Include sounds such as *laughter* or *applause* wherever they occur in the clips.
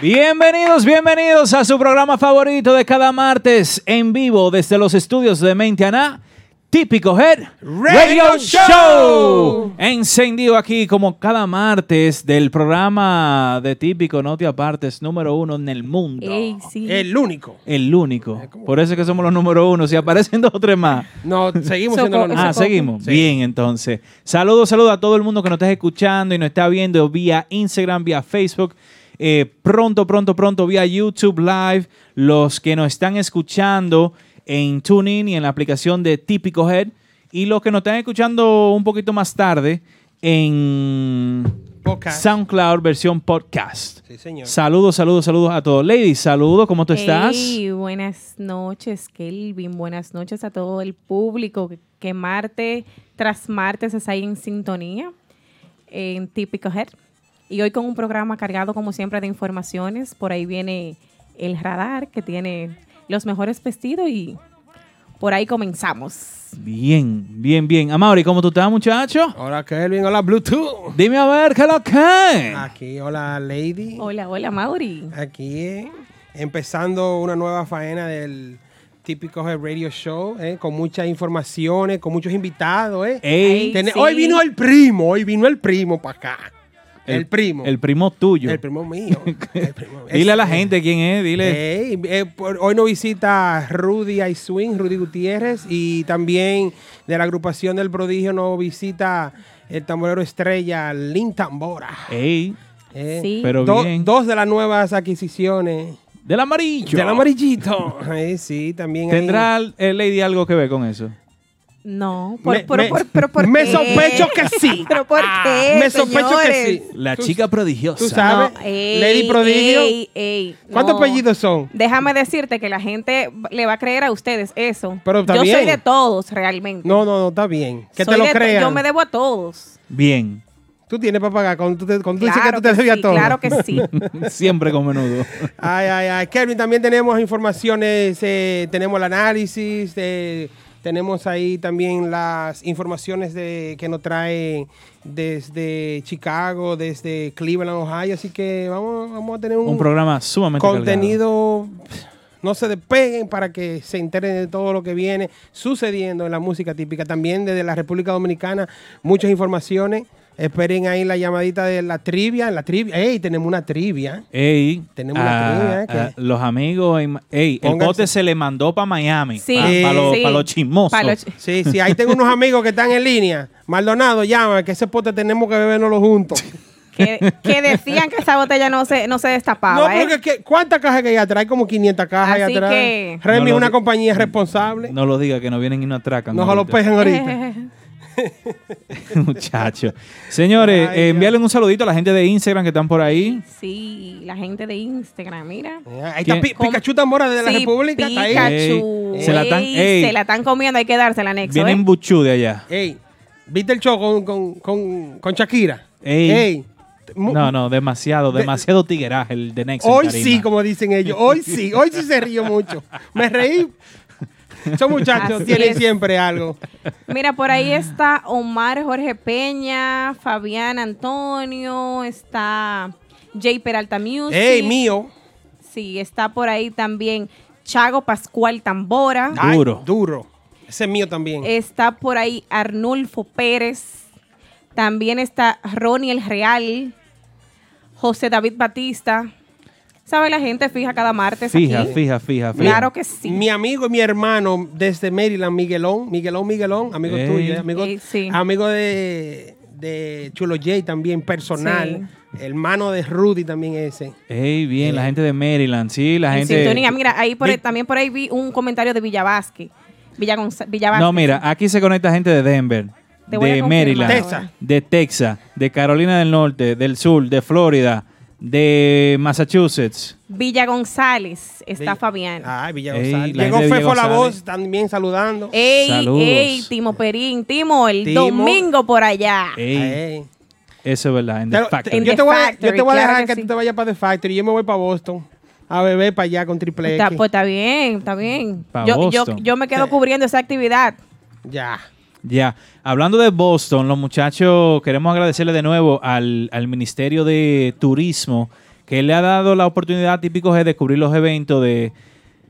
Bienvenidos, bienvenidos a su programa favorito de cada martes en vivo desde los estudios de Mentiana. Típico Head Radio, Show. Encendido aquí como cada martes del programa de Típico No Te Apartes número uno en el mundo. Ey, sí. El único. El único. Por eso es que somos los número uno. Si aparecen dos o tres más. No, seguimos siendo los Ah, seguimos. Sí. Bien, entonces. Saludos, saludos a todo el mundo que nos está escuchando y nos está viendo vía Instagram, vía Facebook. Eh, pronto, pronto, pronto vía YouTube Live. Los que nos están escuchando en TuneIn y en la aplicación de Típico Head. Y los que nos están escuchando un poquito más tarde en Podcast. SoundCloud versión podcast. Sí, señor. Saludos, saludos, saludos a todos. Ladies, saludos, ¿cómo tú estás? Buenas noches, Kelvin. Buenas noches a todo el público que, que martes tras martes está ahí en sintonía en Típico Head. Y hoy con un programa cargado, como siempre, de informaciones. Por ahí viene el radar que tiene los mejores vestidos y por ahí comenzamos. Bien, bien, bien. Amaury, ¿cómo tú estás, muchacho? Hola, Kelvin. Hola, Bluetooth. Dime a ver, ¿qué es lo que? Aquí, hola, Lady. Hola, hola, Mauri. Aquí, eh, empezando una nueva faena del típico Radio Show, eh, con muchas informaciones, con muchos invitados. Eh. Ey, Tene- sí. Hoy vino el primo, hoy vino el primo para acá. El, primo. El primo tuyo. El primo mío. *laughs* El primo- Dile a la gente quién es, dile. Eh, por- hoy nos visita Rudy I Swing, Rudy Gutiérrez, y también de la agrupación del prodigio nos visita el tamborero estrella Lin Tambora. Ey, Eh, Sí. pero do- bien. dos de las nuevas adquisiciones Del amarillo. del amarillito. *laughs* Eh, sí, también hay- ¿Tendrá el Lady algo que ver con eso? No, por, Me- pero, me- por- pero ¿por me qué? sospecho que sí. *laughs* ¿Pero por qué, Me sospecho que señores? sí. La Tú- chica prodigiosa. tú sabes. No, ey, Lady Prodigio. ey, ey, ¿Cuántos no. apellidos son? Déjame decirte que la gente le va a creer a ustedes eso. Pero está yo soy bien. de todos realmente. No, no, no, está bien. Que Soy te lo de to- crean. Yo me debo a todos. Bien. Tú tienes para pagar cuando tú, te- cuando tú dices que Claro tú te que debías sí, todo. claro que sí. *laughs* Siempre con menudo. Ay, ay, ay. Kevin, también tenemos informaciones, eh, tenemos el análisis, eh, tenemos ahí también las informaciones de, que nos trae desde Chicago, desde Cleveland, Ohio. Así que vamos, vamos a tener un, Un programa sumamente cargado. contenido. No se despeguen para que se enteren de todo lo que viene sucediendo en la música típica. También desde la República Dominicana, muchas informaciones. Esperen ahí la llamadita de la trivia. La trivia. ¡Ey! Tenemos una trivia. Ey, Tenemos una a- trivia, a que- los amigos, en- ey, el bote se le mandó para Miami, Sí, para los, sí. pa' los chismosos. Pa' los chi- Sí, sí, ahí tengo unos amigos que están en línea. Maldonado, llama, que ese pote tenemos que bebernoslo juntos. que, que decían que esa botella no se, no se destapaba. no, ¿eh? porque que- ¿cuántas cajas que hay atrás? Hay como 500 cajas ahí Así atrás. que- Remy No es una compañía responsable. No, No lo diga, que nos vienen y nos atracan. se lo ahorita. pejan *laughs* ahorita. *laughs* Muchacho. Señores, Ay, eh, envíale un saludito a la gente de Instagram que están por ahí. sí, la gente de Instagram, mira. Ahí está Pikachu Tambora de la Sí, República. Está ahí. Pikachu. Ey, se la están- Ey, ey. se la están comiendo, hay que dársela anexo. Vienen ¿eh? buchú de allá. Ey, ¿viste el show con, con, con, con Shakira? Ey. mu- No, no, demasiado, De- demasiado tigueraje el de Next. en Hoy tarima. sí, como dicen ellos. Hoy sí, hoy sí se río mucho. Me reí. Esos muchachos Así tienen es. siempre algo. Mira, por ahí está Omar Jorge Peña, Fabián Antonio, está Jay Peralta Music. ¡Ey, mío! Sí, está por ahí también Chago Pascual Tambora. Ay, Duro. duro. Ese es mío también. Está por ahí Arnulfo Pérez. También está Ronnie el Real. José David Batista. ¿Sabe la gente fija cada martes Fija, aquí? fija, fija, fija. Claro que sí. Mi amigo y mi hermano desde Maryland, Miguelón, Miguelón, Miguelón, amigo tuyo, eh, amigo, sí. amigo de, de Chulo J también, personal, hermano de Rudy también ese. Ey, bien, la gente de Maryland, sí, la En gente. sintonía. Mira, ahí por, también por ahí vi un comentario de Villa Vázquez. Villa, Gonza- Villa Vázquez. No, mira, aquí se conecta gente de Denver, de Maryland, Texas. de Texas, de Carolina del Norte, del Sur, de Florida, De Massachusetts. Villa González está Villa- Fabián. Ay, Villa Ey, González. Llegó de Fefo la voz también saludando. Ey, Saludos. ey, Timo Perín, Timo, el Timo. domingo por allá. Ey, Ey. eso es verdad. En The Pero, Factory. Yo, te voy a, yo te voy a claro dejar que que, sí. tú te vayas para The Factory. Yo me voy para Boston a beber para allá con Triple Está, X. pues está bien, está bien. Yo, yo, yo me quedo cubriendo esa actividad. Ya. Ya, hablando de Boston, los muchachos, queremos agradecerle de nuevo al, al Ministerio de Turismo que le ha dado la oportunidad típico de cubrir los eventos de,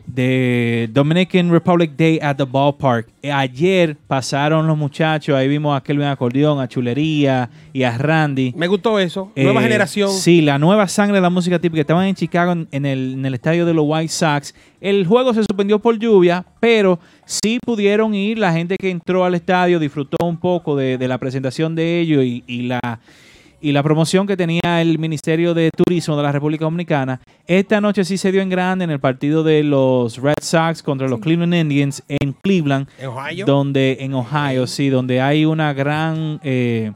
de Dominican Republic Day at the Ballpark. Eh, Ayer pasaron los muchachos, ahí vimos a Kelvin Acordeón, a Chulería y a Randy. Me gustó eso. Nueva Eh, generación. Sí, la nueva sangre de la música típica. Estaban en Chicago en, en el, en el estadio de los White Sox. El juego se suspendió por lluvia, pero sí pudieron ir. La gente que entró al estadio disfrutó un poco de, de la presentación de ellos y, y la, y la promoción que tenía el Ministerio de Turismo de la República Dominicana. Esta noche sí se dio en grande en el partido de los Red Sox contra los Cleveland Indians en Cleveland En Ohio. donde en Ohio, sí, donde hay una gran eh,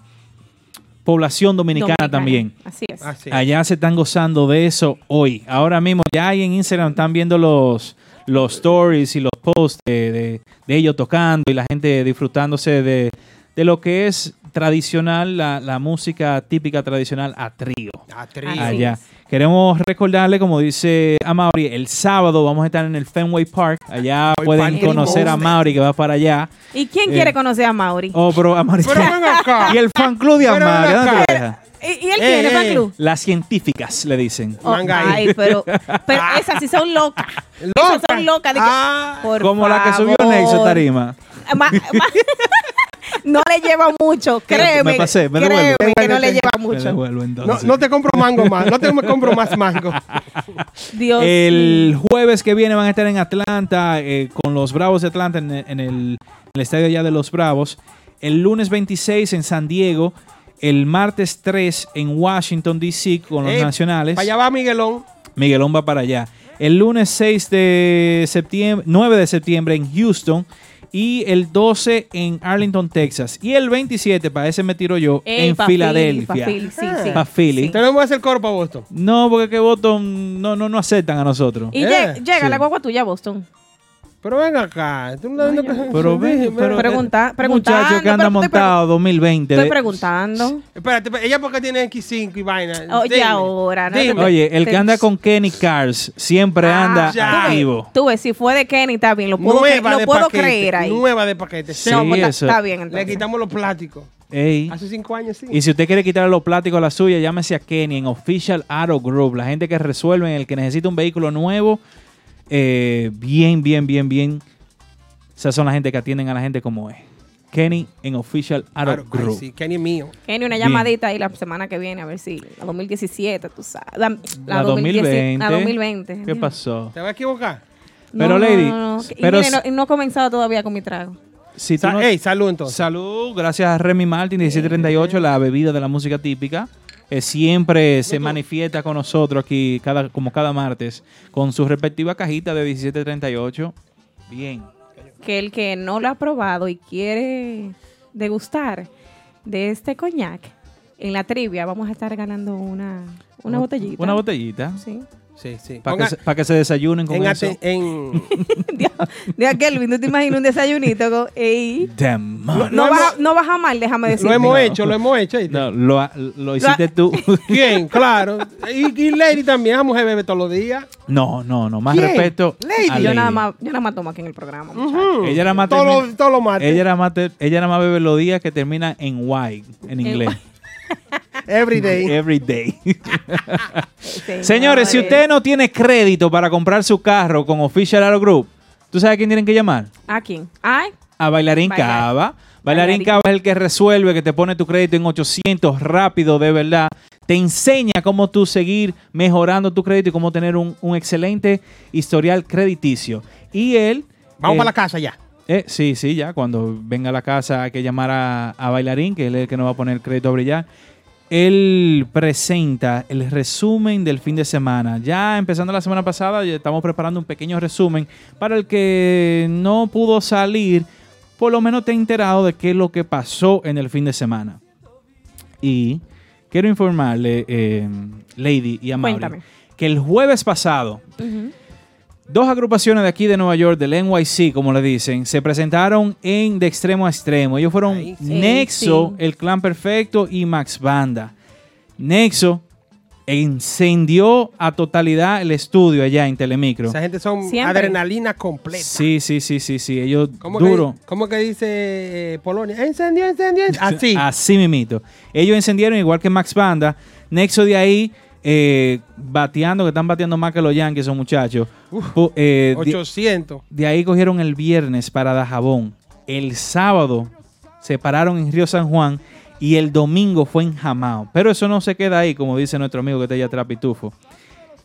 población dominicana, Dominicana. también. Así es. Así. Allá se están gozando de eso hoy. Ahora mismo ya hay en Instagram están viendo los los stories y los posts de, de- de ellos tocando y la gente disfrutándose de, de lo que es tradicional, la, la música típica tradicional a trío A Así allá. Queremos recordarle, como dice Amaury, el sábado vamos a estar en el Fenway Park. Allá pueden conocer a Mauri que va para allá. ¿Y quién Eh. quiere conocer a Mauri? Oh, pero Amaury. Pero ven acá. *laughs* y el fan club de Amaury. ¿dónde te deja? ¿Y, y él Eh, tiene fan eh. club? Las científicas le dicen. Oh, ay, pero, *laughs* pero esas sí son locas. Esas Loca. son locas. de que- Ah. por Como la que subió favor. Nexo Tarima. Ma- ma- *laughs* no le lleva mucho, créeme. Me pasé, me créeme devuelvo. que no le lleva Me mucho. devuelvo No, entonces. no te compro mango más. No te me compro más mango. Dios El jueves que viene van a estar en Atlanta eh, con los Bravos de Atlanta en, el- en el, en el estadio allá de los Bravos. El lunes 26 en San Diego. El martes 3 en Washington, D.C. con los Eh, nacionales. Para allá va Miguelón. Miguelón va para allá. El lunes 6 de septiembre, 9 de septiembre en Houston. Y el 12 en Arlington, Texas. Y el 27, para ese me tiro yo, Ey, en pa' Philly, Filadelfia. pa' Philly, sí, sí. Pa' Philly. Sí. Tenemos que hacer coro para Boston. No, porque que Boston no, no, no aceptan a nosotros. Y Eh, lle- llega sí. la guagua tuya a Boston. Pero ven acá. Tú no- no- Pero ven, pero Pregunta- preguntando, muchacho que anda montado 2020. Estoy preguntando. Espérate, espérate, ella porque tiene X5 y vaina. Oye, Dime. ahora, Dime. Oye, el que anda con Kenny Cars siempre Ah, anda ya. activo. Tú ves, si fue de Kenny, está bien. Lo puedo, cre- lo puedo paquete. creer ahí. Nueva de paquete. Sí, no, está- eso. está bien Le quitamos los plásticos. Ey. Hace cinco años sí. Y si usted quiere quitarle los plásticos a la suya, llámese a Kenny en Official Auto Group. La gente que resuelve, el que necesita un vehículo nuevo, eh, bien, bien, bien, bien. Esas son la gente que atienden a la gente como es. Kenny en Official ay, Group. sí, Kenny es mío. Kenny, una Bien. llamadita ahí la semana que viene, a ver si la 2017, tú sabes. La, la La 2010 2020. La 2020. ¿Qué pasó? ¿Te vas a equivocar? Pero, no, lady, no, no. Pero mire, no, no he comenzado todavía con mi trago. Si tú Sa- no- Ey, salud entonces. Salud, gracias a Remy Martin, 1738, la bebida de la música típica. Que siempre se manifiesta con nosotros aquí, cada, como cada martes, con su respectiva cajita de 1738. Bien. Que el que no lo ha probado y quiere degustar de este coñac, en la trivia vamos a estar ganando una, una botellita. Una botellita. Sí. Sí, sí. Para que, se- pa' que se desayunen con en, eso. en- *laughs* Dios, Kelvin, ¿tú te imaginas un desayunito? con- ey? Demonio. No, Lo baja, hemos- no baja mal, déjame decirte. lo hemos hecho, lo hemos hecho. No, lo, ha- lo hiciste tú. *laughs* ¿Quién? Claro. Y, y Lady también, esa mujer bebe todos los días. No, no, no. Más ¿Quién? respeto. Lady. a Yo Lady. nada, más, yo nada más tomo aquí en el programa. muchacho. Ella era más Todos termi- los, todos los martes. Ella era más, ter- ella era más bebe los días que termina en Y, en inglés. *laughs* Every day. Every day. Señores. *laughs* *laughs* Señores, si usted no tiene crédito para comprar su carro con Official Auto Group, ¿tú sabes a quién tienen que llamar? ¿A quién? Ay, A Bailarín Bailar- Cava. Bailarín Bailarín. Cava es el que resuelve, que te pone tu crédito en 800 rápido, de verdad. Te enseña cómo tú seguir mejorando tu crédito y cómo tener un, un excelente historial crediticio. Y él... Vamos eh, para la casa ya. eh, sí, sí, ya. Cuando venga a la casa hay que llamar a, a Bailarín, que él es el que nos va a poner el crédito a brillar. Él presenta el resumen del fin de semana. Ya empezando la semana pasada, ya estamos preparando un pequeño resumen para el que no pudo salir, por lo menos te enterado de qué es lo que pasó en el fin de semana. Y quiero informarle, eh, Lady y a Mauri, Cuéntame. que el jueves pasado. Dos agrupaciones de aquí de Nueva York, del NYC, como le dicen, se presentaron en De Extremo a Extremo. Ellos fueron Ahí sí. Nexo, Sí. El Clan Perfecto y Max Banda. Nexo encendió a totalidad el estudio allá en Telemicro. Esa gente son Siempre. adrenalina completa. Sí, sí, sí, sí, sí. Ellos ¿Cómo duro. Que, ¿Cómo que dice eh, Polonia? Encendió, encendió. *laughs* encendió. Así. Así mimito. Ellos encendieron igual que Max Banda. Nexo de ahí, eh, bateando, que están bateando más que los Yankees, esos muchachos. Pu- eh, de, 800. de ahí cogieron el viernes para Dajabón. El sábado se pararon en Río San Juan y el domingo fue en Jamao. Pero eso no se queda ahí, como dice nuestro amigo que está allá atrás, Pitufo.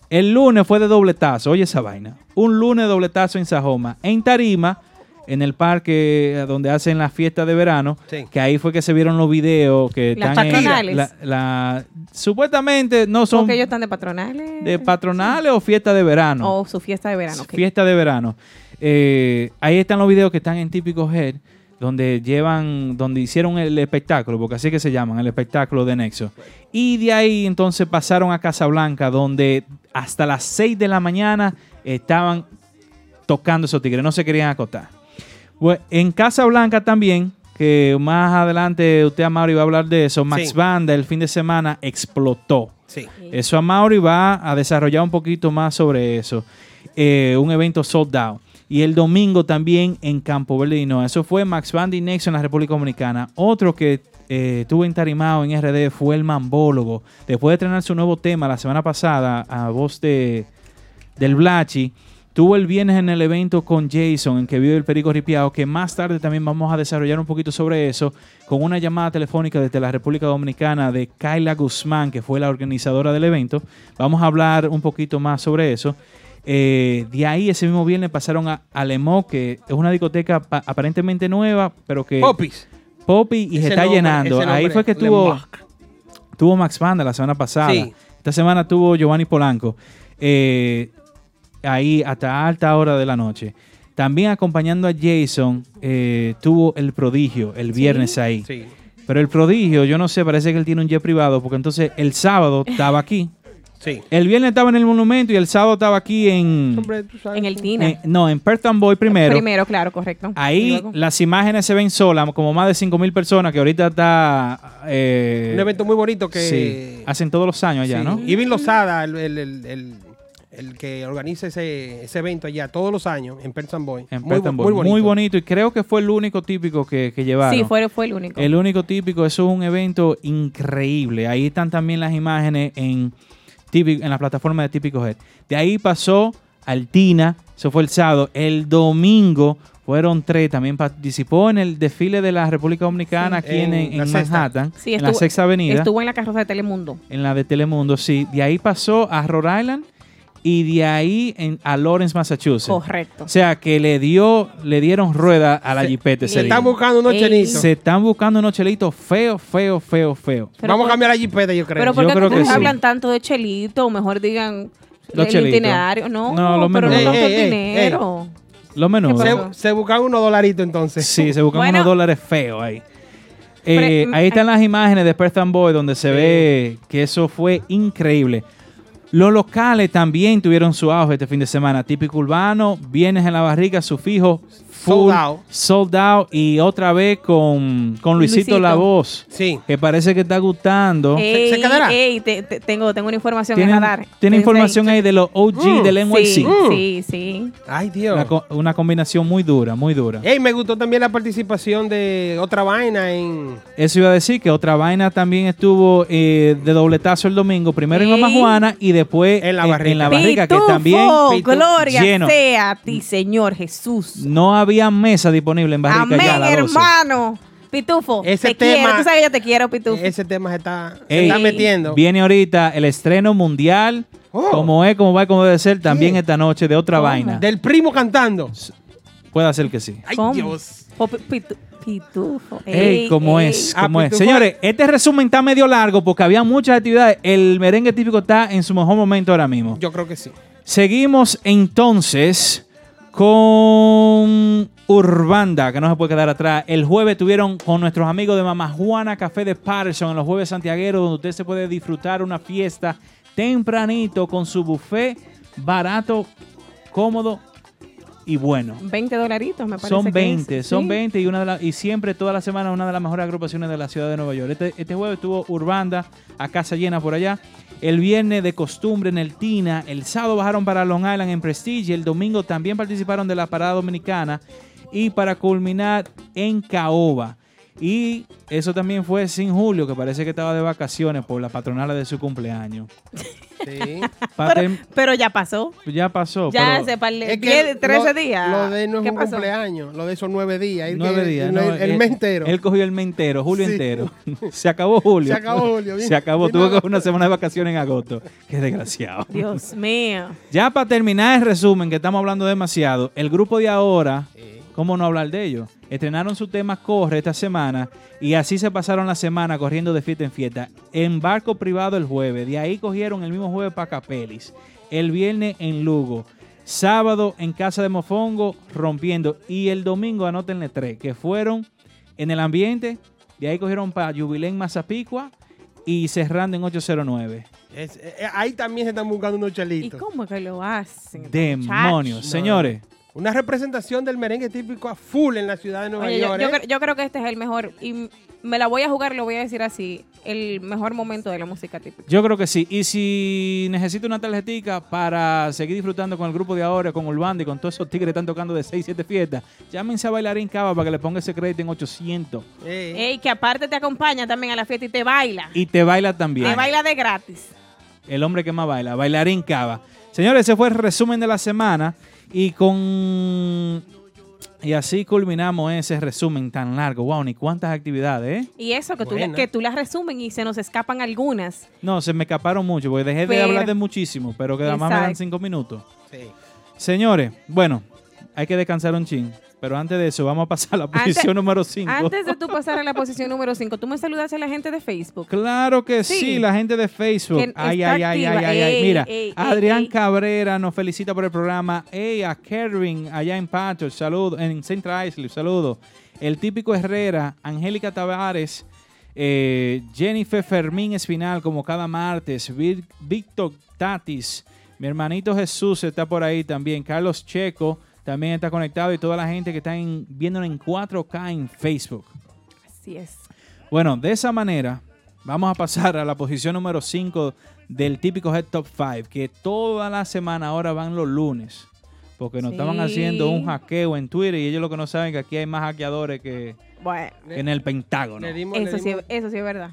El lunes fue de dobletazo, oye esa vaina. Un lunes de dobletazo en Sajoma. En Tarima, en el parque eh, donde hacen la fiesta de verano, Sí. que ahí fue que se vieron los videos que Las están en- patronales. la- la- supuestamente no son Porque ellos están de patronales. de patronales o fiesta de verano. O su fiesta de verano. ok. Fiesta de verano. Eh, ahí están los videos que están en Típico Head, donde llevan, donde hicieron el espectáculo, porque así que se llaman, el espectáculo de Nexo. Y de ahí entonces pasaron a Casablanca, donde hasta las 6 de la mañana estaban tocando esos tigres, no se querían acotar. Bueno, en Casablanca también, que más adelante usted, Amaury, va a hablar de eso, Max Sí. Banda el fin de semana explotó. Sí. Eso a Mauri va a desarrollar un poquito más sobre eso. Eh, un evento sold out. Y el domingo también en Campo Verde, Illinois. Eso fue Max Band y Nexo en la República Dominicana. Otro que eh, tuvo entarimado en RD fue el Mambólogo. Después de estrenar su nuevo tema la semana pasada a voz de, del Blachi, tuvo el viernes en el evento con Jason, en que vive el Perico Ripiao, que más tarde también vamos a desarrollar un poquito sobre eso, con una llamada telefónica desde la República Dominicana de Kyla Guzmán, que fue la organizadora del evento. Vamos a hablar un poquito más sobre eso. Eh, de ahí ese mismo viernes pasaron a Alemó, que es una discoteca pa- aparentemente nueva, pero que Popis. Poppy y se está nombre- llenando. Ahí fue que tuvo, tuvo Max Banda la semana pasada. Sí. Esta semana tuvo Giovanni Polanco. eh, ahí hasta alta hora de la noche. También acompañando a Jason, eh, tuvo el prodigio el viernes ahí. Sí. Pero el prodigio, yo no sé, parece que él tiene un jet privado, porque entonces el sábado estaba aquí. Sí. El viernes estaba en el monumento y el sábado estaba aquí en. En el Tina. en- no, en Perth and Boy primero. Primero, claro, correcto. Ahí las imágenes se ven solas, como más de 5 mil personas que ahorita está. eh, Un evento muy bonito que. sí, hacen todos los años allá, Sí. ¿no? Irving Lozada, el, el, el, el- el que organiza ese, ese evento allá todos los años en Perth and Boy. En muy, Perth bo- and Boy. muy bonito. Muy bonito. Y creo que fue el único típico que, que llevaron. Sí, fue, fue el único. El único típico, eso es un evento increíble. Ahí están también las imágenes en, típico, en la plataforma de Típico Head. De ahí pasó al Tina, eso fue el sábado. El domingo fueron tres, también participó en el desfile de la República Dominicana Sí. aquí en, En. Manhattan, Sí, en la estuvo- Sexta Avenida, Estuvo en la carroza de Telemundo. en la de Telemundo, sí. De ahí pasó a Rhode Island y de ahí en, a Lawrence, Massachusetts. Correcto. O sea que le dio, le dieron rueda a la Se- jipeta Se están buscando unos Ey. chelitos. Se están buscando unos chelitos feos, feos, feos, feos. Pero Vamos por- a cambiar la jipeta, yo creo. Pero ¿por Yo qué creo que ustedes sí. hablan tanto de chelito? O mejor digan Los el chelitos. itinerario. No, No, los pero no menús. tanto dinero. Los menús. ¿Qué se, se buscan unos dolaritos entonces. Sí, se buscan Bueno. unos dólares feos ahí. Eh, ahí están las imágenes de Perth and Boy donde se ve que eso fue increíble. Los locales también tuvieron su auge este fin de semana. Típico urbano, Vienes en la barriga, su fijo, full, Sold out. sold out y otra vez con, con Luisito, Luisito. La Voz, Sí. que parece que está gustando. Ey, se quedará? ey, te- te- tengo, tengo una información a dar. tiene información ahí de los OG Mm, del NYC. Sí, Mm. sí, sí. Ay, Dios. Una, co- una combinación muy dura, muy dura. Ey, me gustó también la participación de otra vaina en. Eso iba a decir que otra vaina también estuvo eh, de dobletazo el domingo. Primero en Sí. Mama Juana y después En la en- barrica. en la que también gloria lleno. sea a ti, Señor Jesús. no había mesa disponible en barrica Amén, ya a las 12. hermano. Pitufo, Ese te tema- quiero. Tú sabes que yo te quiero, Pitufo. Ese tema se está, se Ey, está metiendo. Viene ahorita el estreno mundial, Oh. como es, como va, como debe ser, también ¿Qué? esta noche de otra ¿Cómo? vaina. Del primo cantando. Puede ser que sí. Ay, ¿Cómo? Dios. Oh, pi- pitu- pitufo. Ey, ¿cómo ey. es? Ah, ¿Cómo es? Pitufo. Señores, este resumen está medio largo porque había muchas actividades. El merengue típico está en su mejor momento ahora mismo. Yo creo que sí. Seguimos entonces con Urbanda, que no se puede quedar atrás. El jueves tuvieron con nuestros amigos de Mamá Juana Café de Patterson en los jueves santiagueros, donde usted se puede disfrutar una fiesta tempranito con su buffet barato, cómodo y bueno. 20 dolaritos, me parece. Son que 20, es. son Sí. 20 y, una de la- y siempre, toda la semana, una de las mejores agrupaciones de la ciudad de Nueva York. Este, este jueves estuvo Urbanda a casa llena por allá. El viernes de costumbre en el Tina. El sábado bajaron para Long Island en Prestige. El domingo también participaron de la parada dominicana. Y para culminar en Caoba. Y eso también fue sin Julio, que parece que estaba de vacaciones por la patronal de su cumpleaños. *laughs* Sí. *laughs* Pero, ya pasó. ya pasó. Ya pero- hace par de- Es que 10, 13 lo- días. Lo de no es ¿Qué un pasó? cumpleaños, lo de esos nueve días. el Nueve que- días. el, no, el mes entero. Él cogió el mes entero, julio Sí. entero. *laughs* *laughs* Se acabó julio. Se acabó julio, bien. Se acabó. Tuvo que nada. coger una semana de vacaciones en agosto. Qué desgraciado. Dios mío. Ya para terminar el resumen, que estamos hablando demasiado, el grupo de ahora, ¿cómo no hablar de ellos? Estrenaron su tema Corre esta semana y así se pasaron la semana corriendo de fiesta en fiesta. En barco privado el jueves, de ahí cogieron el mismo jueves para Capelis, el viernes en Lugo, sábado en Casa de Mofongo rompiendo y el domingo anótenle tres, que fueron en el ambiente, de ahí cogieron para Jubilén Mazapicua y cerrando en 809. Es- eh, ahí también se están buscando unos ¿Y chelitos. cómo es que lo hacen? Demonios, muchachos? señores. Una representación del merengue típico a full en la ciudad de Nueva Oye, yo, York. yo ¿eh? yo creo que este es el mejor. Y me la voy a jugar, lo voy a decir así. El mejor momento de la música típica. Yo creo que sí. Y si necesita una tarjetica para seguir disfrutando con el grupo de ahora, con Urbanda y con todos esos tigres que están tocando de 6, 7 fiestas, llámense a Bailarín Cava para que le ponga ese crédito en 800. Eh, Ey, que aparte te acompaña también a la fiesta y te baila. Y te baila también. Te baila de gratis. El hombre que más baila, Bailarín Cava. Señores, ese fue el resumen de la semana. Y con. Y así culminamos ese resumen tan largo. Wow, ni cuántas actividades, ¿eh? Y eso, que tú, que tú las resumen y se nos escapan algunas. No, se me escaparon mucho, porque dejé de hablar de muchísimo, pero que nada más me dan cinco minutos. sí. Señores, bueno, hay que descansar un chin. Pero antes de eso, vamos a pasar a la posición número 5. Antes de tú pasar a la posición número 5, tú me saludas a la gente de Facebook. Claro que sí. Sí. la gente de Facebook. Ay, ay, ay, ay, ay, ay. Mira, ey, Adrián ey. Cabrera nos felicita por el programa. Ey, a Kervin allá en Pacho, saludo. En Central Islip, saludo. El típico Herrera, Angélica Tavares, eh, Jennifer Fermín Espinal, como cada martes. Víctor Tatis, mi hermanito Jesús está por ahí también. Carlos Checo también está conectado y toda la gente que está en, viéndonos en 4K en Facebook. Así es. Bueno, de esa manera, vamos a pasar a la posición número 5 del típico Head Top 5, que toda la semana ahora van los lunes, porque nos Sí. estaban haciendo un hackeo en Twitter y ellos lo que no saben es que aquí hay más hackeadores que, Bueno, que en el Pentágono. Le dimos, le eso sí, eso sí es verdad.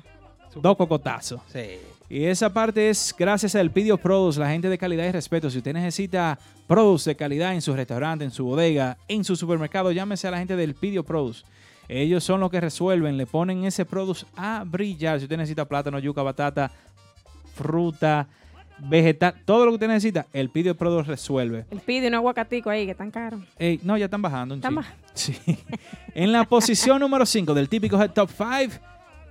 Dos cocotazos. Sí. Y esa parte es gracias al Pidio Produce, la gente de calidad y respeto. Si usted necesita produce de calidad en su restaurante, en su bodega, en su supermercado, llámese a la gente del Pidio Produce. Ellos son los que resuelven, le ponen ese produce a brillar. Si usted necesita plátano, yuca, batata, fruta, vegetal, todo lo que usted necesita, el Pidio Produce resuelve. El pide un aguacatico ahí que están caros. Ey, no, ya están bajando un Están baj- Sí. En la posición *laughs* número 5 del típico Head Top 5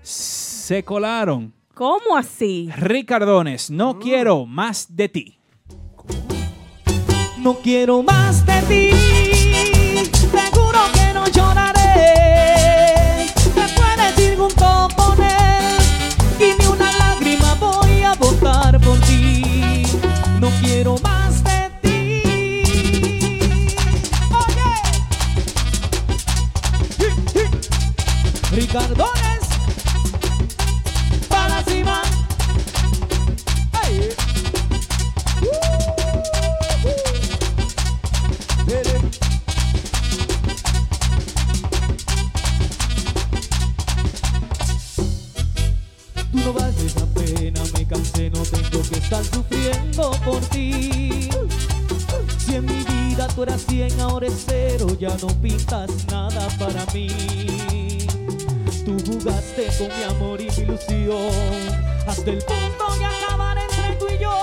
se colaron ¿Cómo así? Ricardones, no quiero más de ti. No quiero más de ti, seguro que no lloraré. Después de decir junto con él, y ni una lágrima voy a botar por ti. No quiero más de ti. Oye, Ricardones, no tengo que estar sufriendo por ti. Si en mi vida tú eras 100, ahora es cero, ya no pintas nada para mí. Tú jugaste con mi amor y mi ilusión, hasta el punto de acabar entre tú y yo.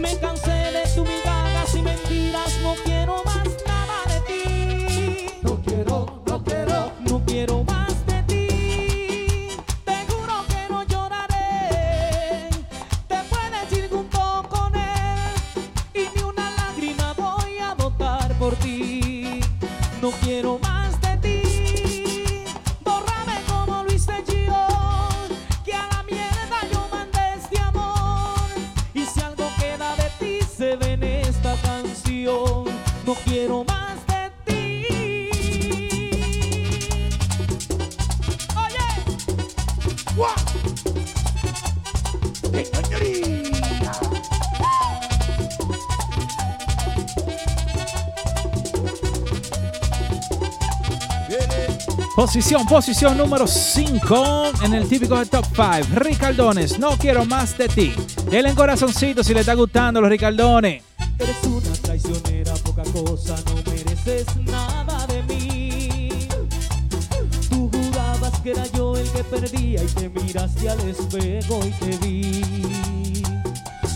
Me cansé Posición, posición número 5 en el típico de Top 5. Ricardones, no quiero más de ti. Denle en corazoncito si le está gustando los Ricardones. Eres una traicionera, poca cosa, no mereces nada de mí. Tú jurabas que era yo el que perdía y te miraste al espejo y te vi.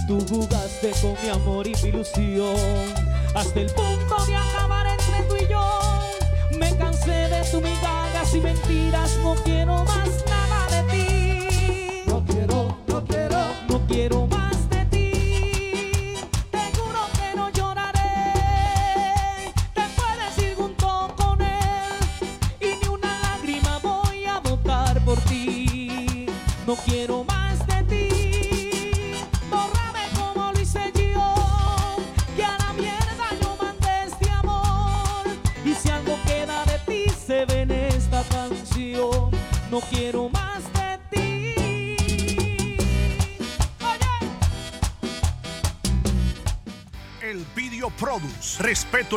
Tú jugaste con mi amor y mi ilusión hasta el punto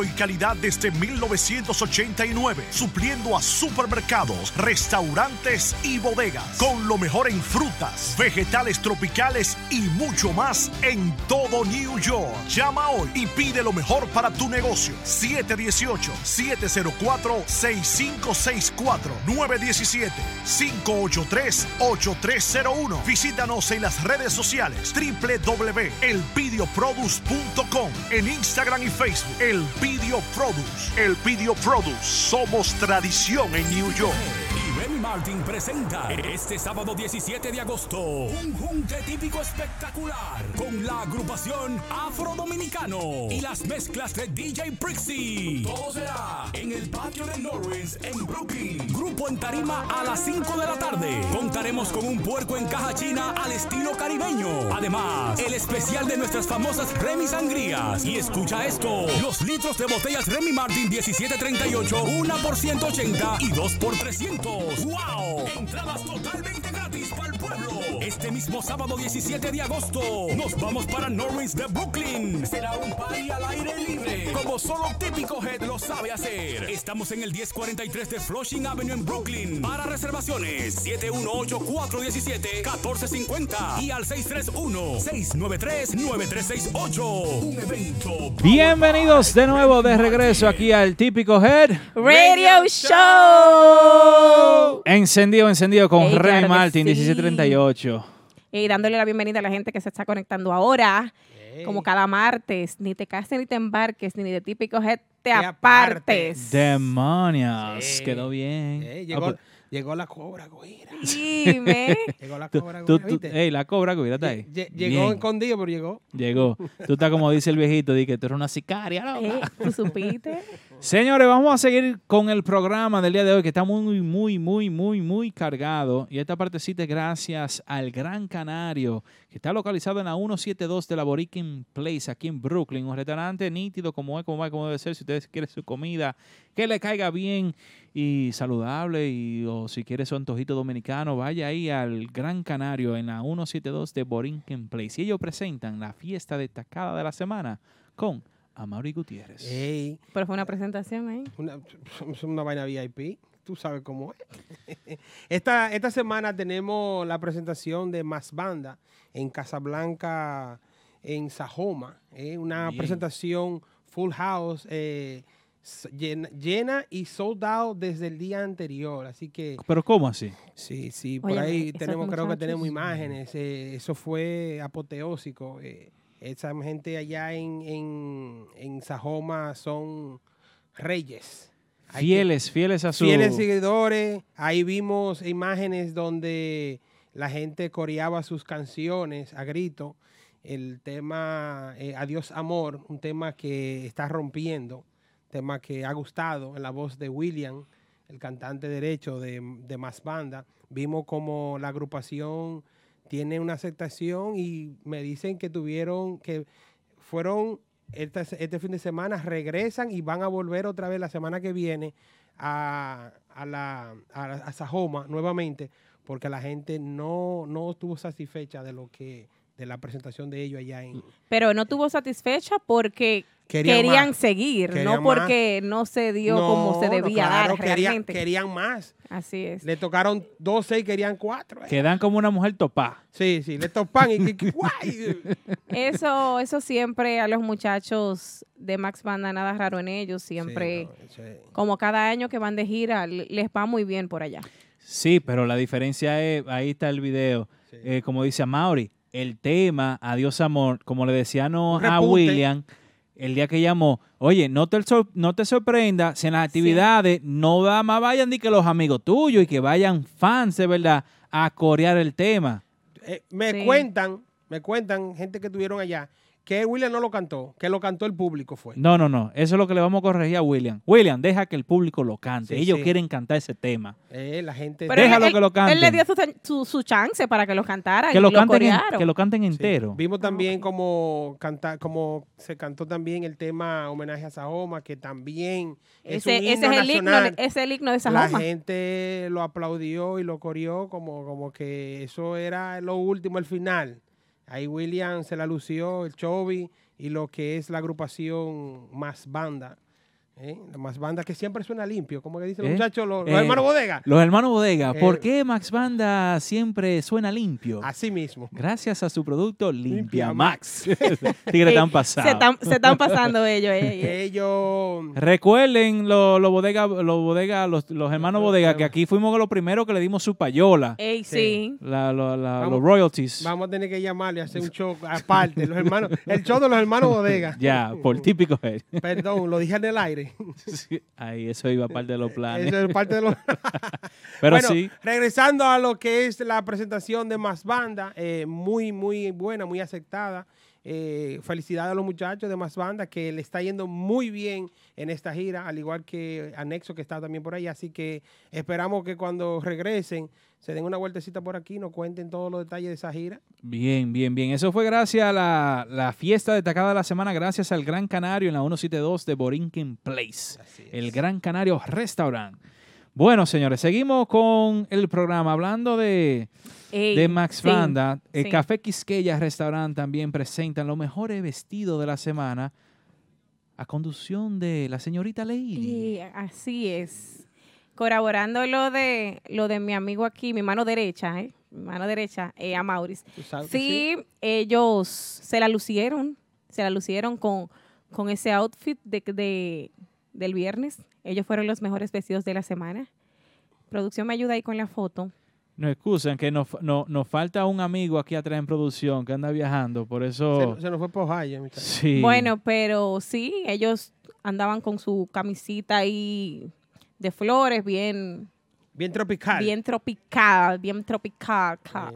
Y calidad desde 1989. Supliendo a supermercados, restaurantes y bodegas. Con lo mejor en frutas, vegetales tropicales y mucho más en todo New York. Llama hoy y pide lo mejor para tu negocio. 718-704-6564. 917-583-8301. Visítanos en las redes sociales www.elvideoproduce.com en Instagram y Facebook. El Video Produce. El Video Produce. Somos tradición en New York. Martin presenta este sábado 17 de agosto un junte típico espectacular con la agrupación Afro Dominicano y las mezclas de DJ Prixie. Todo será en el patio de Norris en Brooklyn. Grupo en tarima a las 5 de la tarde. Contaremos con un puerco en caja china al estilo caribeño. Además, el especial de nuestras famosas Remy Sangrías. Y escucha esto: los litros de botellas Remy Martin 1738, una por 180 y dos por 300. ¡Wow! Entradas totalmente Este mismo sábado 17 de agosto nos vamos para Norris de Brooklyn. Será un party al aire libre, como solo Típico Head lo sabe hacer. Estamos en el 1043 de Flushing Avenue en Brooklyn. Para reservaciones 718-417-1450 y al 631-693-9368. Un evento. Bienvenidos de nuevo de regreso aquí al típico Head. Radio Show. Encendido, encendido con Ey, Remy claro que Martin, sí. 1738. Y dándole la bienvenida a la gente que se está conectando ahora. Como cada martes, ni te cases ni te embarques, ni de típico head te Te apartes. Demonios, Sí. quedó bien. Eh, Ah, llegó, pues, llegó la cobra, güera. Dime. *laughs* Llegó la cobra, tú- güera, tú- ¿viste? ey, la cobra, cuídate ahí. Lle- Llegó Bien, escondido, pero llegó. Llegó. Tú estás como dice el viejito, di que tú eres una sicaria, loca. Eh, ¿Tú supiste? *laughs* Señores, vamos a seguir con el programa del día de hoy que está muy, muy, muy, muy, muy cargado. Y esta partecita es gracias al Gran Canario, que está localizado en la 172 de la Borikin Place, aquí en Brooklyn. Un restaurante nítido como es, como va, como debe ser. Si ustedes quieren su comida, que le caiga bien y saludable. Y, o si quiere su antojito dominicano, vaya ahí al Gran Canario en la 172 de Borikin Place. Y ellos presentan la fiesta destacada de la semana con Amaury Gutiérrez. Ey, Pero fue una presentación ahí. una, es una vaina VIP. Tú sabes cómo es. *laughs* Esta, esta semana tenemos la presentación de Más Banda en Casablanca, en Sajoma. eh, una Bien. presentación full house, eh, llena, llena y sold out desde el día anterior. Así que Pero ¿cómo así? Sí, sí, por ahí tenemos, creo que tenemos imágenes. eh, eso fue apoteósico. eh, esa gente allá en, en, en Sajoma son reyes. Hay que- Fieles, fieles a su... fieles seguidores. Ahí vimos imágenes donde la gente coreaba sus canciones a grito. El tema eh, Adiós Amor, un tema que está rompiendo. tema que ha gustado en la voz de William, el cantante derecho de, de Más Banda. Vimos como la agrupación tiene una aceptación y me dicen que tuvieron, que fueron este, fin de semana, regresan y van a volver otra vez la semana que viene a, a la, a Sajoma nuevamente, porque la gente no, no estuvo satisfecha de lo que de la presentación de ellos allá en Pero no tuvo satisfecha porque Querían seguir, Querían no porque no se dio No, como se no, debía claro, dar querían, realmente. querían más. Así es. Le tocaron 12 y querían 4. Quedan como una mujer topá. Sí, sí, le topan y que- guay. *laughs* Eso, eso siempre a los muchachos de Max Banda, nada raro en ellos, siempre, Sí, no, como cada año que van de gira, le- les va muy bien por allá. Sí, pero la diferencia es, ahí está el video, Sí. eh, como dice Mauri, el tema Adiós Amor, como le decía no a. William, el día que llamó, oye, no te, sor- no te sorprenda si en las actividades no da más vayan ni que los amigos tuyos y que vayan fans de verdad a corear el tema. Eh, me Sí. cuentan, me cuentan gente que estuvieron allá, que William no lo cantó, que lo cantó el público fue. No, no, no, eso es lo que le vamos a corregir a William. William, deja que el público lo cante, Sí, ellos sí. quieren cantar ese tema. Eh, la gente... Pero Déjalo él, que lo canten. Él le dio su, su, su chance para que lo cantaran Que y lo, lo canten en- que lo canten Sí. entero. Vimos también como canta, como se cantó también el tema homenaje a Sahoma, que también es ese, un ese himno es el himno, nacional. de- es el himno de La Sajoma. gente lo aplaudió y lo coreó como, como que eso era lo último, el final. Ahí William se la lució, el Chovy y lo que es la agrupación Más Banda. ¿Eh? La Más Banda que siempre suena limpio, como que dicen los ¿Eh? muchachos, los, los Eh, hermanos Bodega. Los hermanos Bodega, ¿por Eh, qué Max Banda siempre suena limpio? Así mismo. Gracias a su producto Limpia Limpia Max. Tigre *laughs* tan *laughs* Se pasado. están, se están pasando ellos. eh, eh. Ellos... Recuerden los los bodega, los bodega, los, los hermanos bodega, que aquí fuimos los primeros que le dimos su payola, Ey, Sí. sí. la- la- la- Vamos. los royalties. Vamos a tener que llamarle a hacer un show aparte. Los hermanos, el show de los hermanos Bodega. *laughs* Ya, por típico. Perdón, lo dije en el aire. *laughs* Sí, Ahí, eso iba parte de los planes. Eso es parte de los. *laughs* Pero bueno, sí, regresando a lo que es la presentación de Más Banda, eh, muy, muy buena, muy aceptada. Eh, felicidades a los muchachos de Más Banda que le está yendo muy bien en esta gira, al igual que Anexo que está también por ahí. Así que esperamos que cuando regresen se den una vueltecita por aquí, nos cuenten todos los detalles de esa gira. bien, bien, bien. Eso fue gracias a la, la fiesta destacada de la semana, gracias al Gran Canario en la 172 de Borinquen Place. El Gran Canario Restaurant. Bueno, señores, seguimos con el programa hablando de, Ey, de Max sí, Banda. El sí. Café Quisqueya Restaurant también presentan los mejores vestidos de la semana a conducción de la señorita Lady. Y así es. Corroborando lo de lo de mi amigo aquí, mi mano derecha, ¿eh? Mi mano derecha, eh, a Maurice. ¿Tú sabes que Sí, ellos se la lucieron, se la lucieron con, con ese outfit de, de- del viernes. Ellos fueron los mejores vestidos de la semana. Producción me ayuda ahí con la foto. No excusan que nos, no- nos falta un amigo aquí atrás en producción que anda viajando, por Se, eso... se nos fue por Ohio. Sí. Bueno, pero sí, ellos andaban con su camisita ahí de flores, bien, Bien tropical. bien tropical, bien tropical. ca-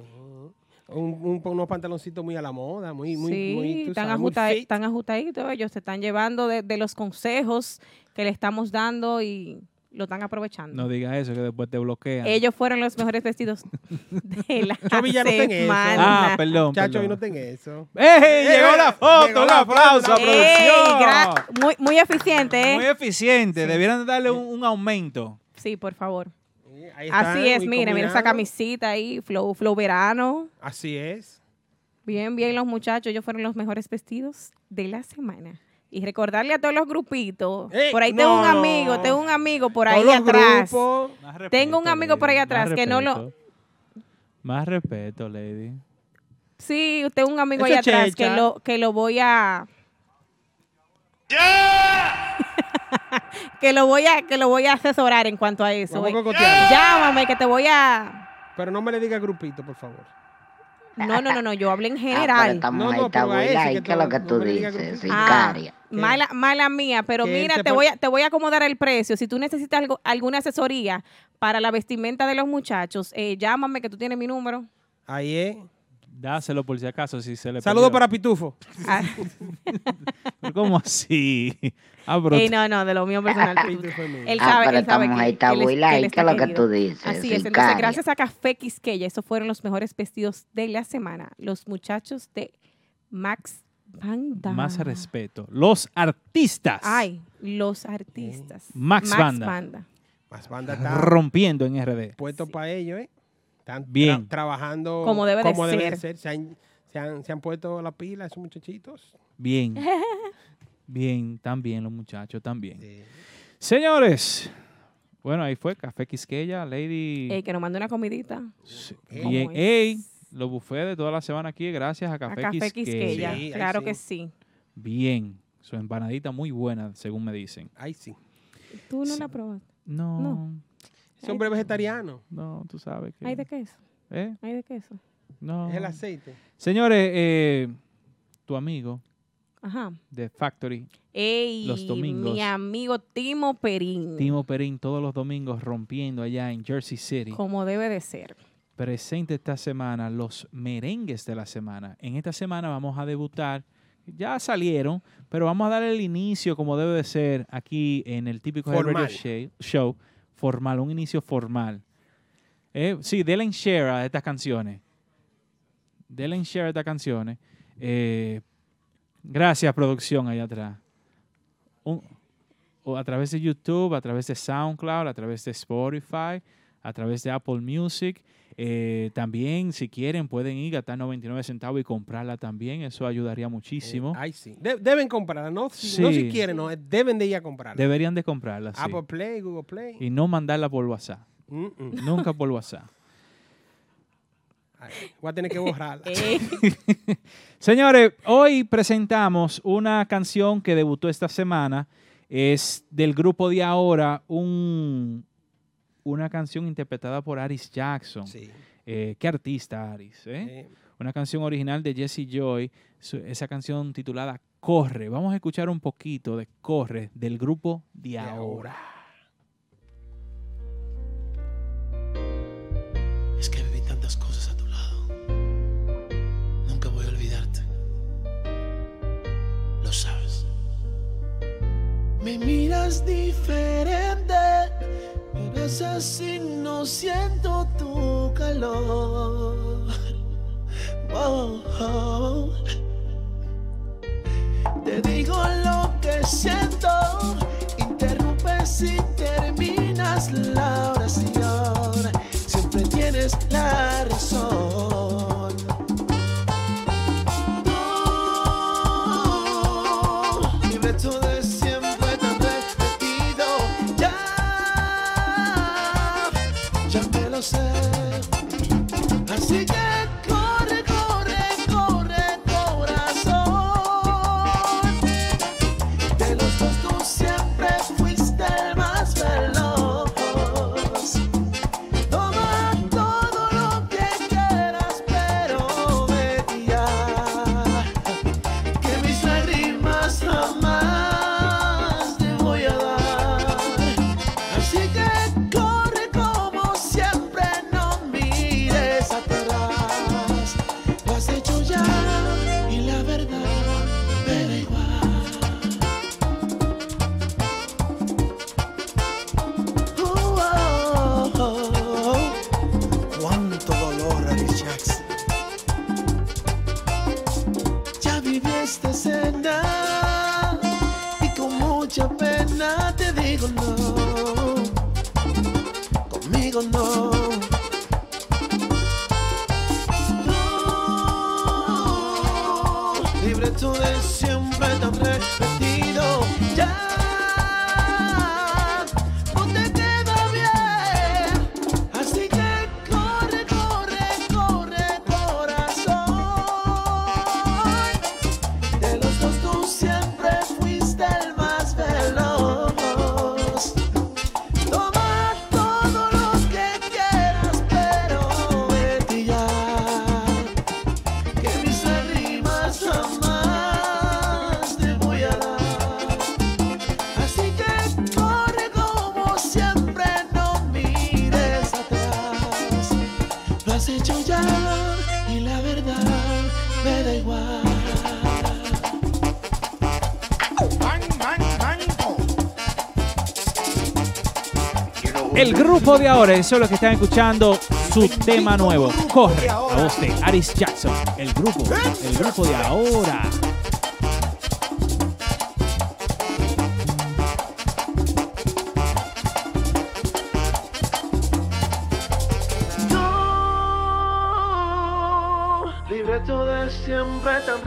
Un- un- unos pantaloncitos muy a la moda, muy, muy, sí, muy, tú tan, sabes, muy ajusta- fit. tan ajustaditos. Ellos se están llevando de, de los consejos que le estamos dando y lo están aprovechando. No digas eso, que después te bloquean. Ellos fueron los mejores vestidos de la *laughs* Chavi, ya no ten eso. semana. Ah, perdón. Muchachos, perdón. y no ten eso. ¡Ey! Llegó la foto, Llegó un la aplauso Ey, producción. muy, muy eficiente, ¿eh? Muy eficiente, debieran darle un, un aumento. Sí, por favor. Ahí están, Así es, mire, mira esa camisita ahí, flow, flow verano. Así es. Bien, bien, los muchachos, ellos fueron los mejores vestidos de la semana. Y recordarle a todos los grupitos. Ey, por ahí tengo un amigo, tengo un amigo por ahí atrás. grupos, Tengo un amigo por ahí atrás más que no lo-. Más respeto, lady. Sí, usted un amigo Eso ahí atrás que lo, que lo voy a. *laughs* que lo voy a, que lo voy a asesorar en cuanto a eso. Vamos. Llámame que te voy a. Pero no me le diga grupito, por favor. No, no, no, no, yo hablo en Ah, general. esta No, no, está pero a ese buena. que ¿Y qué es lo que tú dices? Ah, mala, mala mía, pero mira, te voy, a, te voy a acomodar el precio. Si tú necesitas algo, alguna asesoría para la vestimenta de los muchachos, eh, llámame que tú tienes mi número. Ahí es. Dáselo por si acaso, si se le Saludos perdió. para Pitufo. Ah, *laughs* ¿Cómo así? Ah, pero ey, no, no, de lo mío personal. *laughs* Pitufo es mío. Él Ah, sabe, pero él sabe estamos que- ahí, está que él es- Willa, que él ¿y está lo que querido. tú dices, Así es, entonces sicaria? gracias a Café Quisqueya, esos fueron los mejores vestidos de la semana. Los muchachos de Max Banda. más respeto. Los artistas Ay, los artistas. Max Banda. Más banda está rompiendo en RD. puesto para ellos, ¿eh? Están tra- Bien. trabajando Como debe de ser. Se han, se, han, se han puesto la pila esos muchachitos. Bien. *laughs* Bien, también los muchachos, también. Sí. Señores, bueno, ahí fue Café Quisqueya, Lady. Ey, que nos mande una comidita. Sí, ¿Cómo Bien, ey, los buffets de toda la semana aquí, gracias a A Café, Café Quisqueya. Quisqueya. Sí, ahí claro sí. que sí. Bien, su empanadita muy buena, según me dicen. Ay, sí. ¿Tú no la probaste? No, No. No, Es hombre vegetariano. tú sabes que. ¿Hay de queso? ¿Eh? ¿Hay de queso? No. Es el aceite. Señores, eh, tu amigo Ajá. de Factory, Ey, Los domingos. mi amigo Timo Perín. Timo Perín, todos los domingos rompiendo allá en Jersey City. Como debe de ser. presente esta semana los merengues de la semana. En esta semana vamos a debutar, ya salieron, pero vamos a dar el inicio como debe de ser aquí en el típico Radio Formal. Show, show, formal, un inicio formal. Eh, sí, denle en share a estas canciones. Denle en share a estas canciones. Eh, gracias, producción, allá atrás. O a través de YouTube, a través de SoundCloud, a través de Spotify, a través de Apple Music. Eh, también, si quieren, pueden ir a gastar 99 centavos y comprarla también. Eso ayudaría muchísimo. Eh, ay, sí. De- deben comprarla. No si, no Sí. si quieren, no. Deben de ir a comprarla. Deberían de comprarla, sí. Apple Play, Google Play. Y no mandarla por WhatsApp. Mm, mm. Nunca por *laughs* WhatsApp. Ay, voy a tener que borrarla. *laughs* Ey, *laughs* Señores, hoy presentamos una canción que debutó esta semana. Es del grupo de ahora, un, una canción interpretada por Aris Jackson. Sí. Eh, ¿Qué artista, Aris? eh? Eh, Una canción original de Jesse Joy. su- Esa canción titulada Corre. Vamos a escuchar un poquito de Corre del grupo de ahora. Es que viví tantas cosas a tu lado. Nunca voy a olvidarte. Lo sabes. Me miras diferente, pero es así, no siento tu calor. Oh, oh. Te digo lo que siento, interrumpes y terminas la oración. Siempre tienes la razón. De ahora, eso es lo que están escuchando, su tema nuevo. Corre, a voz de Aris Jackson. El grupo, el grupo de ahora. De siempre tan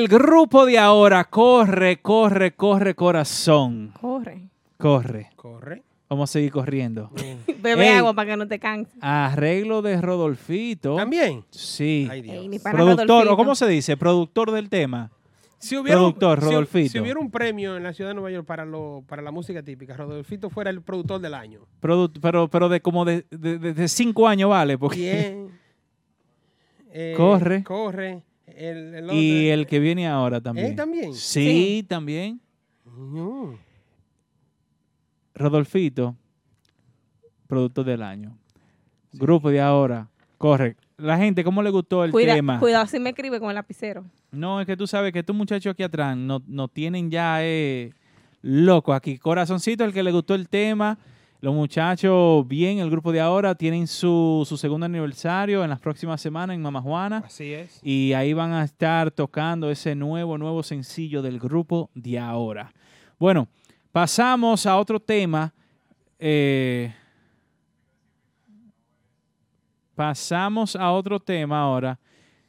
El grupo de ahora, corre, corre, corre, corazón. Corre. Corre. Corre. Vamos a seguir corriendo. *laughs* Bebe Ey. agua para que no te canses. Arreglo de Rodolfito. También. Sí. Ay, Dios. Ey, ni para Productor, Rodolfito. o cómo se dice, productor del tema. Si hubiera, un- Productor, si- Rodolfito. Si, hubiera un premio en la ciudad de Nueva York para, lo, para la música típica, Rodolfito fuera el productor del año. Produ- pero, pero de como de, de- de- de cinco años vale. Porque, Bien. *laughs* Eh, Corre. Corre. El, el y el que viene ahora también. ¿Él también? Sí, Sí. también. No. Rodolfito, productor del año. Grupo de ahora. Corre. La gente, ¿cómo le gustó el Cuida- tema? cuidado si me escribe con el lapicero. No, es que tú sabes que estos muchachos aquí atrás no, no tienen ya eh, loco aquí. Corazoncito, el que le gustó el tema. Los muchachos, bien, el grupo de ahora, tienen su, su segundo aniversario en las próximas semanas en Mama Juana. Así es. Y ahí van a estar tocando ese nuevo, nuevo sencillo del grupo de ahora. Bueno, pasamos a otro tema. eh, pasamos a otro tema ahora,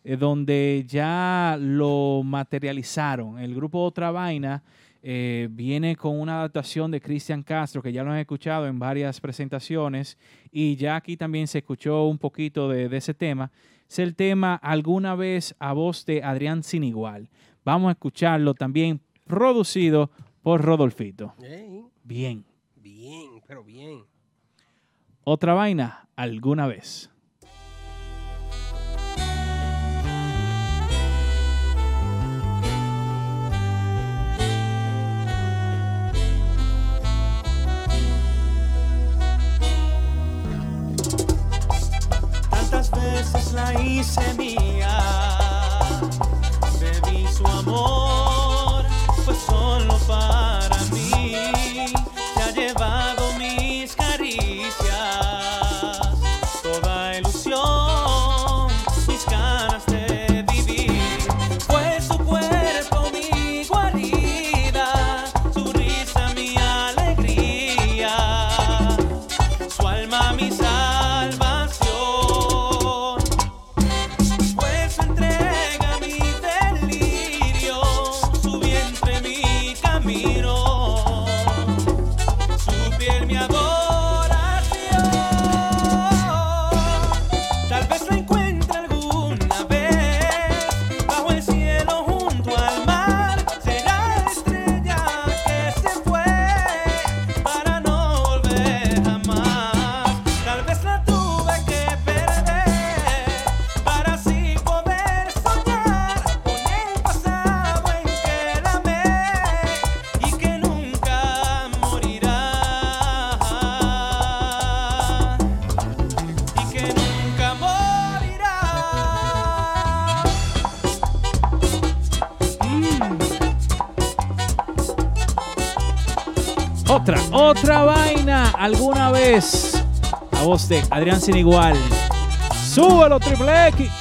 eh, donde ya lo materializaron. El grupo Otra Vaina eh, viene con una adaptación de Cristian Castro, que ya lo han escuchado en varias presentaciones, y ya aquí también se escuchó un poquito de, de ese tema. Es el tema Alguna vez a voz de Adrián Sin Igual. Vamos a escucharlo también producido por Rodolfito. Bien. bien, pero bien. Otra vaina, alguna vez. La hice mía, bebí su amor, Adrián Sin Igual. ¡Súbelo, Triple X!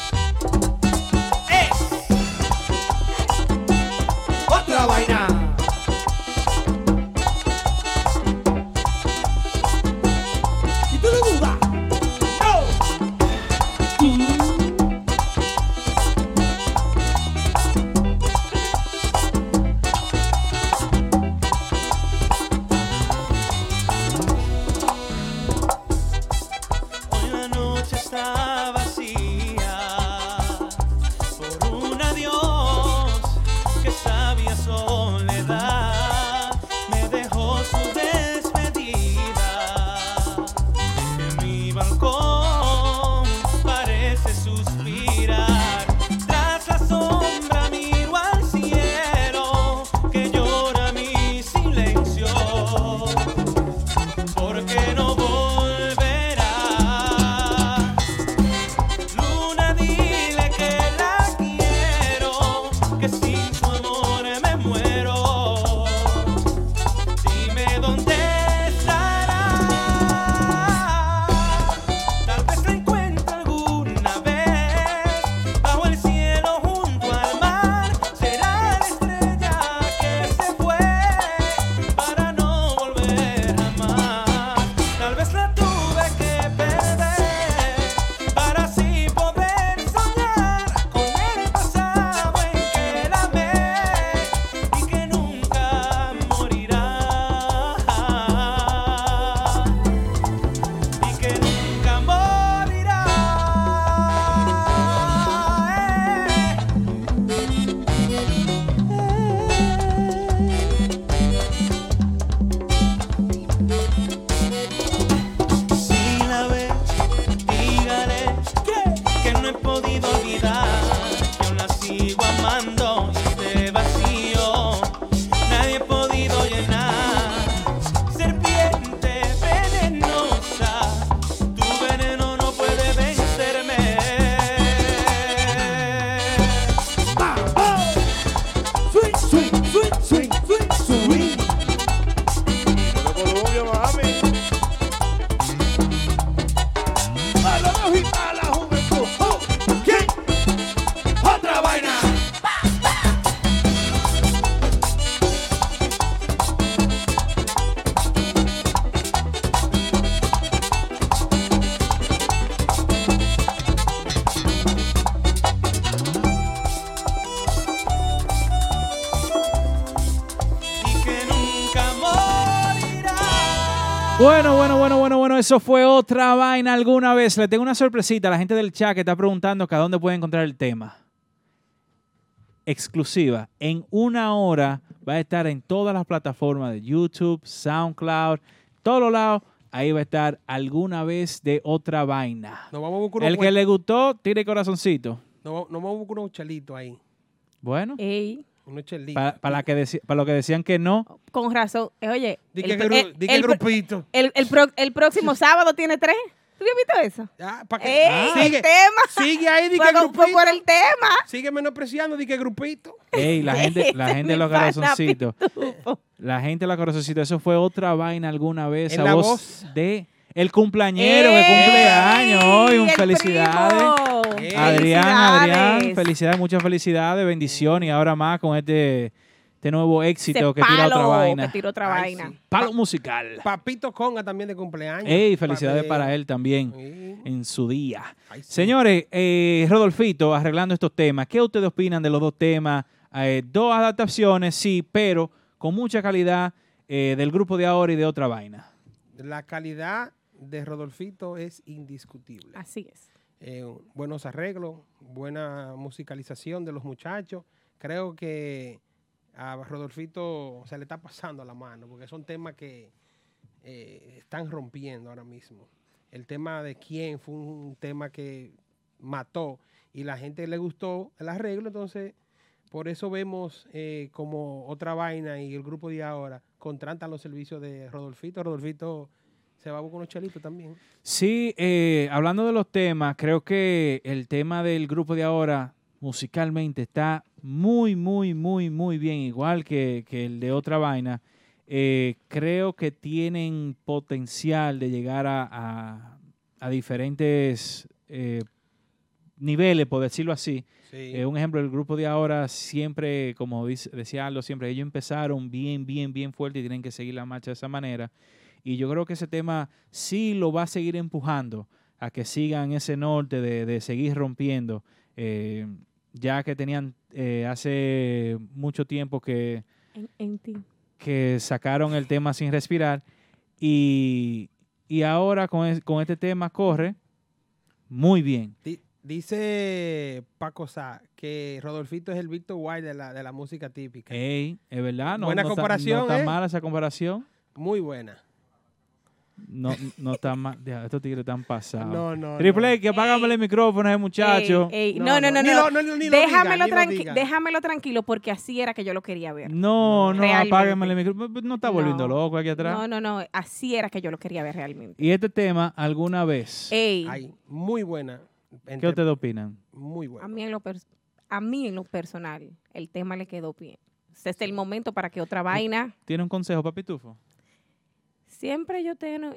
Eso fue otra vaina alguna vez. Le tengo una sorpresita a la gente del chat que está preguntando que a dónde puede encontrar el tema. Exclusiva. En una hora va a estar en todas las plataformas de YouTube, SoundCloud, todos los lados. Ahí va a estar alguna vez de otra vaina. Nos vamos a buscar unos, El que le gustó, tire corazoncito. nos, nos vamos a buscar unos chelitos ahí. Bueno, Ey, Para, para, la que para los que decían que no, con razón. Eh, Oye, Di el que, gru- el- di que el grupito. el- el pro- el próximo *laughs* sábado tiene tres. ¿Tú habías visto eso? Ah, ¿pa' qué? ¡Ey! Ah, el sigue, tema. sigue ahí, di Fue que con- fue grupito. por el tema. Sigue menospreciando, di que grupito. ey, la *laughs* gente, la Ese gente de los pana corazoncitos. La gente de la corazoncita, eso fue otra vaina alguna vez. En a la voz, voz. de el cumpleañero que cumple ¡Ey! años hoy. Un El felicidades. Ey. Adrián, Adrián, Felicidades. muchas felicidades, bendiciones y ahora más con este, este nuevo éxito que tira otra vaina. Que tira otra Ay, vaina. sí. Palo musical. Papito Conga también de cumpleaños. Ey, felicidades Papi. para él también Sí. en su día. Ay, sí. Señores, eh, Rodolfito, arreglando estos temas, ¿qué ustedes opinan de los dos temas? Eh, dos adaptaciones, sí, pero con mucha calidad eh, del grupo de ahora y de otra vaina. La calidad de Rodolfito es indiscutible. Así es. Eh, buenos arreglos, buena musicalización de los muchachos. Creo que a Rodolfito se le está pasando la mano, porque son temas que eh, están rompiendo ahora mismo. El tema de quién fue un tema que mató y la gente le gustó el arreglo, entonces por eso vemos eh, como otra vaina y el grupo de ahora contratan los servicios de Rodolfito. Rodolfito se va a buscar unos chelitos también. Sí, eh, hablando de los temas, creo que el tema del grupo de ahora musicalmente está muy, muy, muy, muy bien, igual que, que el de otra vaina. Eh, creo que tienen potencial de llegar a, a a diferentes eh, niveles, por decirlo así. Sí. Eh, un ejemplo, el grupo de ahora siempre, como dice, decía Aldo, siempre ellos empezaron bien, bien, bien fuerte y tienen que seguir la marcha de esa manera. Y yo creo que ese tema sí lo va a seguir empujando a que sigan ese norte de, de seguir rompiendo, eh, ya que tenían eh, hace mucho tiempo que, En, en ti. que sacaron el tema sin respirar y, y ahora con, es- con este tema corre muy bien. Di- Dice Paco Sá que Rodolfito es el Victor White de la, de la música típica. Ey, es verdad, no, Buena no está- comparación, no está ¿eh? mala esa comparación. Muy buena. No, no está mal. Estos tigres están pasados. No, no, Triple no. X, apágame el micrófono a ese muchacho. Ey, ey, No, no, no, no, déjamelo, diga, ni lo tranqui- diga. déjamelo tranquilo porque así era que yo lo quería ver. No, no, Realmente. apágame el micrófono. No está volviendo No. loco aquí atrás. No, no, no. Así era que yo lo quería ver realmente. Y este tema, alguna vez, Ey, Ay, muy buena. ¿qué ustedes opinan? Muy a buena. mí, en lo a mí en lo personal, el tema le quedó bien. Este es el momento para que otra vaina. ¿Tiene un consejo para Pitufo? Siempre yo tengo.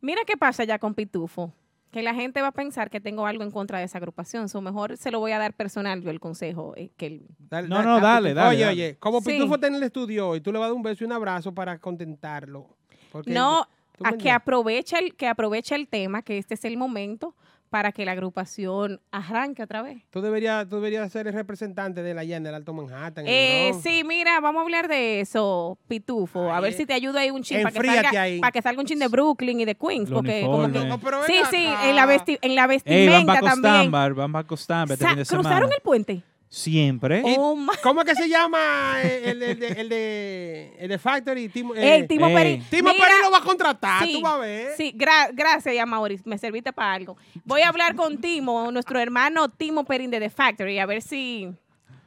Mira qué pasa ya con Pitufo. Que la gente va a pensar que tengo algo en contra de esa agrupación. So mejor se lo voy a dar personal yo el consejo. eh, que el- Dale- No, dale- no, dale, dale, Oye, dale. oye, como Sí. Pitufo está en el estudio hoy, tú le vas a dar un beso y un abrazo para contentarlo. Porque No, ¿tú me a que aproveche el, que aproveche el tema, que este es el momento para que la agrupación arranque otra vez. Tú deberías, tú deberías ser el representante de la allá en el Alto Manhattan. el Eh, sí, mira, vamos a hablar de eso, Pitufo. A ver si te ayuda ahí un chin para que, salga, ahí. para que salga un chin de Brooklyn y de Queens. Los Porque como que, uniformes. No, pero sí, ven sí, acá. en la, vesti- en la Ey, van vestimenta para también. Costambar, van Costambar este Sa- fin de semana. ¿Cruzaron el puente? Siempre. Oh, ¿Cómo es que se llama el, el de, el de, el de Factory? Timo, eh, Timo Ey. Perín. Timo Mira, Perín lo va a contratar, sí, tú vas a ver. Sí, gra- gracias, ya Maurice. Me serviste para algo. Voy a hablar con Timo, nuestro hermano Timo Perín de The Factory, a ver si...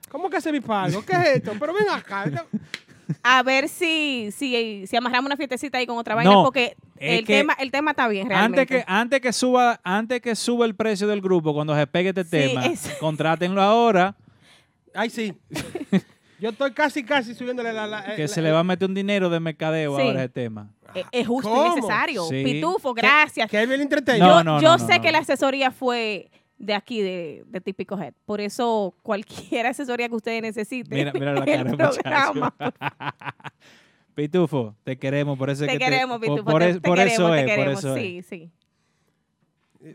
¿Cómo que hace mi pago? ¿Qué es esto? Pero ven acá. A ver si, si, si amarramos una fiestecita ahí con otra vaina, No, porque el que tema, el tema está bien realmente. Antes que, antes que suba, antes que suba el precio del grupo, cuando se pegue este Sí, tema, es- contrátenlo ahora, Ay, sí. *laughs* Yo estoy casi, casi subiéndole la... la- que la- se le va a meter un dinero de mercadeo Sí. ahora ese tema. es, es justo ¿Cómo? y necesario. Sí. Pitufo, que- gracias. Que él viene entretenir. No, yo no, yo no, sé no, que la asesoría fue de aquí, de, de Típico Head. Por eso, cualquier *laughs* asesoría que ustedes necesiten. Mira, mira la cara programa, *laughs* Pitufo, te queremos, por eso es Te que queremos, Pitufo. Por, te, te por queremos, eso te es, por queremos. eso es. sí, sí.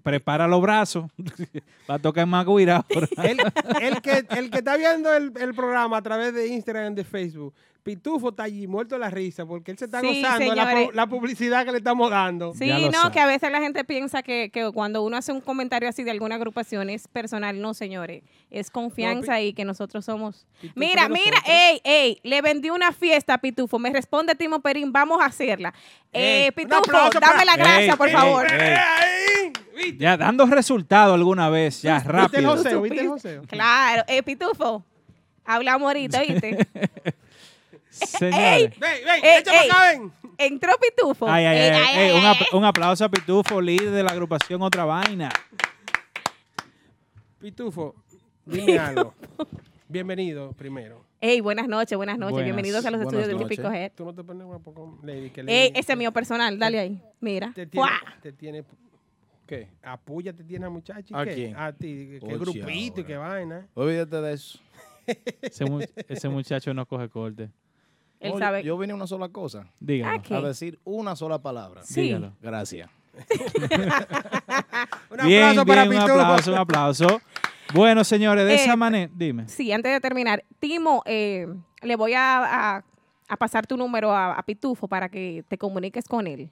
Prepara los brazos. *laughs* Va a tocar más. El, *laughs* el que, el que está viendo el, el programa a través de Instagram y de Facebook, Pitufo está allí muerto de la risa porque él se está Sí, gozando la, la publicidad que le estamos dando. Sí, no, sabe. que a veces la gente piensa que, que cuando uno hace un comentario así de alguna agrupación es personal. No, señores. Es confianza y que nosotros somos. Pitufo Mira, mira, nosotros. ey, ey, le vendí una fiesta a Pitufo. Me responde Timo Perín, vamos a hacerla. Ey, Eh, Pitufo, dame para- la gracia, Ey, por ey, favor. ey. ¡Eh! ¿Viste? Ya dando resultado alguna vez, ya ¿Viste el rápido. joseo? ¿Viste el joseo? Claro, eh, Pitufo. Hablamos ahorita, ¿viste? *laughs* Señores. Ey, échame ey. acá, ven. Entró Pitufo. Ay, ay, Ey, ay, ay, ey, ay, un, ay. apl- un aplauso a Pitufo, líder de la agrupación Otra Vaina. Pitufo, dime algo. Bienvenido primero. Ey, buenas noches, buenas noches. Buenas, Bienvenidos a los estudios de noches. Típico Head. Tú no te pones un poco lady que Ey, ese es mío personal, dale ahí. Mira. Te tiene, te tiene, ¿Qué? apuya te tiene a muchacha. ¿A ¿y qué? quién? A ti, Oye, grupito y qué vaina. Olvídate de eso. Ese, mu- ese muchacho no coge corte. Él No, sabe. Yo vine a una sola cosa. Dígalo. ¿qué? A decir una sola palabra. Sí. Dígalo. Gracias. *laughs* Un Bien, aplauso para bien, un Pitufo. aplauso, un aplauso. Bueno, señores, de Eh, esa manera, dime. Sí, antes de terminar, Timo, eh, le voy a, a- a pasar tu número a, a Pitufo para que te comuniques con él.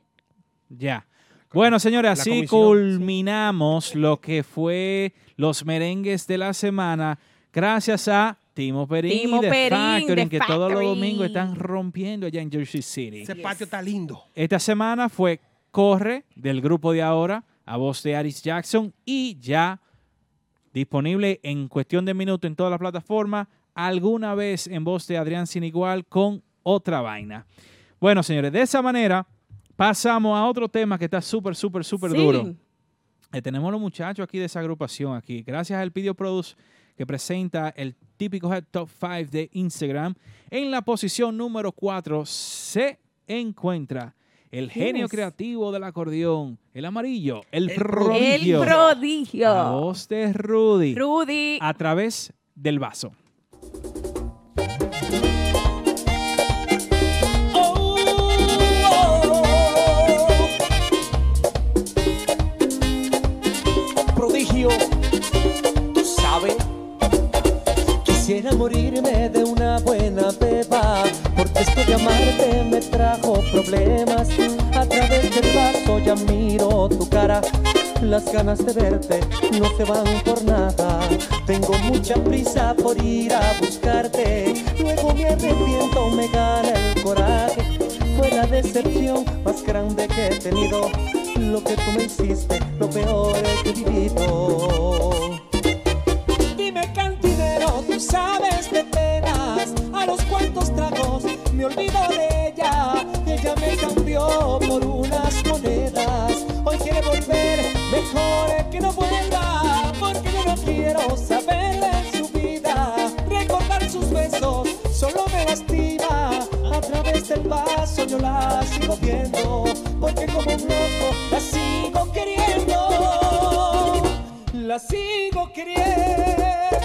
Ya. Bueno, señores, así comisión, culminamos lo que fue los merengues de la semana. Gracias a Timo Perín Timo The Perín, Factory, The que todos los domingos están rompiendo allá en Jersey City. Ese patio está lindo. Esta semana fue Corre del grupo de ahora a voz de Aris Jackson y ya disponible en cuestión de minutos en todas las plataformas, alguna vez en voz de Adrián Sin Igual con otra vaina. Bueno, señores, de esa manera pasamos a otro tema que está súper, súper, súper Sí. duro. Eh, tenemos los muchachos aquí de esa agrupación aquí. Gracias al Video Produce que presenta el típico Head Top 5 de Instagram. En la posición número 4 se encuentra el ¿Quién genio es? creativo del acordeón, el amarillo, el, El prodigio. prodigio. La voz de Rudy. Rudy. A través del vaso. Quisiera morirme de una buena beba, porque esto de amarte me trajo problemas. A través del vaso ya miro tu cara, las ganas de verte no se van por nada. Tengo mucha prisa por ir a buscarte, luego me arrepiento, me gana el coraje. Fue la decepción más grande que he tenido. Lo que tú me hiciste, lo peor que he vivido. Sabes de penas A los cuantos tragos me olvido de ella. Ella me cambió por unas monedas. Hoy quiere volver, mejor que no vuelva Porque yo no quiero saber de su vida. Recordar sus besos solo me lastima. A través del vaso yo la sigo viendo Porque como un loco la sigo queriendo. La sigo queriendo.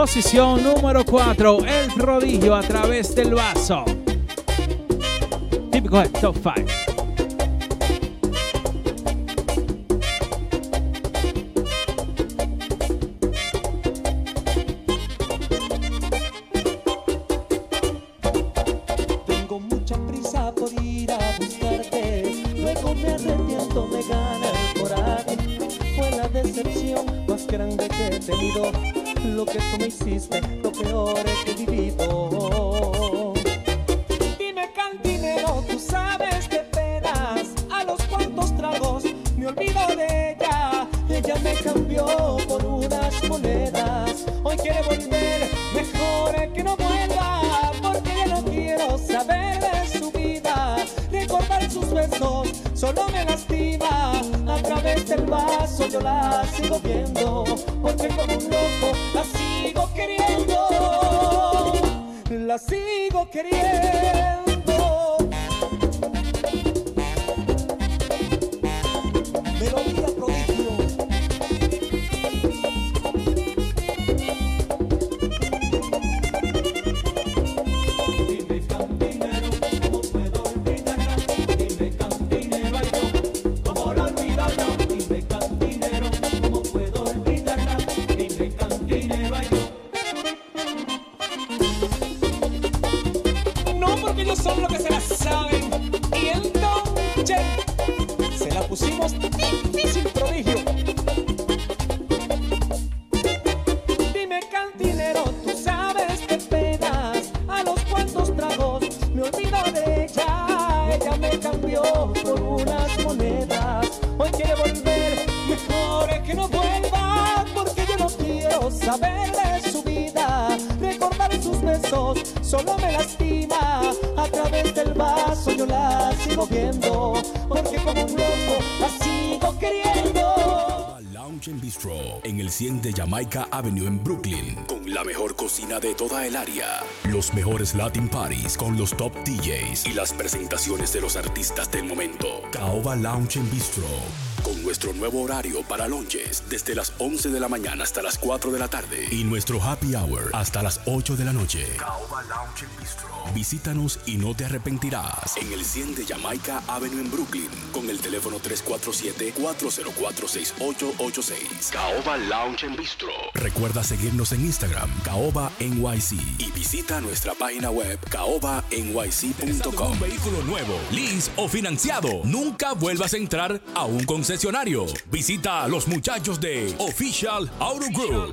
Posición número 4, el prodigio a través del vaso. Típico de top 5. 100 de Jamaica Avenue en Brooklyn con la mejor cocina de toda el área, los mejores Latin parties con los top DJs y las presentaciones de los artistas del momento. Caoba Lounge and Bistro con nuestro nuevo horario para lunches desde las 11 de la mañana hasta las 4 de la tarde y nuestro happy hour hasta las 8 de la noche. Caoba Lounge and Bistro. Visítanos y no te arrepentirás en el 100 de Jamaica Avenue en Brooklyn con el teléfono 347-404-6886. Caoba Lounge and Bistro. Recuerda seguirnos en Instagram, Caoba NYC y visita nuestra página web caobanyc.com. Un vehículo nuevo, lease o financiado. Nunca vuelvas a entrar a un concesionario. Visita a los muchachos de Official Auto Group.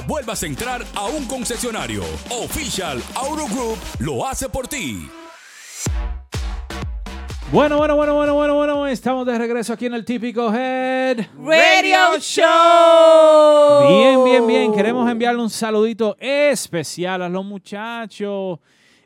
vuelvas a entrar a un concesionario. Official Auto Group lo hace por ti. Bueno, bueno, bueno, bueno, bueno, bueno. Estamos de regreso aquí en el típico Head. Radio Show. Bien, bien, bien. Queremos enviarle un saludito especial a los muchachos.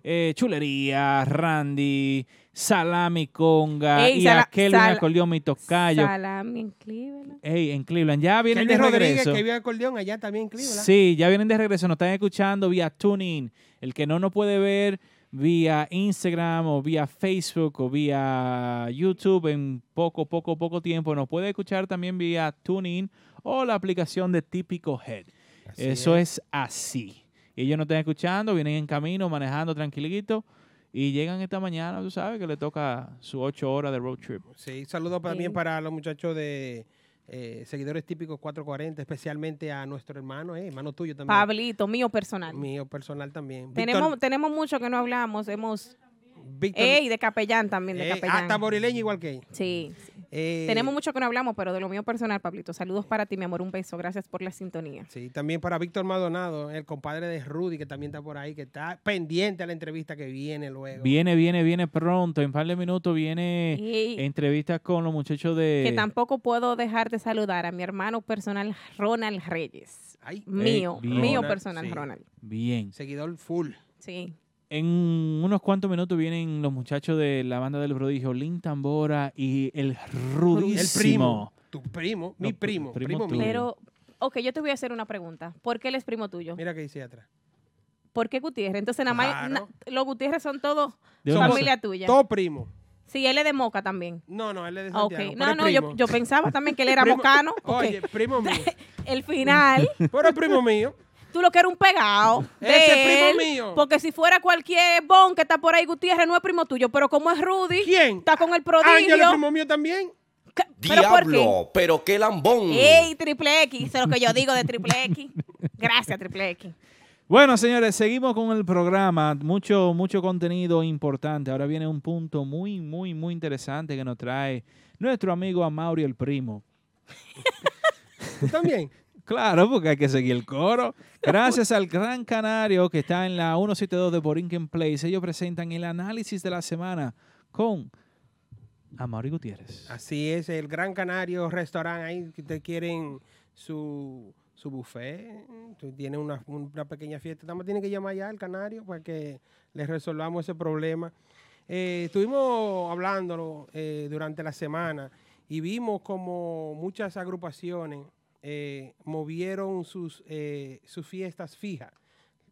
Eh, chulería, Randy, Salami Conga Ey, y sala- aquel sal- acordeón mi tocayo. Salami en Cleveland. Ey, en Cleveland. Ya vienen de Rodríguez, regreso. que vive acordeón allá también en Cleveland. Sí, ya vienen de regreso. Nos están escuchando vía Tuning. El que no nos puede ver vía Instagram o vía Facebook o vía YouTube en poco, poco, poco tiempo, nos puede escuchar también vía Tuning o la aplicación de Típico Head. Así Eso es. así. Ellos nos están escuchando, vienen en camino, manejando tranquilito y llegan esta mañana, tú sabes, que le toca sus ocho horas de road trip. Sí, saludos también Sí. para los muchachos de eh, seguidores típicos 440, especialmente a nuestro hermano, eh, hermano tuyo también. Pablito, mío personal. Mío personal también. Tenemos, Víctor- tenemos mucho que no hablamos. Hemos. Víctor, Ey, de capellán también, de eh, capellán. hasta morileño igual que ella. Sí. sí. Eh, Tenemos mucho que no hablamos, pero de lo mío personal, Pablito. Saludos para ti, mi amor. Un beso. Gracias por la sintonía. Sí, también para Víctor Maldonado, el compadre de Rudy, que también está por ahí, que está pendiente a la entrevista que viene luego. Viene, viene, viene pronto. En un par de minutos viene Y entrevistas con los muchachos de... que tampoco puedo dejar de saludar a mi hermano personal, Ronald Reyes. Ay, Mío, bien. mío Ronald, personal, sí. Ronald. Bien. seguidor full. Sí. En unos cuantos minutos vienen los muchachos de la banda del prodigio, Lin Tambora y el Rudísimo. El primo. Tu primo, mi No, primo, primo primo, mío. Pero, ok, yo te voy a hacer una pregunta. ¿Por qué él es primo tuyo? Mira que dice atrás. ¿Por qué Gutiérrez? Entonces, nada más, Claro. na- los Gutiérrez son todos ¿De dónde familia tuya. Todo primo. Sí, él es de Moca también. No, no, él es de Ah, Ok. Santiago. No, pero no, es yo, primo. yo pensaba también que él era *laughs* Primo- mocano. porque Oye, primo mío. *laughs* el final, Pero es primo mío. *laughs* tú lo que eres un pegado. de *laughs* Ese es primo mío. Porque si fuera cualquier bon que está por ahí, Gutiérrez no es primo tuyo. Pero como es Rudy, ¿Quién? está con el Ángel prodigio. es primo mío también. ¿Qué? ¿Pero por qué? Diablo, pero qué lambón. ¡Ey, Triple X! Eso es lo que yo digo de Triple X. *laughs* Gracias, Triple X. Bueno, señores, seguimos con el programa. Mucho, mucho contenido importante. Ahora viene un punto muy, muy, muy interesante que nos trae nuestro amigo Amaury el Primo. *laughs* ¿Tú también? Claro, porque hay que seguir el coro. Gracias al Gran Canario que está en la 172 de Borinquen Place, ellos presentan el análisis de la semana con Amaury Gutiérrez. Así es, el Gran Canario Restaurant ahí, te quieren su, su buffet, tú tienes una, una pequeña fiesta, más tienen que llamar ya al Canario para que les resolvamos ese problema. Eh, estuvimos hablando eh, durante la semana y vimos como muchas agrupaciones eh, movieron sus, eh, sus fiestas fijas.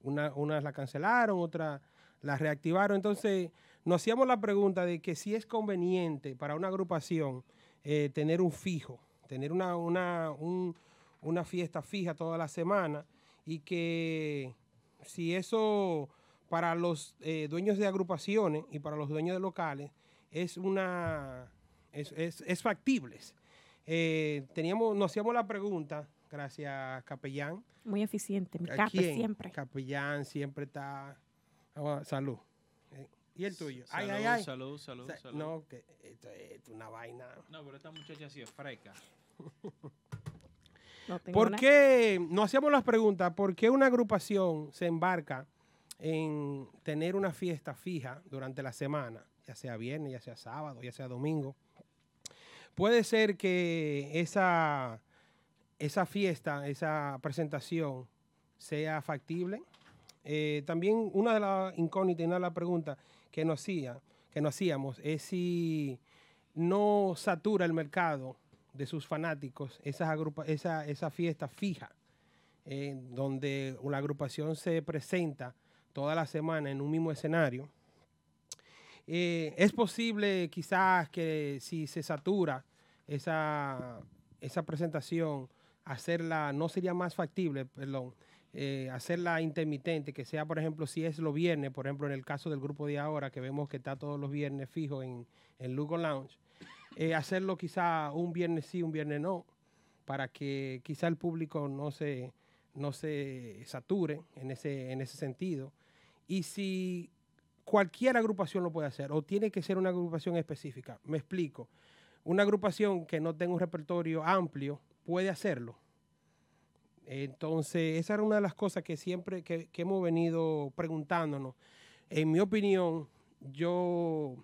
Una- unas la cancelaron, otras las reactivaron. Entonces, nos hacíamos la pregunta de que si es conveniente para una agrupación eh, tener un fijo, tener una, una, un- una fiesta fija toda la semana y que si eso para los dueños de agrupaciones y para los dueños de locales es una es, es, es factible. Eh, teníamos, nos hacíamos la pregunta, gracias Capellán, Muy eficiente. Mi ¿A cape siempre. Capellán siempre está. Ah, salud. Eh, ¿Y el tuyo? ay, ay, ay. salud, salud, Sa- No, que esto es una vaina. No, pero esta muchacha sí es fresca. No tengo ¿Por qué? Nos hacíamos las preguntas. ¿Por qué una agrupación se embarca en tener una fiesta fija durante la semana? Ya sea viernes, ya sea sábado, ya sea domingo. Puede ser que esa, esa fiesta, esa presentación sea factible. Eh, también una de las incógnitas y una de las preguntas que nos, hacía, que nos hacíamos es si no satura el mercado de sus fanáticos esas esa, fiesta fija, eh, donde una agrupación se presenta toda la semana en un mismo escenario. Eh, es posible quizás que si se satura esa, esa presentación, hacerla, no sería más factible, perdón, eh, hacerla intermitente, que sea, por ejemplo, si es los viernes, por ejemplo, en el caso del grupo de ahora, que vemos que está todos los viernes fijo en, en Lugo Lounge, eh, hacerlo quizá un viernes sí, un viernes no, para que quizá el público no se, no se sature en ese, en ese sentido. Y si cualquier agrupación lo puede hacer o tiene que ser una agrupación específica. Me explico. Una agrupación que no tenga un repertorio amplio puede hacerlo. Entonces, esa era una de las cosas que siempre que, hemos venido preguntándonos. En mi opinión, yo,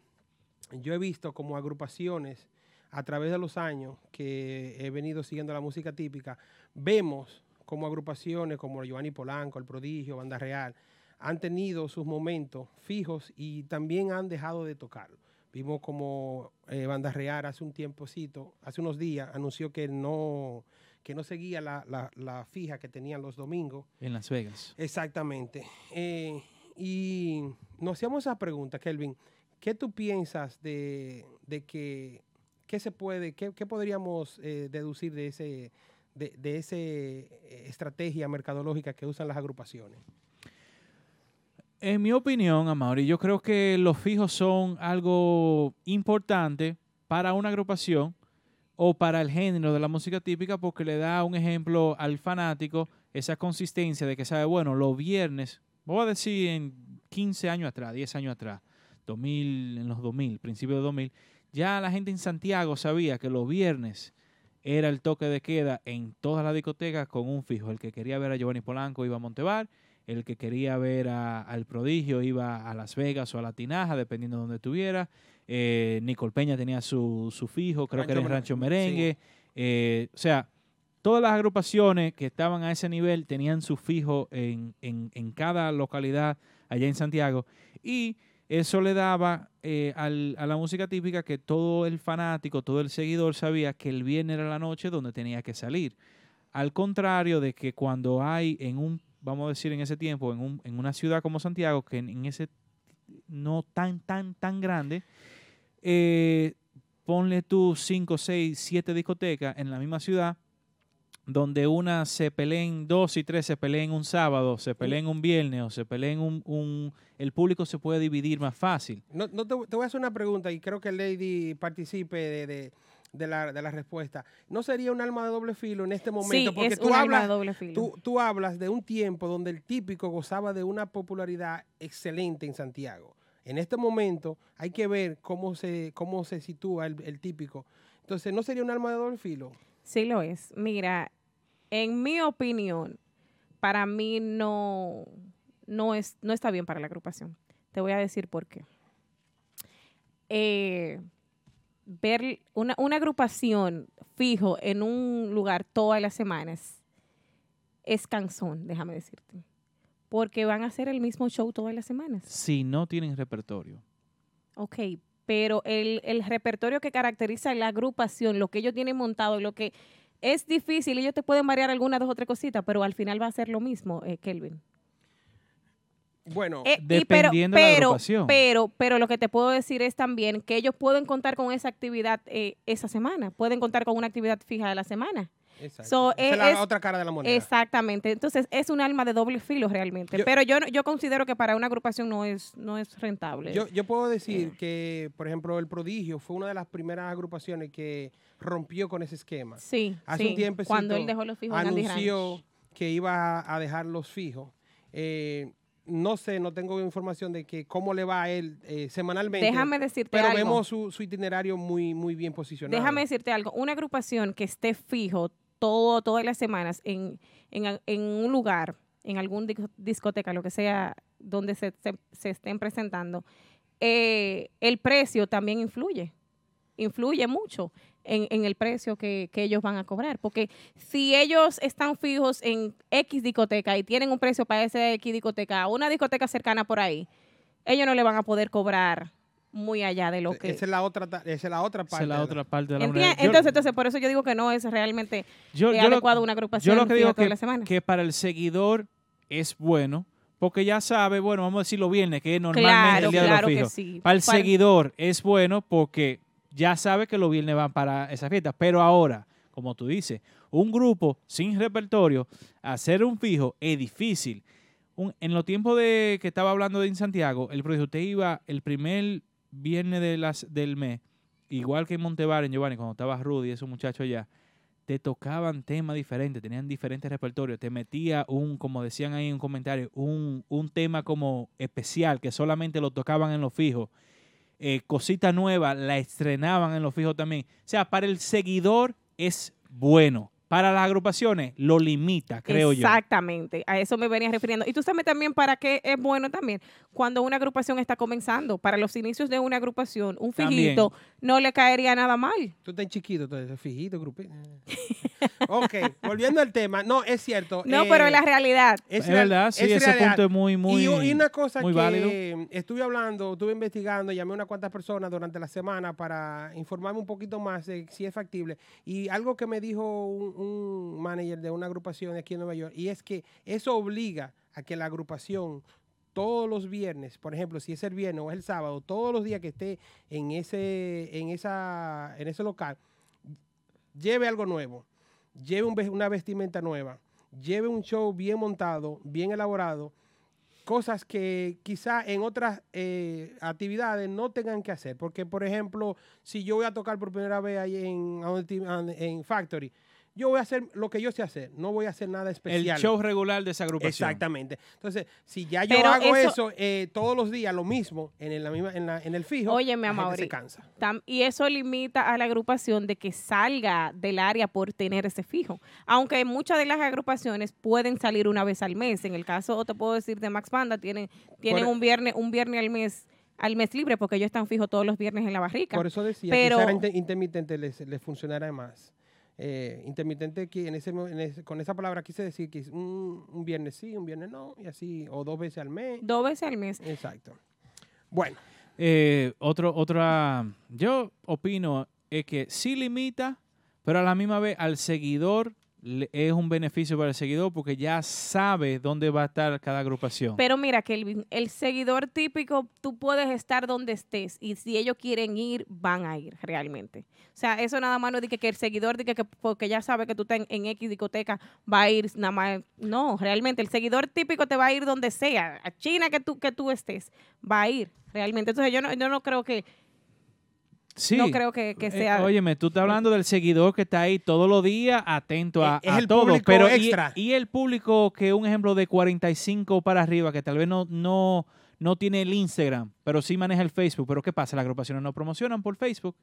yo he visto como agrupaciones a través de los años que he venido siguiendo la música típica, vemos como agrupaciones como Giovanni Polanco, El Prodigio, Banda Real, han tenido sus momentos fijos y también han dejado de tocarlo. Vimos como eh, Banda Real hace un tiempocito, hace unos días, anunció que no, que no seguía la, la- la fija que tenían los domingos. En Las Vegas. Exactamente. Eh, y nos hacíamos esa pregunta, Kelvin. ¿Qué tú piensas de, de que qué se puede, qué, qué podríamos eh, deducir de ese de, de ese eh, estrategia mercadológica que usan las agrupaciones? En mi opinión, Amaury, yo creo que los fijos son algo importante para una agrupación o para el género de la música típica porque le da un ejemplo al fanático, esa consistencia de que sabe, bueno, los viernes, voy a decir en 15 años atrás, 10 años atrás, 2000, en los 2000, principios de 2000, ya la gente en Santiago sabía que los viernes era el toque de queda en todas las discotecas con un fijo. El que quería ver a Giovanni Polanco iba a Montebar, el que quería ver a- al prodigio iba a Las Vegas o a La Tinaja, dependiendo de donde estuviera. Eh, Nicole Peña tenía su, su fijo, creo que era en Rancho Rancho Mere- Merengue. Eh, o sea, todas las agrupaciones que estaban a ese nivel tenían su fijo en, en- en cada localidad allá en Santiago. Y eso le daba eh, al- a la música típica que todo el fanático, todo el seguidor sabía que el viernes era la noche donde tenía que salir. Al contrario de que cuando hay en un, vamos a decir en ese tiempo, en, un- en una ciudad como Santiago, que en, en ese no tan, tan, tan grande, eh, ponle tú 5, 6, 7 discotecas en la misma ciudad, donde una se peleen dos y tres se peleen un sábado, se peleen un viernes o se peleen un, un- El público se puede dividir más fácil. No, no te, te voy a hacer una pregunta y creo que Lady participe de, de- de la, de la respuesta. ¿No sería un arma de doble filo en este momento? Sí, es un arma de doble filo. Tú, tú hablas de un tiempo donde el típico gozaba de una popularidad excelente en Santiago. En este momento hay que ver cómo se, cómo se sitúa el, el típico. Entonces, ¿no sería un arma de doble filo? Sí lo es. Mira, en mi opinión, para mí no, no, es, no está bien para la agrupación. Te voy a decir por qué. Eh, ver una, una agrupación fijo en un lugar todas las semanas es cansón, déjame decirte. Porque van a hacer el mismo show todas las semanas. Si no tienen repertorio. Ok, pero el, el repertorio que caracteriza la agrupación, lo que ellos tienen montado, lo que es difícil, ellos te pueden variar algunas dos o tres cositas, pero al final va a ser lo mismo, eh, Kelvin. Bueno, Eh, y pero, Dependiendo de la pero, agrupación. pero, pero lo que te puedo decir es también que ellos pueden contar con esa actividad eh, esa semana, pueden contar con una actividad fija de la semana. exacto. so, Esa es eh, la otra cara de la moneda. Exactamente. Entonces es un alma de doble filo realmente. Yo- pero yo, no- yo considero que para una agrupación no es, no es rentable. Yo, yo puedo decir que, por ejemplo, El Prodigio fue una de las primeras agrupaciones que rompió con ese esquema. sí, Hace sí, un tiempo cuando él dejó los fijos en anunció Ranch. que iba a dejar los fijos. Eh, no sé, no tengo información de que cómo le va a él eh, semanalmente. Déjame decirte pero algo. vemos su, su itinerario muy, muy bien posicionado. Déjame decirte algo. Una agrupación que esté fijo todo, todas las semanas en, en, en un lugar, en algún disco- discoteca, lo que sea, donde se, se- se estén presentando, eh, el precio también influye. Influye mucho en, en el precio que, que ellos van a cobrar. Porque si ellos están fijos en X discoteca y tienen un precio para esa X discoteca, una discoteca cercana por ahí, ellos no le van a poder cobrar muy allá de lo que... Esa es la otra, esa es la otra Esa parte. es la de otra parte de la. Yo- entonces, entonces, por eso yo digo que no es realmente yo- eh, yo lo- adecuado una agrupación Yo lo que digo que, las semanas. que para el seguidor es bueno, porque ya sabe, bueno, vamos a decirlo viernes, que es normalmente Claro, el día claro de los fijos. sí. Para el Para- seguidor es bueno porque ya sabe que los viernes van para esa fiesta. Pero ahora, como tú dices, un grupo sin repertorio, hacer un fijo es difícil. En los tiempos de que estaba hablando de Santiago, el proyecto usted iba el primer viernes de las, del mes, igual que en Montebar, en Giovanni, cuando estaba Rudy, esos muchachos allá, te tocaban temas diferentes, tenían diferentes repertorios, te metía un, como decían ahí en un comentario, un, un tema como especial que solamente lo tocaban en los fijos. Eh, cosita nueva, la estrenaban en los fijos también. O sea, para el seguidor es bueno. Para las agrupaciones lo limita, creo yo. Exactamente, a eso me venía refiriendo. Y tú sabes también para qué es bueno también cuando una agrupación está comenzando. Para los inicios de una agrupación, un También. fijito no le caería nada mal. Tú estás chiquito, entonces, fijito, grupito. *laughs* ok, volviendo al tema. No, es cierto. No, eh, pero es la realidad. Es verdad, sí, es ese realidad. punto es muy, muy, y, y una cosa muy que válido. estuve hablando, estuve investigando, llamé a unas cuantas personas durante la semana para informarme un poquito más de si es factible. Y algo que me dijo un, un manager de una agrupación aquí en Nueva York, y es que eso obliga a que la agrupación todos los viernes, por ejemplo, si es el viernes o es el sábado, todos los días que esté en ese, en esa, en ese local, lleve algo nuevo, lleve un ve- una vestimenta nueva, lleve un show bien montado, bien elaborado, cosas que quizá en otras eh, actividades no tengan que hacer. Porque, por ejemplo, si yo voy a tocar por primera vez ahí en Factory, yo voy a hacer lo que yo sé hacer, no voy a hacer nada El especial. show regular de esa agrupación. Exactamente. Entonces, si ya yo Pero hago eso- eso, eh, todos los días, lo mismo, en el, la misma, en, la- en el fijo, Oye, mi la gente amor. se cansa. Tam- y eso limita a la agrupación de que salga del área por tener ese fijo. Aunque muchas de las agrupaciones pueden salir una vez al mes. En el caso, te puedo decir, de Max Banda, tienen, tienen Por- un viernes, un viernes al mes al mes libre porque ellos están fijos todos los viernes en la barrica. Por eso decía Pero- que intermitente les, les funcionará más. Eh, intermitente que en ese, en ese- con esa palabra quise decir que es un, un viernes sí, un viernes no, y así, o dos veces al mes. Dos veces al mes. Exacto. Bueno, Eh, otro, otra, yo opino es que sí limita, pero a la misma vez al seguidor es un beneficio para el seguidor porque ya sabe dónde va a estar cada agrupación. Pero mira, Kelvin, el seguidor típico, tú puedes estar donde estés y si ellos quieren ir, van a ir realmente. O sea, eso nada más no dice que el seguidor diga que porque ya sabe que tú estás en, en X discoteca, va a ir nada más. No, realmente, el seguidor típico te va a ir donde sea, a China que tú, que tú estés, va a ir realmente. Entonces yo no, yo no creo que, sí. no creo que, que Eh, sea... óyeme, tú estás hablando del seguidor que está ahí todos los días atento a, Es a el todo, público pero y- extra. Y, el público que un ejemplo de 45 para arriba que tal vez no no no tiene el Instagram, pero sí maneja el Facebook, pero ¿qué pasa? Las agrupaciones no promocionan por Facebook.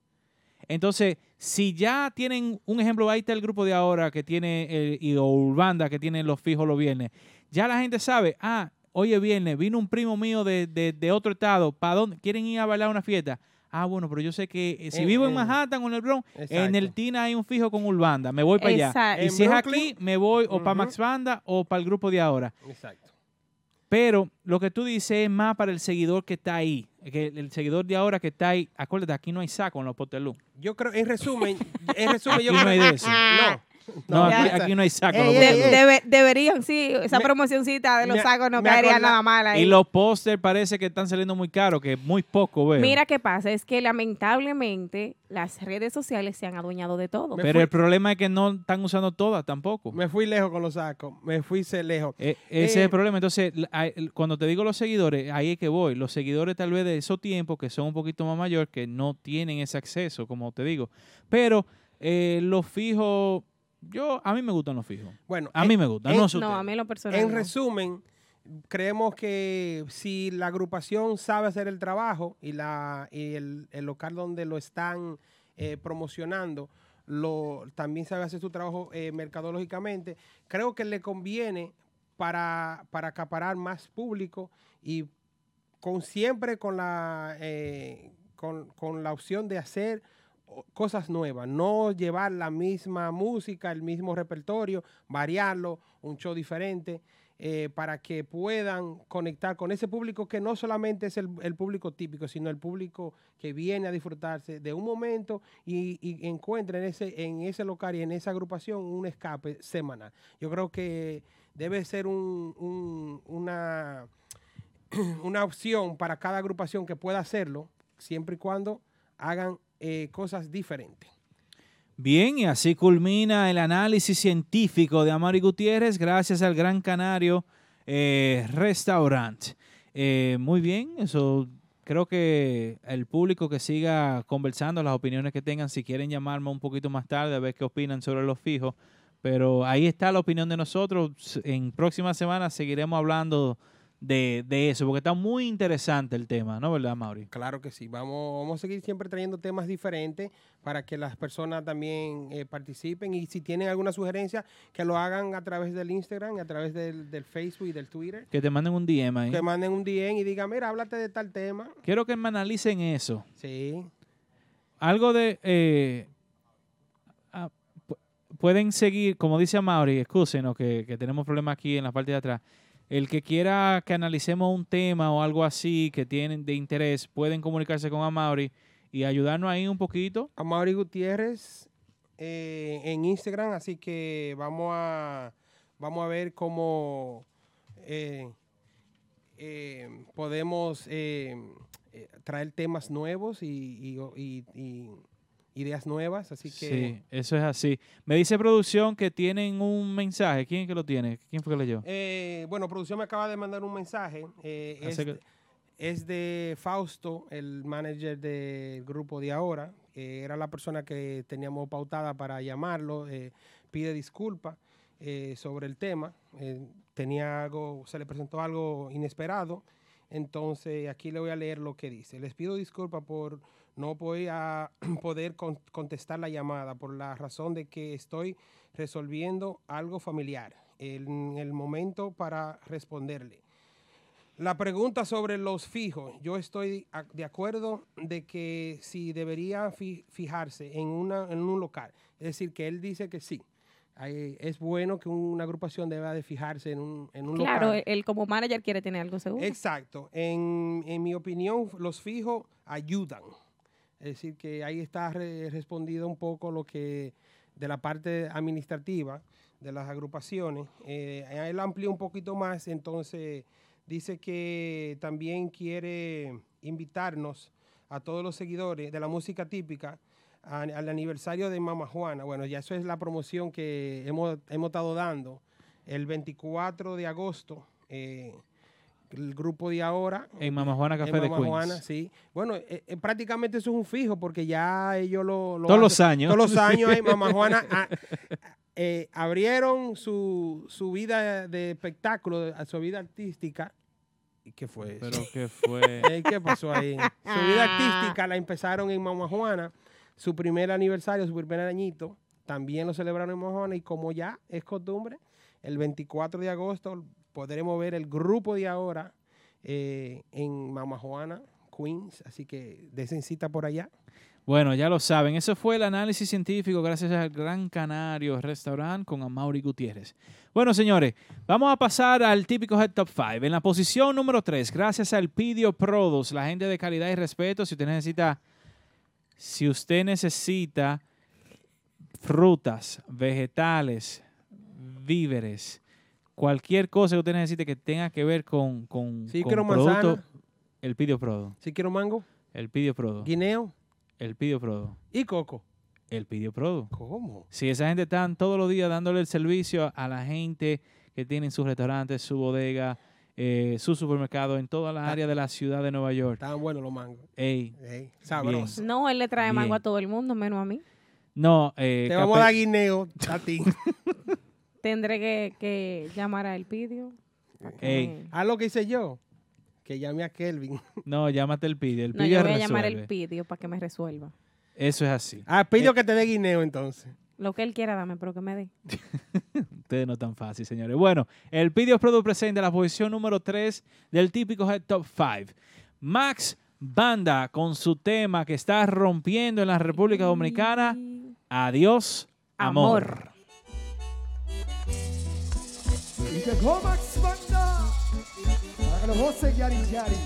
Entonces, si ya tienen un ejemplo, ahí está el grupo de ahora que tiene, el, y o Urbanda que tiene los fijos los viernes, ya la gente sabe, ah, oye viernes, vino un primo mío de, de- de otro estado, ¿para dónde? ¿Quieren ir a bailar una fiesta? Ah, bueno, pero yo sé que eh, si En- vivo en en- Manhattan o en el Bronx, en el Tina hay un fijo con Urbanda, me voy para allá. Y En si es aquí, me voy o para ujú. Max Banda o para el grupo de ahora. exacto. Pero lo que tú dices es más para el seguidor que está ahí. Que el seguidor de ahora que está ahí, acuérdate, aquí no hay saco en los potelú. Yo creo, en resumen, en resumen, yo Aquí no creo- hay de eso. No. No, aquí, aquí no hay saco Ey, debe- deberían, sí, esa Me- promocioncita de los me- sacos no caería nada mal ahí. Y los póster parece que están saliendo muy caros, que muy poco veo. Mira qué pasa, es que lamentablemente las redes sociales se han adueñado de todo. Me Pero fui- el problema es que no están usando todas tampoco. Me fui lejos con los sacos, me fui se- lejos. Eh, ese es Eh, el problema. Entonces, cuando te digo los seguidores, ahí es que voy. Los seguidores tal vez de esos tiempos, que son un poquito más mayores, que no tienen ese acceso, como te digo. Pero eh, los fijos, yo, a mí me gustan los fijos. Bueno, A en- mí me gustan, en- no sé No, ustedes. a mí lo personal. En no. resumen, creemos que si la agrupación sabe hacer el trabajo y, la, y el, el local donde lo están eh, promocionando lo, también sabe hacer su trabajo eh, mercadológicamente, creo que le conviene para, para acaparar más público y con siempre con la, eh, con, con la opción de hacer cosas nuevas, no llevar la misma música, el mismo repertorio, variarlo, un show diferente, eh, para que puedan conectar con ese público que no solamente es el, público típico, sino el público que viene a disfrutarse de un momento y, y encuentra en ese, en ese local y en esa agrupación un escape semanal. Yo creo que debe ser un- un- una, *clears throat* una opción para cada agrupación que pueda hacerlo, siempre y cuando hagan eh, cosas diferentes. Bien, y así culmina el análisis científico de Amari Gutiérrez gracias al Gran Canario eh, Restaurant. Eh, muy bien, eso creo que el público que siga conversando, las opiniones que tengan, si quieren llamarme un poquito más tarde a ver qué opinan sobre los fijos. Pero ahí está la opinión de nosotros. En próximas semanas seguiremos hablando de, de eso, porque está muy interesante el tema, ¿no? ¿Verdad, Mauri? Claro que sí. Vamos, vamos a seguir siempre trayendo temas diferentes para que las personas también eh, participen. Y si tienen alguna sugerencia, que lo hagan a través del Instagram, a través del, del Facebook y del Twitter. Que te manden un DM ahí. Que manden un DM y digan, mira, háblate de tal tema. Quiero que me analicen eso. Sí. Algo de... eh, ah, pu- pueden seguir, como dice Mauri, excúsenos que, que tenemos problemas aquí en la parte de atrás. El que quiera que analicemos un tema o algo así que tienen de interés, pueden comunicarse con Amaury y ayudarnos ahí un poquito. A Mauri Gutiérrez eh, en Instagram, así que vamos a, vamos a ver cómo eh, eh, podemos traer temas nuevos y ideas nuevas. Así que Sí, eso es así. Me dice producción que tienen un mensaje. ¿Quién es que lo tiene? ¿Quién fue que leyó? Eh, bueno, producción me acaba de mandar un mensaje. eh, es, que- es de Fausto, el manager del grupo de ahora. eh, era la persona que teníamos pautada para llamarlo. eh, pide disculpas eh, sobre el tema. tenía algo, se le presentó algo inesperado. Entonces, aquí le voy a leer lo que dice. Les pido disculpas por no poder, a- *clears throat* poder con- contestar la llamada por la razón de que estoy resolviendo algo familiar en el momento para responderle. La pregunta sobre los fijos, yo estoy de acuerdo de que si debería fi- fijarse en, una, en un local, es decir, que él dice que sí. Es bueno que una agrupación deba de fijarse en un, en un Claro, local. él como manager quiere tener algo seguro. Exacto. En, en mi opinión, los fijos ayudan. Es decir, que ahí está re- respondido un poco lo que de la parte administrativa de las agrupaciones. Eh, él amplió un poquito más, entonces dice que también quiere invitarnos a todos los seguidores de la música típica al aniversario de Mama Juana. Bueno, ya eso es la promoción que hemos, hemos estado dando. El 24 de agosto, eh, el grupo de ahora. En Mama Juana Café en de Mama Queens. Juana, sí. Bueno, eh, eh, prácticamente eso es un fijo porque ya ellos lo... lo Todos los años. Todos los años en Mama *laughs* Juana ah, eh, abrieron su, su vida de espectáculo, su vida artística. ¿Y qué fue eso? Pero que *laughs* fue... Eh, ¿Qué pasó ahí? Su vida artística la empezaron en Mama Juana. Su primer aniversario, su primer añito, también lo celebraron en Mama Juana. Y como ya es costumbre, el 24 de agosto podremos ver el grupo de ahora eh, en Mama Juana, Queens. Así que desen cita por allá. Bueno, ya lo saben. Eso fue el análisis científico gracias al Gran Canario Restaurant con Amaury Gutiérrez. Bueno, señores, vamos a pasar al típico Head Top 5. En la posición número 3, gracias al Pidio Produce, la gente de calidad y respeto, si usted necesita, si usted necesita frutas, vegetales, víveres, cualquier cosa que usted necesite que tenga que ver con, con, Si con quiero producto, manzana. el Pidio Prodo. Si quiero mango, El Pidio Prodo. guineo El Pidio Prodo. y coco. El Pidio Prodo. ¿Cómo? Si esa gente están todos los días dándole el servicio a la gente que tiene sus restaurantes, su bodega, eh, su supermercado en toda la área de la ciudad de Nueva York. Estaban buenos los mangos. Ey, Ey, sabroso. No, él le trae mango a todo el mundo, menos a mí. no, eh, Te vamos a dar guineo a ti. *laughs* Tendré que, que llamar a Elpidio. Ey. me- Haz lo que hice yo. Que llame a Kelvin. *laughs* no, llámate el Pidio. El No, Pidio yo voy a llamar a resuelve. Elpidio para que me resuelva. Eso es así. Ah, pido que te dé guineo entonces. Lo que él quiera, dame, pero que me dé. *laughs* Ustedes no tan fácil, señores. Bueno, el Pidio Product presenta la posición número 3 del típico Head Top 5. Max Banda con su tema que está rompiendo en la República Dominicana. Adiós, amor. Amor. Y llegó Max Banda para que los goce Yari Yari.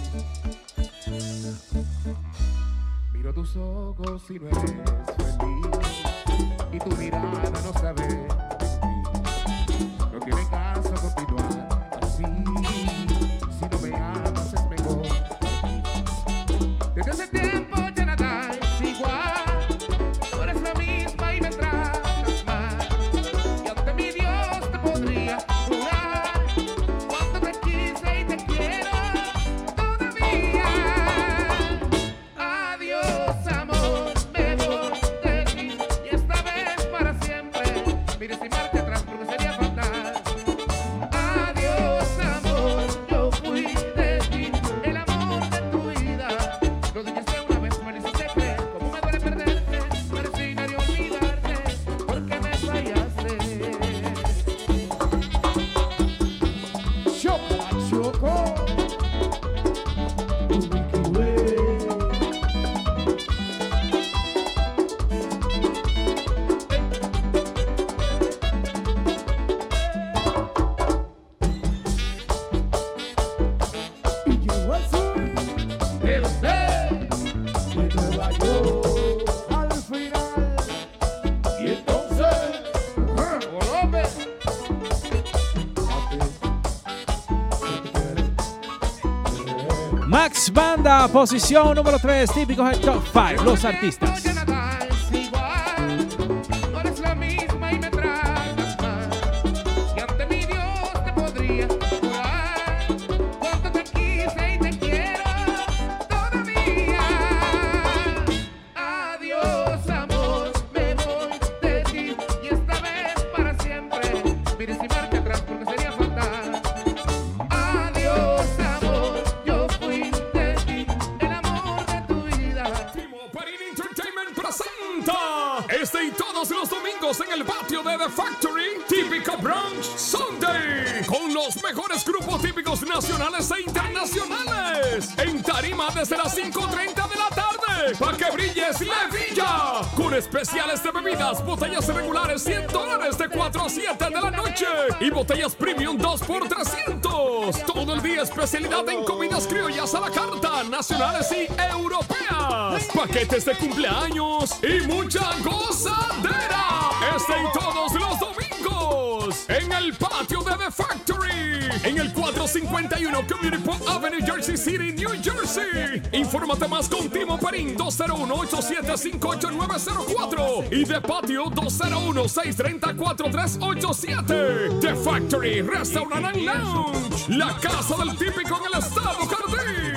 Miro tus ojos y no eres feliz Y tu mirada no sabe mentir. No tiene caso continuar así Si no me amas es mejor. Desde Posición número 3, típico del top 5, los artistas. Todos los domingos en el patio de The Factory Típico Brunch Sunday con los mejores grupos típicos nacionales e internacionales. En tarima desde las 5.30 de la tarde para que brilles Levilla con especiales de bebidas, botellas regulares 100 dólares de 4 a 7 de la noche. Y botellas premium 2 por 300 todo el día especialidad en comidas criollas a la carta nacionales y europeas. Paquetes de cumpleaños y mucha gozadera. Este y todos los en el patio de The Factory en el 451 Community Park Avenue Jersey City New Jersey. Infórmate más con Timo Perín 201-875-8904 y de patio 201-630-4387 The Factory Restaurant and Lounge la casa del típico en el estado Necesitas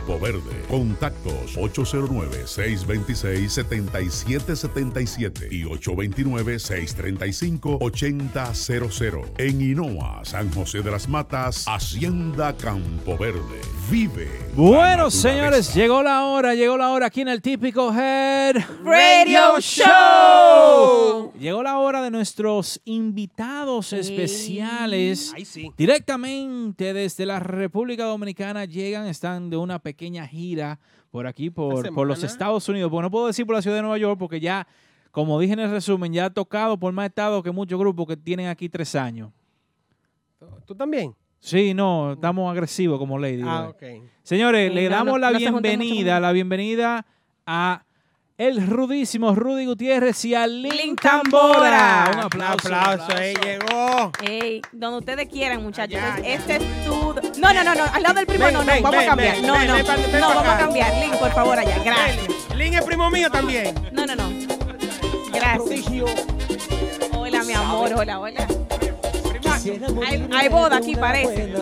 Verde. Contactos 809-626-7777 y 829-635-8000. En Hinoa, San José de las Matas, Hacienda Campo Verde. Vive. Bueno, señores, llegó la hora, llegó la hora aquí en el típico Head Radio Show. Llegó la hora de nuestros invitados especiales. Ay, sí. Directamente desde la República Dominicana llegan, están de una pequeña gira por aquí, por, por los. Estados Unidos. Porque no puedo decir por la ciudad de Nueva York, porque ya, como dije en el resumen, ya ha tocado por más estados que muchos grupos que tienen aquí tres años. ¿Tú también? Sí, no, estamos agresivos como Lady. Ah, güey. ok. Señores, Sí, le damos no- la no bienvenida, la bienvenida a el rudísimo Rudy Gutiérrez y a Link Link Tambora. Un aplauso. Un aplauso, ahí llegó. Ey, donde ustedes quieran, muchachos. Allá, allá. este es tu. No, no, no, no. Al lado del primo, Ven, no, no. ven, vamos ven, a cambiar. ven, no, ven, no. ven pa- ven no, vamos a cambiar. Link, por favor, allá. Gracias. Link es primo mío también. No, no, no. Gracias. Hola, mi amor. Hola, hola. Hay, hay boda aquí, parece.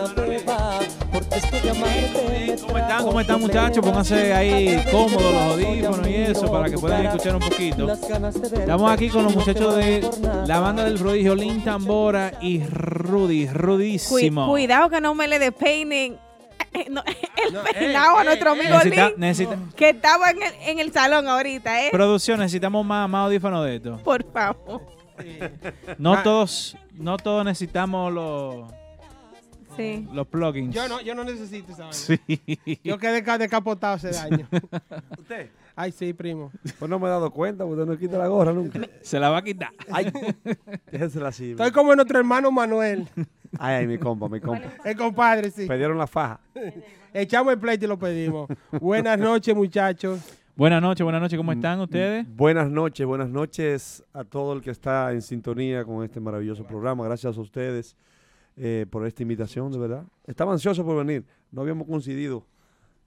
¿Cómo están? ¿Cómo están, muchachos? Pónganse ahí cómodos los audífonos y eso para que puedan escuchar un poquito. Estamos aquí con los muchachos de la banda del prodigio Link Tambora y Rudy, rudísimo. cuidado que no me le despeinen *laughs* no, el No, peinado a nuestro ey, amigo Necesita- Link, necesita- que estaba en el, en el salón ahorita, ¿eh? Producción, necesitamos más, más audífonos de esto. Por favor. No Ah. todos, no todos necesitamos los, Sí. los plugins. Yo no, yo no necesito esa vaina. Sí. Yo quedé ca- decapotado hace año. ¿Usted? Ay, sí, primo. Pues no me he dado cuenta, usted no quita la gorra nunca. Se la va a quitar. Ay, déjensela así. Estoy como nuestro hermano Manuel. Ay, ay, mi compa, mi compa. El compadre, sí. Pidieron la faja. Echamos el pleito y lo pedimos. Buenas noches, muchachos. Buenas noches, buenas noches, ¿cómo están ustedes? Buenas noches, buenas noches a todo el que está en sintonía con este maravilloso programa. Gracias a ustedes eh, por esta invitación, de verdad. Estaba ansioso por venir, no habíamos coincidido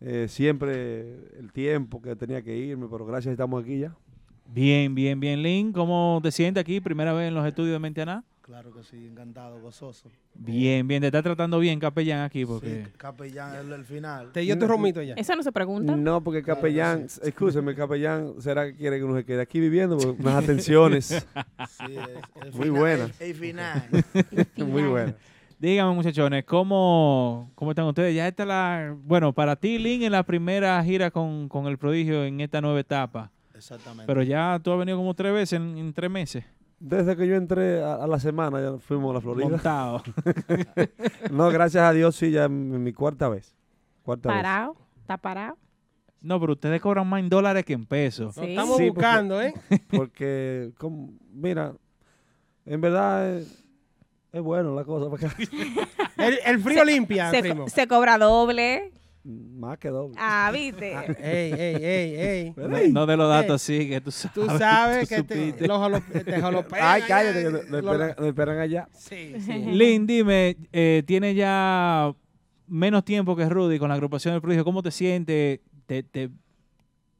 eh, siempre el tiempo que tenía que irme, pero gracias, estamos aquí ya. Bien, bien, bien, Lin. ¿Cómo te sientes aquí? Primera vez en los estudios de Mentianá. Claro que sí, encantado, gozoso. Bien, bien. Te está tratando bien, capellán, aquí, porque... Sí, capellán es el final. Te dio tu romito ya. Eso no se pregunta. No, porque capellán, escúcheme, capellán, ¿será que quiere que uno se quede aquí viviendo? Porque unas atenciones Sí, es- el muy buenas. El, el final. *laughs* muy buenas. Dígame, muchachones, ¿cómo, ¿cómo están ustedes? Ya está la... Bueno, para ti, Lin, en la primera gira con, con el prodigio en esta nueva etapa. Exactamente. Pero ya tú has venido como tres veces en, en tres meses. Desde que yo entré a, a la semana, ya fuimos a la Florida. Montado. *laughs* no, gracias a Dios, sí, ya en mi cuarta vez. Cuarta vez. Parado, está parado. No, pero ustedes cobran más en dólares que en pesos. Sí. Estamos Sí, buscando, ¿eh? *laughs* Porque, como- mira, en verdad es, es bueno la cosa. Porque El, el frío limpia, Se, primo. se cobra doble. Más que doble. Ah, ¿viste? Ey, ey, ey, ey. *laughs* No, no de los datos así, que tú sabes. Tú sabes *laughs* tú que te, los te *laughs* Ay, cállate, que lo, lo- esperan, lo esperan allá. Sí, sí. Lin, dime, eh, tiene ya menos tiempo que Rudy con la agrupación del prodigio. ¿Cómo te sientes? Te, te-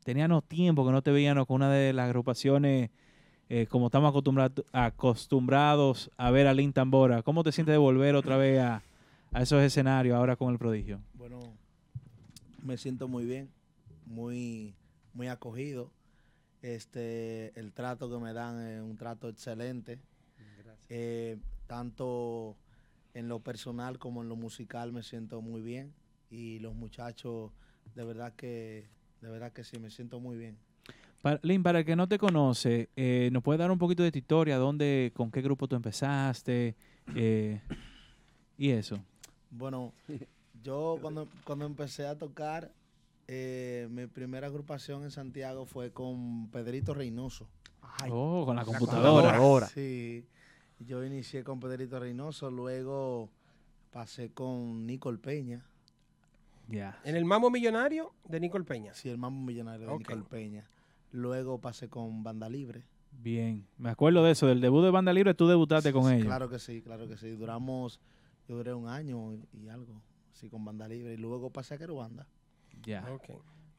teníamos tiempo que no te veíamos con una de las agrupaciones eh, como estamos acostumbrado- acostumbrados a ver a Lin Tambora. ¿Cómo te sientes de volver otra vez a, a esos escenarios ahora con el prodigio? Bueno, me siento muy bien, muy, muy acogido. Este, el trato que me dan es un trato excelente. Eh, tanto en lo personal como en lo musical me siento muy bien. Y los muchachos, de verdad que, de verdad que sí, me siento muy bien. Para, Lin, para el que no te conoce, eh, ¿nos puedes dar un poquito de tu historia? ¿Dónde, con qué grupo tú empezaste? Eh, y eso. Bueno, *laughs* yo cuando, cuando empecé a tocar, eh, mi primera agrupación en Santiago fue con Pedrito Reynoso. Oh, con la computadora. Ahora. Sí, yo inicié con Pedrito Reynoso, luego pasé con Nicole Peña, Ya. En el Mambo Millonario de Nicole Peña. sí, el mambo millonario de Ok. Nicole Peña. Luego pasé con Banda Libre. Bien. Me acuerdo de eso, del debut de Banda Libre, tú debutaste con Sí, ellos. Claro que sí, claro que sí. Duramos, yo duré un año y algo, así con Banda Libre. Y luego pasé a Querubanda. Ya. Ok.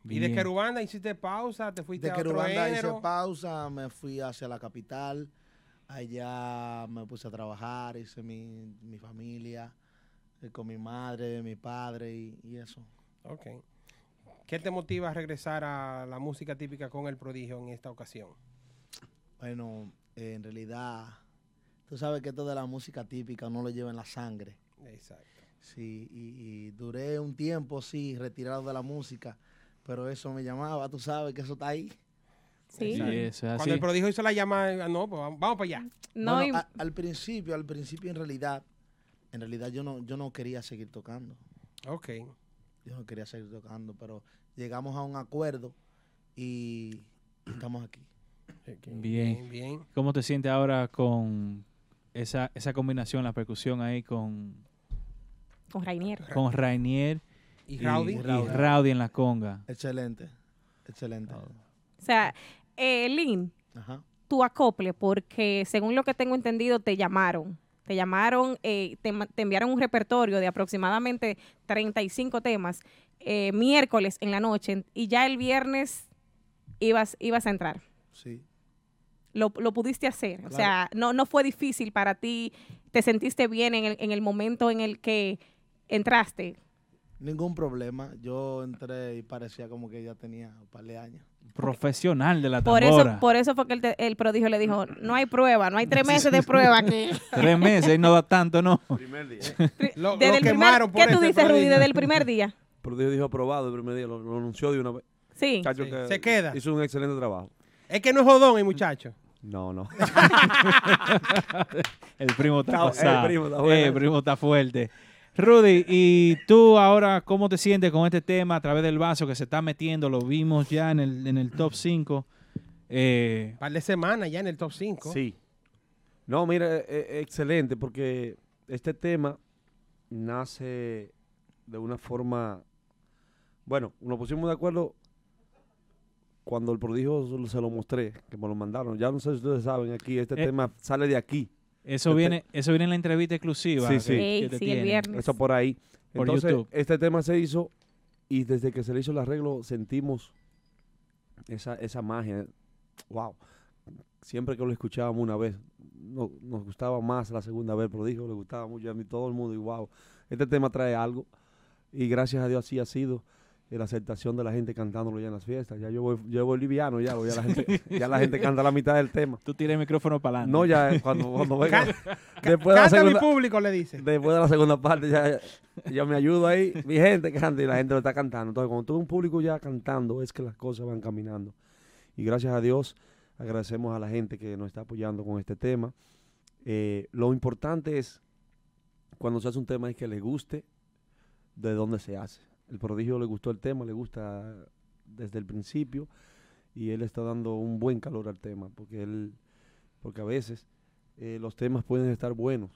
Y de. Querubanda hiciste pausa, te fuiste De a otro Querubanda hice género. pausa, me fui hacia la capital. Allá me puse a trabajar, hice mi, mi familia, eh, con mi madre, mi padre y, y eso. Ok. ¿Qué te motiva a regresar a la música típica con el prodigio en esta ocasión? Bueno, eh, en realidad, tú sabes que esto de la música típica no lo lleva en la sangre. Exacto. Sí, y, y duré un tiempo, sí, retirado de la música, pero eso me llamaba, tú sabes que eso está ahí. Sí. Sí, eso es Cuando el prodigio hizo la llamada, no, pues vamos, vamos para allá. No, Bueno, y- a- al principio, al principio en realidad, en realidad yo no, yo no quería seguir tocando. Ok. Yo no quería seguir tocando, pero llegamos a un acuerdo y estamos aquí. Bien. bien. ¿Cómo te sientes ahora con esa, esa combinación, la percusión ahí con, con Rainier. con Rainier ¿Y Rowdy? y Rowdy en la conga? Excelente, excelente. O sea, eh, Lin, Ajá. tu acople, porque según lo que tengo entendido, te llamaron. Te llamaron, eh, te, enviaron un repertorio de aproximadamente 35 temas eh, miércoles en la noche y ya el viernes ibas, ibas a entrar. Sí. Lo, lo pudiste hacer. O sea, no, no fue difícil para ti. Te sentiste bien en el, en el momento en el que entraste. Ningún problema. Yo entré y parecía como que ya tenía un par de años. Profesional de la Por eso, tambora. por eso fue que el, te- el prodigio le dijo, no hay prueba, no hay tres *laughs* meses de prueba aquí. *laughs* Tres meses y no da tanto, ¿no? Primer día. Lo, *laughs* Desde lo el primer, quemaron por ¿Qué tú dices, Rudy, prodigio. desde el primer día? Pero Dios dijo aprobado el primer día, lo, lo anunció de una vez. Sí. Chacho Sí, que se queda. Hizo un excelente trabajo. Es que no es jodón el muchacho. No, no. El primo está Está- pasado. el primo está bueno. Eh, el primo está fuerte. Rudy, ¿y tú ahora cómo te sientes con este tema a través del vaso que se está metiendo? Lo vimos ya en el, en el top 5. Eh, Un par de semanas ya en el top 5. Sí. No, mira, eh, excelente, porque este tema nace de una forma. Bueno, nos pusimos de acuerdo cuando el prodigio se lo- se lo mostré, que me lo mandaron, ya no sé si ustedes saben aquí, este Eh, tema sale de aquí. Eso Este- viene, eso viene en la entrevista exclusiva. Sí, que- sí. que Ey, te sí, el viernes. Eso por ahí. Por Entonces, YouTube. este tema se hizo y desde que se le hizo el arreglo sentimos esa, esa magia. Wow. Siempre que lo escuchábamos una vez, no- nos gustaba más la segunda vez, pero dijo, le gustaba mucho a mí, todo el mundo, y wow, este tema trae algo. Y gracias a Dios así ha sido la aceptación de la gente cantándolo ya en las fiestas. Ya yo voy, yo voy liviano, ya, ya, la gente, *laughs* ya la gente canta la mitad del tema. Tú tiras el micrófono para adelante. No, ya eh, cuando, cuando venga. Después de la mi público, le dice. Después de la segunda parte, ya, ya me ayudo ahí. Mi gente canta y la gente lo está cantando. Entonces, cuando tú ves un público ya cantando, es que las cosas van caminando. Y gracias a Dios, agradecemos a la gente que nos está apoyando con este tema. Eh, lo importante es, cuando se hace un tema, es que le guste de dónde se hace. El prodigio le gustó el tema, le gusta desde el principio y él está dando un buen calor al tema, porque él, porque a veces eh, los temas pueden estar buenos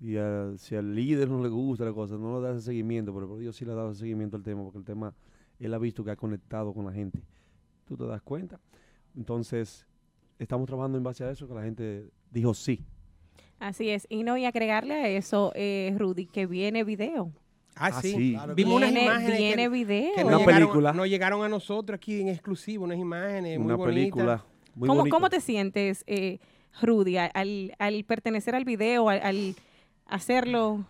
y al- si al líder no le gusta la cosa, no le da ese seguimiento, pero el prodigio sí le ha dado seguimiento al tema, porque el tema él ha visto que ha conectado con la gente. ¿Tú te das cuenta? Entonces, estamos trabajando en base a eso, que la gente dijo sí. Así es. Y no, y agregarle a eso, eh, Rudy, que viene video. Ah, Ah, sí. sí. Claro que Vimos unas Viene- imágenes viene que, video. que Una llegaron- película. nos llegaron a nosotros aquí en exclusivo, unas imágenes muy Una bonitas. película muy ¿Cómo. ¿Cómo te sientes, eh, Rudy, al, al pertenecer al video, al, al hacerlo?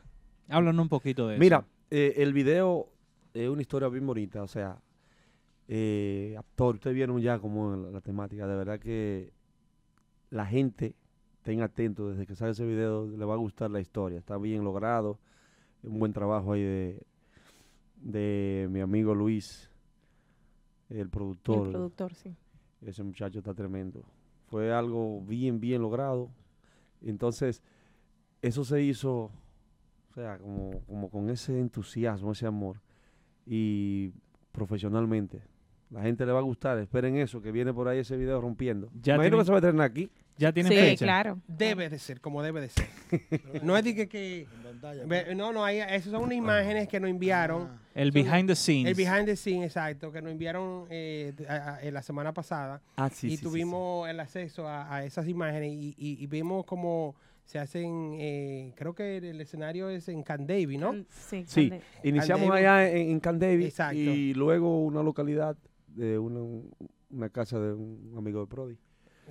Háblanos un poquito de eso. Mira, eh, el video es una historia bien bonita, o sea, eh, actor, ustedes vieron ya como la, la temática, de verdad que la gente estén atentos desde que sale ese video, le va a gustar la historia, está bien logrado, un buen trabajo ahí de, de mi amigo Luis, el productor, El productor, sí. ese muchacho está tremendo, fue algo bien, bien logrado, entonces eso se hizo, o sea, como, como con ese entusiasmo, ese amor, y profesionalmente. La gente le va a gustar, esperen eso, que viene por ahí ese video rompiendo. Ya Imagino tienen- que se va a estrenar aquí. Ya tienen Sí, fecha. claro. Debe de ser, como debe de ser. no es de que... que- En pantalla, ve- no, no, hay, esas son unas imágenes que nos enviaron. Ah, El behind the scenes. El behind the scenes, exacto, que nos enviaron eh, a- a- en la semana pasada. Ah, sí, y sí, sí, tuvimos el acceso a, a esas imágenes y, y- y vimos cómo se hacen, eh, creo que el escenario es en Can Davy, ¿no? Sí. Sí, iniciamos allá en, en Camp David Exacto. y luego una localidad de una, una casa de un amigo de Prodi.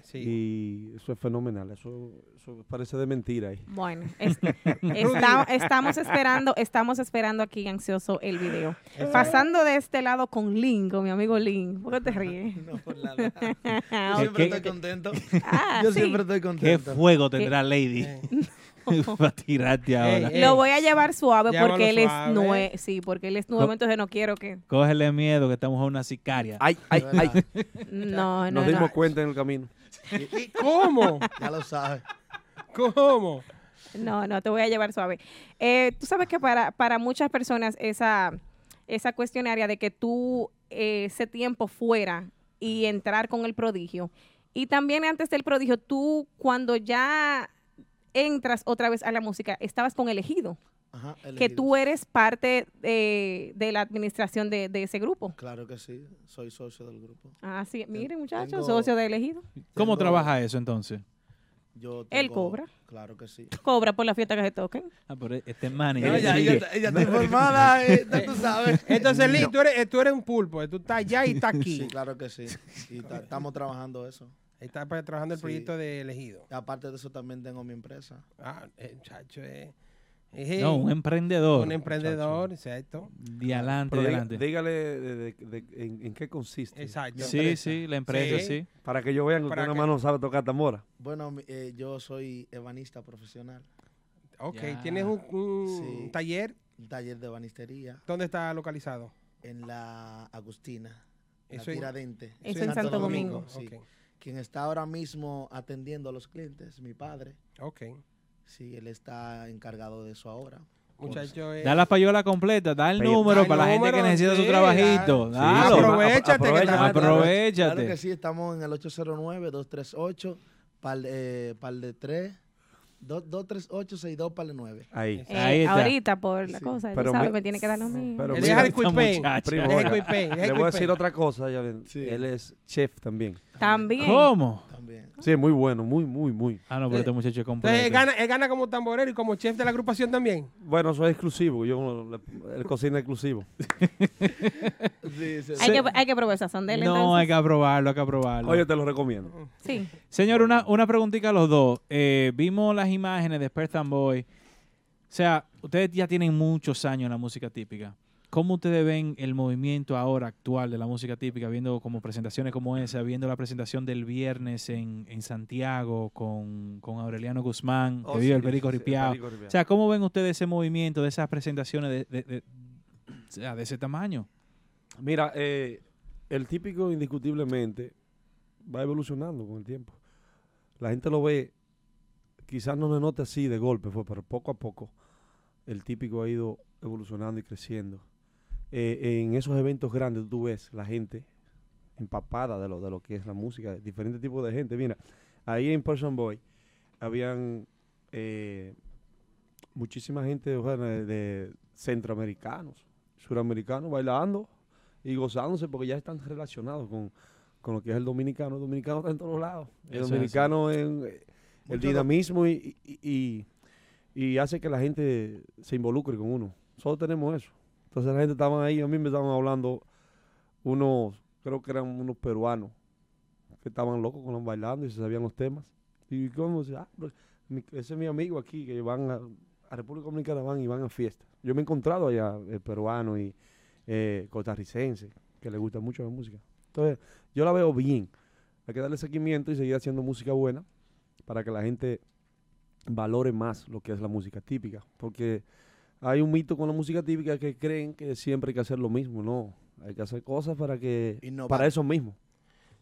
Sí. Y eso es fenomenal, eso, eso parece de mentira ahí. Bueno, *laughs* es- está- estamos esperando, estamos esperando aquí ansioso el video. Pasando de este lado con Lin, con mi amigo Lin. ¿Por qué te ríes? *laughs* No, por nada. *laughs* Yo Ah, siempre ¿Qué? estoy contento. Ah, Yo sí. siempre estoy ¿Qué contento. fuego tendrá Lady Eh, para tirarte ahora? Ey, Lo voy a llevar suave Llévalo porque él suave. es nuevo. Sí, porque él es nuevo, entonces no quiero que. Cógele miedo que estamos a una sicaria. Ay, ay, ay. No, no, Nos no. dimos cuenta en el camino. ¿Y ¿Cómo? Ya lo sabes. ¿Cómo? No, no, te voy a llevar suave. Eh, tú sabes que para, para muchas personas esa, esa cuestionaria de que tú eh, ese tiempo fuera y entrar con el prodigio. Y también antes del prodigio, tú cuando ya entras otra vez a la música, estabas con elegido, Ajá, que tú eres parte de, de la administración de, de ese grupo. Claro que sí, soy socio del grupo. Ah, sí, mire muchachos, socio de elegido. ¿Cómo Tengo- trabaja eso entonces? Yo Él cobra. Claro que sí. Cobra por la fiesta que se toquen. Ah, pero este man. No, ya, ella, está- ella está informada, *laughs* eh, tú sabes. Entonces, Lee, tú eres, tú eres un pulpo, eh, tú estás allá y estás aquí. Sí, claro que sí. Y ta- estamos trabajando eso. Estás pues, trabajando el Sí. proyecto de elegido. Y aparte de eso también tengo mi empresa. Ah, eh, muchacho, eh. Eh, No, un emprendedor. Un emprendedor, exacto. De adelante, de dígale de- de- de- en, en qué consiste. Exacto. Sí, empresa. sí, la empresa, Sí. sí. Para que yo vean que usted nada más no sabe tocar tambora. Bueno, eh, yo soy ebanista profesional. Ok, Ya. tienes un, un Sí. taller. Un taller de ebanistería ¿Dónde está localizado? en la Agustina. La Eso en- Tiradente. Eso en Santo Domingo. Sí. Ok, Quien está ahora mismo atendiendo a los clientes, mi padre. ok. Sí, él está encargado de eso ahora. Muchacho, eh, Da la payola completa, da el número Da el para la gente que necesita su sí, trabajito. da- Dalo. Sí, Aprovechate que aprovecha, está- Aprovechate. Claro que sí, estamos en el 809-238, par, eh, par de 3. 238-62 para el 9. Ahí. Eh, Ahí está. ahorita por la cosa, Pero tú sabes, me- tiene que dar lo. Pero Deja mira, el el Le voy a decir otra cosa. ya ven, Sí. Él es chef también. También. ¿Cómo? También. Sí, muy bueno, muy, muy, muy. Ah, no, pero este muchacho es completo. Entonces, él gana, él gana como tamborero y como chef de la agrupación también. Bueno, eso es exclusivo. Yo, le- él cocina exclusivo. *laughs* Sí, sí. Hay, que, hay que probar esa son de él, No, entonces. hay que aprobarlo, hay que aprobarlo. Oye, te lo recomiendo. Sí. Señor, una, una preguntita a los dos. Eh, vimos las imágenes de Perth and Boy. O sea, ustedes ya tienen muchos años en la música típica. ¿Cómo ustedes ven el movimiento ahora actual de la música típica, viendo como presentaciones como esa, viendo la presentación del viernes en, en Santiago con, con Aureliano Guzmán, Oh, que vive sí, el Perico sí, Ripiao? O sea, ¿cómo ven ustedes ese movimiento de esas presentaciones de, de- de- sea, de ese tamaño? Mira, eh, el típico indiscutiblemente va evolucionando con el tiempo. La gente lo ve, quizás no le note así de golpe, fue, pero poco a poco el típico ha ido evolucionando y creciendo. Eh, en esos eventos grandes tú ves la gente empapada de lo, de lo que es la música, diferentes tipos de gente. Mira, ahí en Person Boy habían eh, muchísima gente de, de centroamericanos, suramericanos bailando y gozándose porque ya están relacionados con, con lo que es el dominicano. El dominicano está en todos lados. El Eso es dominicano en eh, el dinamismo y, y, y- y hace que la gente se involucre con uno. Solo tenemos eso. Entonces la gente estaba ahí, a mí me estaban hablando unos, creo que eran unos peruanos, que estaban locos con los bailando y se sabían los temas. Y como, ah, mi- ese es mi amigo aquí, que van a, República Dominicana van y van a fiestas. Yo me he encontrado allá eh, peruano y eh, costarricense, que le gusta mucho la música. Entonces, yo la veo bien. Hay que darle seguimiento y seguir haciendo música buena para que la gente valore más lo que es la música típica. Porque hay un mito con la música típica que creen que siempre hay que hacer lo mismo. No, hay que hacer cosas para que Innovar. para eso mismo.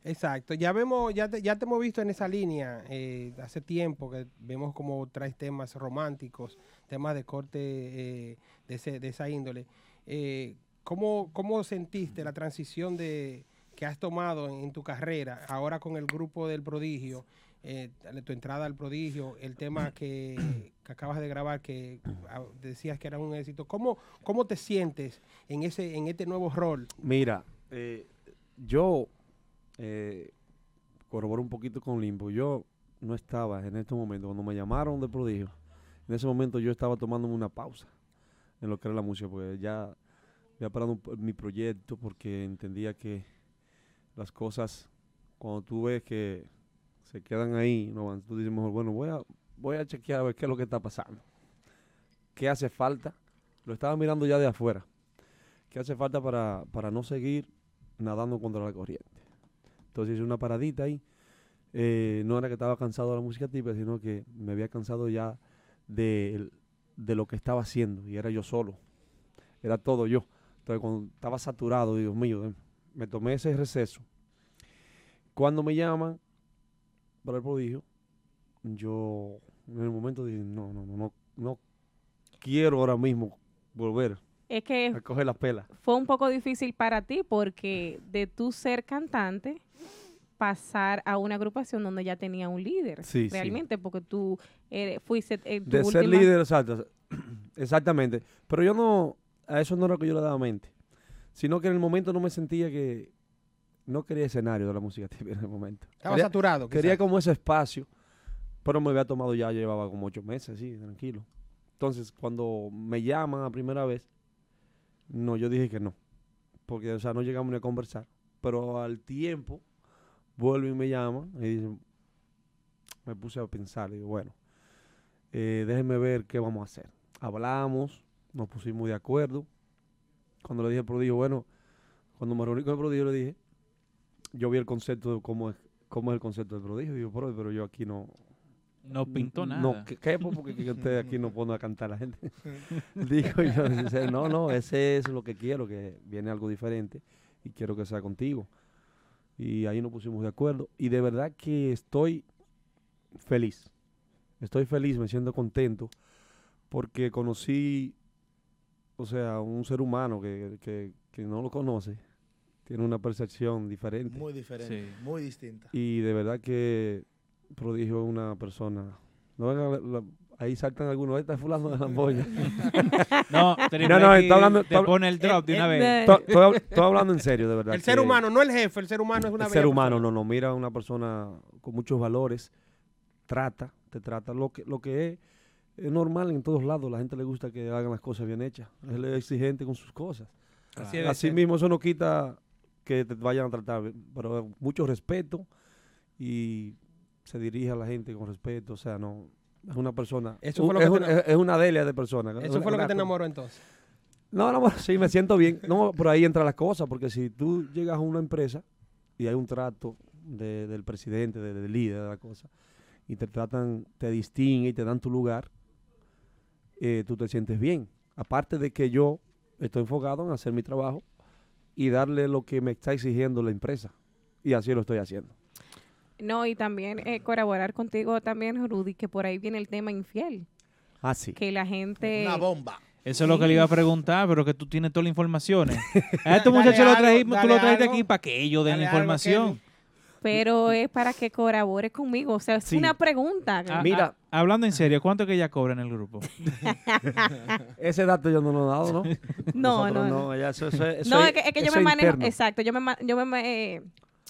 Exacto, ya vemos, ya te, ya te hemos visto en esa línea eh, hace tiempo que vemos como traes temas románticos, temas de corte eh, de, ese- de esa índole. Eh, ¿cómo, ¿Cómo sentiste la transición de que has tomado en, en tu carrera ahora con el grupo del prodigio, eh, tu entrada al prodigio, el tema *clears throat* que, que acabas de grabar que ah, decías que era un éxito? ¿Cómo, cómo te sientes en ese en este nuevo rol? Mira, eh, yo eh, corroboro un poquito con Limbo. Yo no estaba en este momento, cuando me llamaron de prodigio, en ese momento yo estaba tomándome una pausa en lo que era la música, porque ya había parado un mi proyecto porque entendía que las cosas, cuando tú ves que se quedan ahí, no van, tú dices mejor, bueno, voy a, voy a chequear a ver qué es lo que está pasando. ¿Qué hace falta? Lo estaba mirando ya de afuera. ¿Qué hace falta para, para no seguir nadando contra la corriente? Entonces hice una paradita ahí. Eh, no era que estaba cansado de la música típica, sino que me había cansado ya de, de lo que estaba haciendo. Y era yo solo. Era todo yo. Entonces cuando estaba saturado, Dios mío, me tomé ese receso. Cuando me llaman para el prodigio, yo en el momento dije, no, no, no, no, no quiero ahora mismo volver Es que a coger las pelas. fue un poco difícil para ti porque de tú ser cantante pasar a una agrupación donde ya tenía un líder Sí, sí. realmente porque tú eres- fuiste en tu De ser última- líder, exacto, *clears throat* exactamente. Pero yo no, a eso no era que yo le daba mente, sino que en el momento no me sentía que, no quería escenario de la música *laughs* típica en el momento. Estaba Quería- saturado. Quería como ese espacio, pero me había tomado ya, llevaba como ocho meses, sí, tranquilo. Entonces, cuando me llaman a primera vez, no, yo dije que no, porque, o sea, no llegamos ni a conversar. Pero al tiempo, vuelven y me llaman y dicen, me puse a pensar, y digo, bueno, eh, déjenme ver qué vamos a hacer. Hablamos, nos pusimos de acuerdo. Cuando le dije al prodigio, bueno, cuando me reuní con el prodigio, le dije, yo vi el concepto de cómo es, cómo es el concepto del prodigio. Digo, pero, pero yo aquí no. No pintó nada. No, ¿qué, qué? porque que usted aquí no *laughs* pone a cantar a la gente. *laughs* *laughs* Digo yo, dice, no, no, ese es lo que quiero, que viene algo diferente y quiero que sea contigo. Y ahí nos pusimos de acuerdo. Y de verdad que estoy feliz. Estoy feliz, me siento contento porque conocí, o sea, un ser humano que, que, que no lo conoce, tiene una percepción diferente. Muy diferente, muy distinta. Y de verdad que Prodigio una persona No vengan, la- ahí saltan algunos, esta es fulano de la ampolla. *laughs* No, no, no, está hablando, te está- pone el drop de una Eh, vez. Estoy- Estoy, hab- estoy hablando en serio, de verdad. El ser humano, no el jefe, el ser humano es una El ser humano, persona. no, no, mira a una persona con muchos valores, trata, te trata lo que, lo que es, es normal en todos lados, la gente le gusta que hagan las cosas bien hechas, él es exigente con sus cosas. Así mismo eso no quita que te vayan a tratar, pero mucho respeto y se dirige a la gente con respeto, o sea, no, es una persona, Eso fue lo que es, te una, es- delia de persona. Eso una- fue lo que te enamoró entonces. no, no, sí, me siento bien. No, por ahí entra la cosa, porque si tú llegas a una empresa y hay un trato de- del presidente, de- del líder de la cosa, y te tratan, te distinguen y te dan tu lugar, eh, tú te sientes bien. Aparte de que yo estoy enfocado en hacer mi trabajo y darle lo que me está exigiendo la empresa. Y así lo estoy haciendo. No, y también eh, colaborar contigo también, Rudy, que por ahí viene el tema infiel. Así. Que la gente... Una bomba. Eso es lo que le iba a preguntar, pero que tú tienes todas las informaciones. *laughs* A estos muchachos lo trajimos, tú lo trajiste aquí para que ellos den la algo, información. Pero es para que colabore conmigo. O sea, es Sí. una pregunta. Ah, ah, hablando en serio, ¿cuánto es que ella cobra en el grupo? *laughs* Ese dato yo no lo he dado, ¿no? No, Nosotros no, no. ya eso- eso- eso no, es- es que, es que yo me manejo, exacto, yo me, yo me, eh,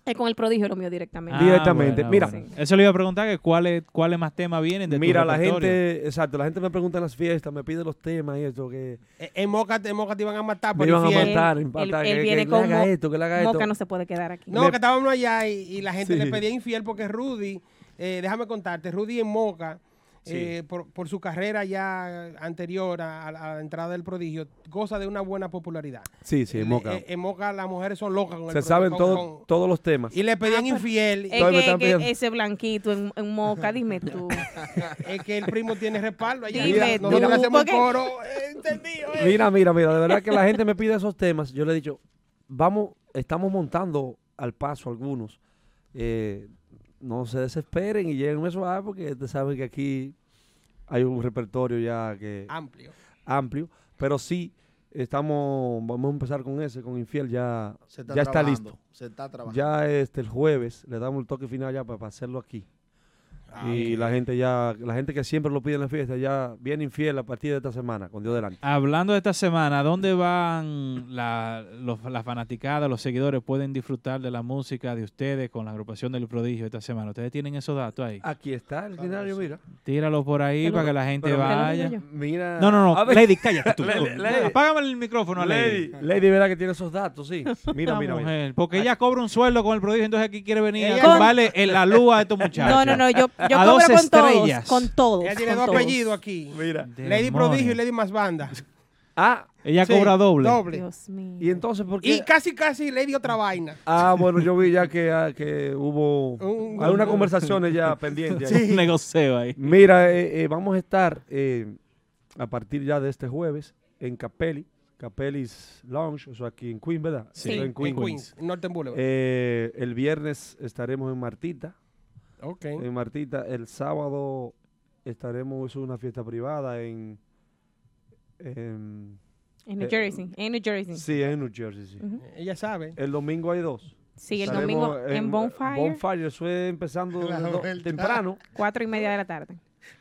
eh, con el prodigio lo mío directamente. Directamente. Ah, Mira. bueno. Eso le iba a preguntar, que cuáles cuáles más temas vienen de tu Mira, la gente, exacto, la gente me pregunta en las fiestas, me pide los temas y esto, que Eh, En Moca, en Moca te iban a matar por me iban a matar, Él, empatar, él viene que con le haga esto, que le haga esto. Moca no se puede quedar aquí. No, que estábamos allá y, y la gente Sí. le pedía infiel porque Rudy, eh, déjame contarte, Rudy en Moca, eh, por, por su carrera ya anterior a, a la entrada del prodigio, goza de una buena popularidad. Sí, sí, en Moca. Eh, en Moca las mujeres son locas con el Se prodigio, saben todo- con- todos los temas. Y le pedían infiel. Es que, que pidiendo. ese blanquito en, en Moca, dime tú. *laughs* es que el primo tiene respaldo allá. Dime Nosotros tú, le hacemos porque- coro. eh, entendido, eh. Mira, mira, mira, de verdad que la gente me pide esos temas. Yo le he dicho, vamos, estamos montando al paso algunos. Eh, no se desesperen y lleguen eso a porque ustedes saben que aquí hay un repertorio ya que Amplio. amplio, pero sí estamos, vamos a empezar con ese, con Infiel, ya, Se está ya está listo. se está trabajando. Ya este el jueves le damos el toque final ya para, para hacerlo aquí. Ah, y la gente ya, la gente que siempre lo pide en la fiesta, ya viene infiel a partir de esta semana, con Dios delante. Hablando de esta semana, ¿dónde van la, los, las fanaticadas, los seguidores? ¿Pueden disfrutar de la música de ustedes con la agrupación del prodigio esta semana? ¿Ustedes tienen esos datos ahí? Aquí está el itinerario, mira. Tíralo por ahí para que la gente vaya. mira. No, no, no. Lady, cállate tú. *laughs* Lady, Lady. Apágame el micrófono a Lady. Lady, Lady, ¿verdad que tiene esos datos? Sí. *laughs* Mira, mira, mira. Porque ella cobra un sueldo con el prodigio, entonces aquí quiere venir a el- la luz a estos *laughs* muchachos. No, no, no, yo, *laughs* yo a cobro dos con todos, estrellas. con todos. Ella tiene con dos todos. apellidos aquí. Mira. Lady Prodigio y Lady Más Banda. *laughs* Ah, Ella Sí, cobra doble. Doble. Dios mío. y entonces, ¿por qué? Y casi, casi Lady otra vaina. Ah, bueno, yo vi ya que, ah, que hubo Un- algunas un- *laughs* conversaciones ya pendientes. ahí. Un negocio ahí. Mira, eh, eh, vamos a estar eh, a partir ya de este jueves en Capelli, Capelli's Lounge, eso aquí en Queens, ¿verdad? Sí, en Queens, Norton Boulevard. Eh, el viernes estaremos en Martita. Ok. En Martita. El sábado estaremos, es una fiesta privada en... en- En New eh, Jersey, en New Jersey. Sí, en New Jersey, sí. Ella sabe. El domingo hay dos. Sí, el Estaremos domingo en Bonfire, Bonfire, eso es empezando temprano. cuatro y media de la tarde.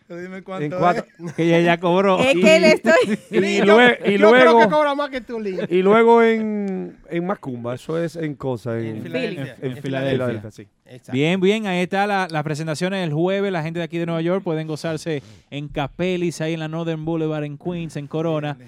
Dime En cuánto cuatro, Que *laughs* ella ya cobró. Es que le estoy... *laughs* y, Yo- lue- y yo creo luego que cobra más que tú, Lee. y luego en, en Macumba, eso es en cosa, en, En Filadelfia. en En Filadelfia. Filadelfia, sí. Exacto. Bien, bien, ahí está la- las presentaciones del jueves. La gente de aquí de Nueva York pueden gozarse en Capelis, ahí en la Northern Boulevard, en Queens, en Corona,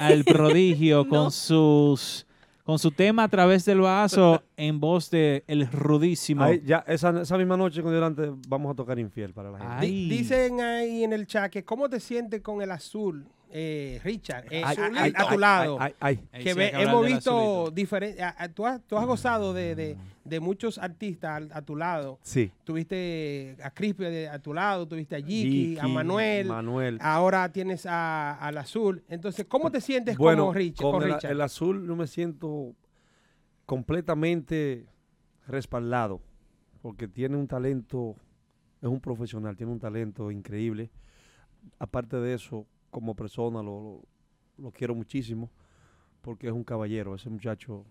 al prodigio *laughs* con sus con su tema a través del vaso *laughs* en voz de El Rudísimo. Ya esa, esa misma noche con delante vamos a tocar infiel para la gente. Ay. Dicen ahí en el chat que cómo te sientes con el azul, eh, Richard, eh, Ay, a- ay, a, tu lado. ay, ay, ay. Ahí que sí ve- que hemos visto diferentes. Tú has, tú has gozado de, de- de muchos artistas a, tu lado. Sí. Tuviste a Crispy de- a tu lado, tuviste a Jiki, a Manuel. Manuel. Ahora tienes a- al azul. Entonces, ¿cómo te sientes Bueno, con con el, Richard? el azul no me siento completamente respaldado, porque tiene un talento, es un profesional, tiene un talento increíble. Aparte de eso, como persona lo, lo- lo quiero muchísimo, porque es un caballero, ese muchacho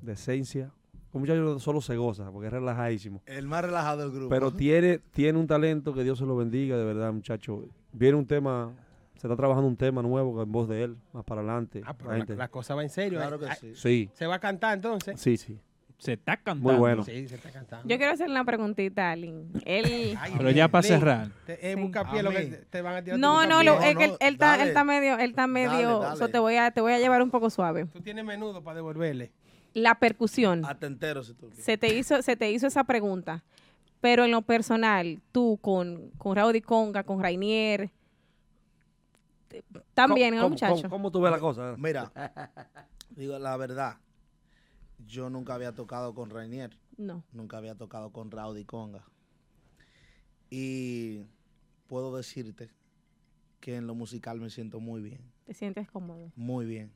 de esencia, Un muchacho solo se goza porque es relajadísimo. El más relajado del grupo. Pero tiene, tiene un talento que Dios se lo bendiga, de verdad, muchacho. Viene un tema, se está trabajando un tema nuevo en voz de él, más para adelante. Ah, pero La la, gente- la cosa va en serio. Claro eh. que Ah, sí. Sí, Se va a cantar entonces. sí, sí. Se está cantando. Muy bueno. Sí, se está cantando. Yo quiero hacerle una preguntita a Lin. Él... Ay, Pero ya para cerrar. te- eh, busca pie lo que te, te van a tirar. No, no, lo, es que él, está, él está medio, él está medio, dale. so, te voy a, te voy a llevar un poco suave. Tú tienes menudo para devolverle. La percusión. Hasta entero si tú se te hizo, se te hizo esa pregunta. Pero en lo personal, tú con, con Raudy Conga, con Rainier, también, ¿no, ¿Cómo, muchacho? cómo- cómo tú ves la cosa? Mira, *laughs* digo la verdad. Yo nunca había tocado con Rainier. No. Nunca había tocado con Raudy Conga. Y puedo decirte que en lo musical me siento muy bien. Te sientes cómodo. Muy bien.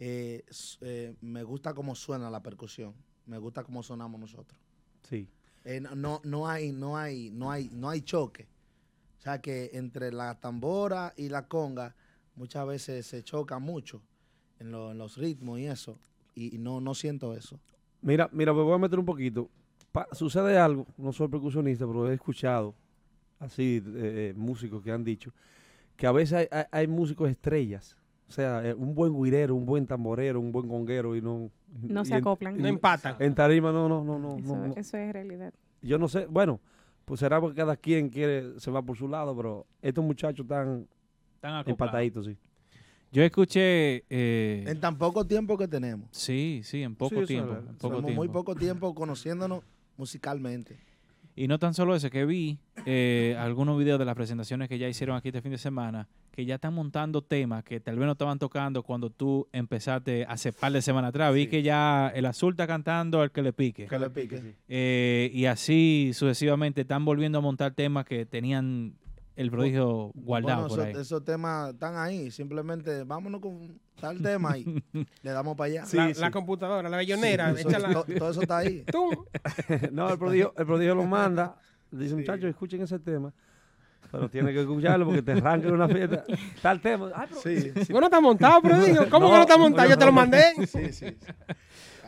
Eh, eh, me gusta cómo suena la percusión. Me gusta cómo sonamos nosotros. Sí. Eh, no, no, no hay, no hay, no hay, no hay choque. O sea que entre la tambora y la conga muchas veces se choca mucho en, lo- en los ritmos y eso. Y, y no, no siento eso. Mira, mira, me voy a meter un poquito. Pa- sucede algo, no soy percusionista, pero he escuchado así eh, eh, músicos que han dicho que a veces hay, hay- hay músicos estrellas. O sea, eh, un buen guirero, un buen tamborero, un buen conguero y no... No y se en- acoplan. y No empatan. En tarima no, no, no, no. Eso, no, no. eso es realidad. Yo no sé, bueno, pues será porque cada quien quiere, se va por su lado, pero estos muchachos están Están acoplados. empataditos, sí. Yo escuché. eh, En tan poco tiempo que tenemos. sí, sí, en poco tiempo. en poco Somos tiempo. muy poco tiempo conociéndonos musicalmente. Y no tan solo eso, que vi eh, algunos videos de las presentaciones que ya hicieron aquí este fin de semana, que ya están montando temas que tal vez no estaban tocando cuando tú empezaste hace par de semanas atrás. Vi que ya el azul está cantando al que le pique. Que le pique. Eh, y así sucesivamente están volviendo a montar temas que tenían el prodigio guardado Bueno, por esos, ahí. esos temas están ahí. Simplemente vámonos con tal tema y *laughs* le damos para allá. la, la computadora, la bellonera. Eso- to- todo eso está ahí. *laughs* Tú. *laughs* no, el prodigio, el prodigio lo manda, dice, muchachos, escuchen ese tema. Pero tiene que escucharlo porque te arrancan una fiesta. Tal tema. Ay, pero- Sí, sí. Bueno, está montado, pero digo, ¿cómo No, que no está montado? Yo te lo mandé. Sí, sí. Hay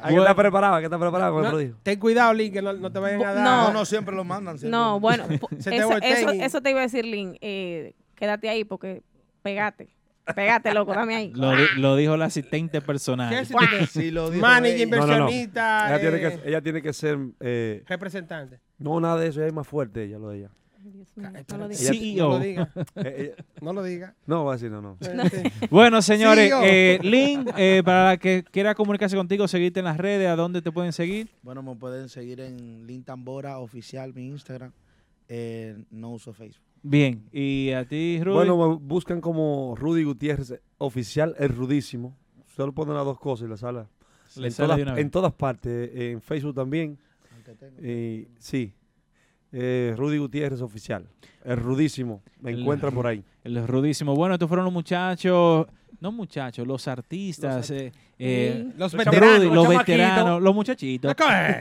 que estar preparado, hay que estar preparado con el No, prodigio. ten cuidado, Lee, que no, no te vayan a dar. No. No, no, siempre lo mandan. siempre No, bueno, *laughs* Se te eso, eso, te iba a decir, Lin. Eh, quédate ahí porque pegate. Pegate, loco, dame ahí. Lo, di- lo dijo la asistente personal. ¿Qué eso? Sí, lo dijo Manager, ella. No, no, no. inversionista, Ella tiene, eh, que, ella tiene que ser. eh, representante. no, nada de eso, ella es más fuerte, ella, lo de ella. Mío, no lo. Ella- CEO. No lo diga. *laughs* Eh, ella- No lo diga. no, va a decir, no, no. *laughs* Bueno, señores, CEO. eh, Link, eh, para la que quiera comunicarse contigo, seguirte en las redes, ¿a dónde te pueden seguir? Bueno, me pueden seguir en Lin Tambora Oficial, mi Instagram. Eh, no uso Facebook. Bien, y a ti, Rudy. Bueno, me buscan como Rudy Gutiérrez, oficial, el rudísimo. Solo ponen las dos cosas y la sala. En sale todas, en partes, en Facebook también. Y sí, eh, Rudy Gutiérrez oficial, el rudísimo. Me El encuentran por ahí. *laughs* El rudísimo. Bueno, estos fueron los muchachos, no muchachos, los artistas. eh, eh, Los Rudy, veteranos, los los veteranos, los muchachitos.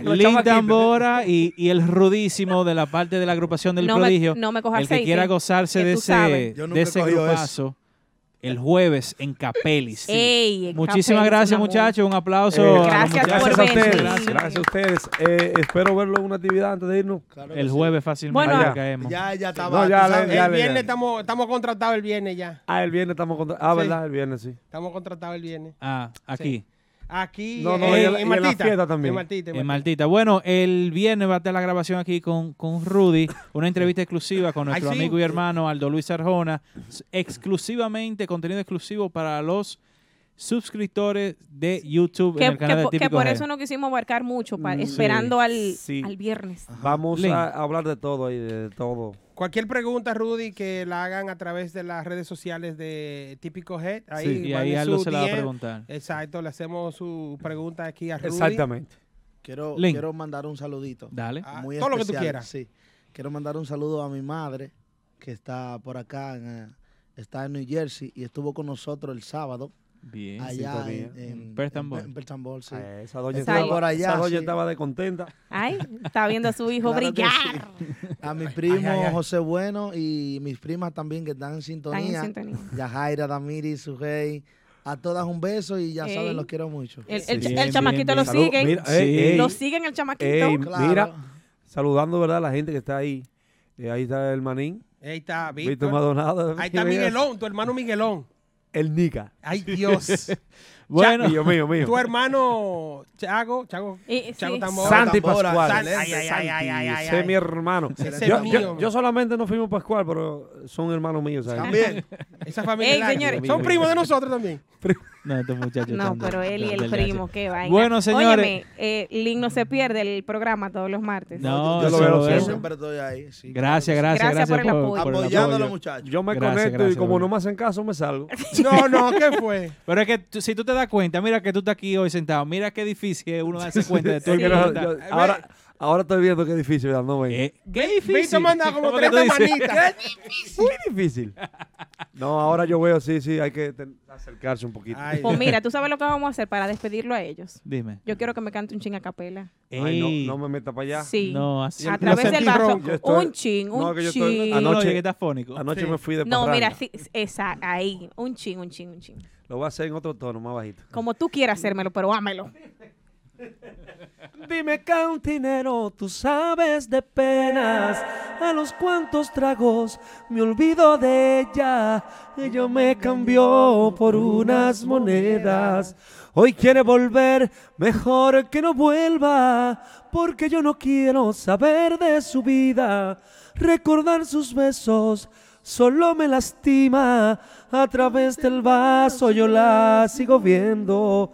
Los Link chamaquitos. Tambora y, y el rudísimo de la parte de la agrupación del No me- prodigio. no me coja el que quiera gozarse que de ese, de ese grupazo el jueves en Capelis. Ey, en Muchísimas Capelis, gracias, muchachos. Un aplauso. Eh, a Gracias muchachos. por Gracias a ustedes. venir. Gracias, gracias a ustedes. Eh, espero verlo en una actividad antes de irnos. Claro El sí. jueves fácilmente Bueno, Allá. caemos. Ya, ya estaba. No, ya, ya, El le- viernes estamos, estamos contratados el viernes ya. Ah, el viernes estamos contra... Ah, Sí. ¿verdad? El viernes sí. Estamos contratados el viernes. Ah, aquí. Aquí No, no, en, y en la- en y en la Martita. fiesta también. En Martita, en En Martita. Maltita. Bueno, el viernes va a estar la grabación aquí con, con Rudy, una entrevista exclusiva con nuestro Ay, sí. amigo y hermano Aldo Luis Arjona, exclusivamente, contenido exclusivo para los suscriptores de YouTube Que, en el canal que de que Típico por G. eso no quisimos abarcar mucho, pa- Mm, esperando al, sí. al viernes. Vamos Link. a hablar de todo ahí, de todo. Cualquier pregunta, Rudy, que la hagan a través de las redes sociales de Típico Head. Ahí, Sí, y ahí su se la va a preguntar. Exacto, le hacemos su pregunta aquí a Rudy. Exactamente. Quiero, Link. quiero mandar un saludito. Dale. Ah, muy todo lo que tú quieras. Sí. Quiero mandar un saludo a mi madre, que está por acá, en, eh, está en New Jersey y estuvo con nosotros el sábado, Bien. allá sintonía. en, en, En en Bowl, sí. Ah, Esa doña, estaba, Por allá, esa doña sí. estaba de contenta. Ay, está viendo a su hijo Claro brillar. *laughs* A mi primo ay, ay. José Bueno y mis primas también que están en Están en sintonía. sintonía. Yajaira, Damiri, Sujei, A todas un beso y ya Ey. saben, los quiero mucho. El, el- Bien, el chamaquito bien, lo bien. Salud- sigue. mira, ey, ey. Lo siguen el chamaquito. Ey, Claro. mira, saludando, ¿verdad? La gente que está ahí. Eh, ahí está el manín. Ahí está, Víctor Víctor. Maldonado. Ahí está *laughs* Miguelón, tu hermano Miguelón. El Nica. Ay, Dios. *laughs* Bueno, Mío, mío, mío. tu hermano Chago, Chago, Y- Chago sí. Tambora. Santi Tambora, Pascual. Ay, ay, ay, Ese es mi hermano. Ese Yo, solamente no fuimos Pascual, pero son hermanos míos. ¿sabes? También. Esa familia Ey, larga. señores. Son primos de nosotros también. no, estos muchachos No, están pero él y el primo, qué vaina. Bueno, señores. Óyeme, eh, Lin no se pierde el programa todos los martes. No, Yo lo veo Yo siempre. estoy ahí. sí, Gracias, gracias, Gracias gracias, por el apoyo. Apoyando a los muchachos. Yo me Gracias, conecto gracias, y como bro. no me hacen caso, me salgo. *laughs* No, no, ¿qué fue? Pero es que si tú te das cuenta, mira que tú estás aquí hoy sentado, mira qué difícil es uno darse *laughs* cuenta de todo yo- ahora, ahora estoy viendo qué difícil, ¿verdad? No, ven. Eh, qué difícil. manda como ¿Cómo que tú 30 dices? manitas. Muy difícil. No, ahora yo veo, sí, sí, hay que ten- acercarse un poquito. Ay, Pues mira, tú sabes lo que vamos a hacer para despedirlo a ellos. Dime. Yo quiero que me cante un ching a capela. Ay, Ey, no, no me meta para allá. Sí. no, así. a lo través del sentí vaso. ronco. Yo estoy- un ching, un no, que yo estoy- ching. Anoche, Anoche- que está fónico. Anoche Sí. me fui de No, parranda. mira, sí, esa, ahí. Un ching, un ching, un ching. Lo voy a hacer en otro tono, más bajito. Como tú quieras hacérmelo, pero ámelo. *laughs* Dime, cantinero, tú sabes de penas. A los cuantos tragos me olvido de ella. Ella me cambió por unas monedas. Hoy quiere volver, mejor que no vuelva. Porque yo no quiero saber de su vida. Recordar sus besos solo me lastima. A través del vaso yo la sigo viendo.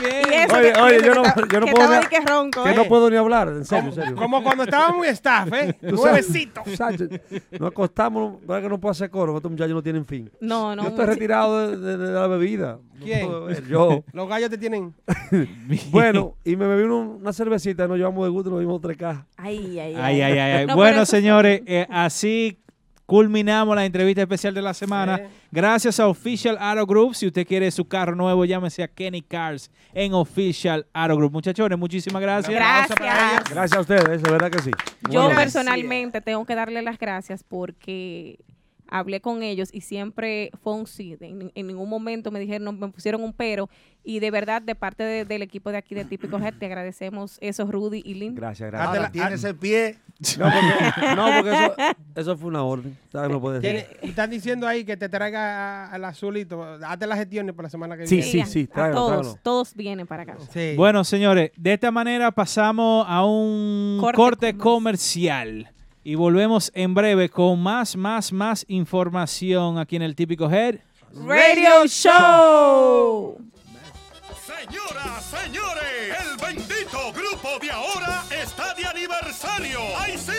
Bien, Y Oye, que- oye, que yo no, estaba- yo no que puedo estaba que ronco, que ¿eh? no puedo ni hablar, en serio, en serio. Como cuando estábamos muy staff, ¿eh? *laughs* Nuevecito. Sánchez, Nos acostamos, ¿verdad que no puedo hacer coro? Estos muchachos no tienen fin. No, no. yo estoy retirado de, de- de la bebida. ¿Quién? Yo. *laughs* Los gallos te tienen. *laughs* Bueno, y me bebí una, una cervecita, nos llevamos de gusto, nos dimos tres cajas. Ay, ay, ay. Ay, ay, ay, ay. No, bueno, señores, eh, así culminamos la entrevista especial de la semana. Sí. Gracias a Official Auto Group. Si usted quiere su carro nuevo, llámese a Kenny Cars en Official Auto Group. Muchachones, muchísimas gracias. Gracias. Gracias a ustedes, de verdad que sí. Yo personalmente tengo que darle las gracias porque hablé con ellos y siempre fue un sí. En, en ningún momento me dijeron, no, me pusieron un pero. Y de verdad, de parte de- del equipo de aquí de Típico Head, te agradecemos eso, Rudy y Lynn. Gracias, gracias. Ahora tienes el pie. *laughs* No, porque, no, porque eso, eso fue una orden. ¿Sabes? No puede ser. Están diciendo ahí que te traiga al azulito. Hazte las gestiones para la semana que Sí, viene. sí, sí, a tráigalo, todos, tráigalo. todos vienen para acá. Sí. Bueno, señores, de esta manera pasamos a un corte, Corte comercial. Y volvemos en breve con más, más, más información aquí en el Típico Head. Radio Show. Señoras, señores, el bendito grupo de ahora está de aniversario. ¡Ay, sí!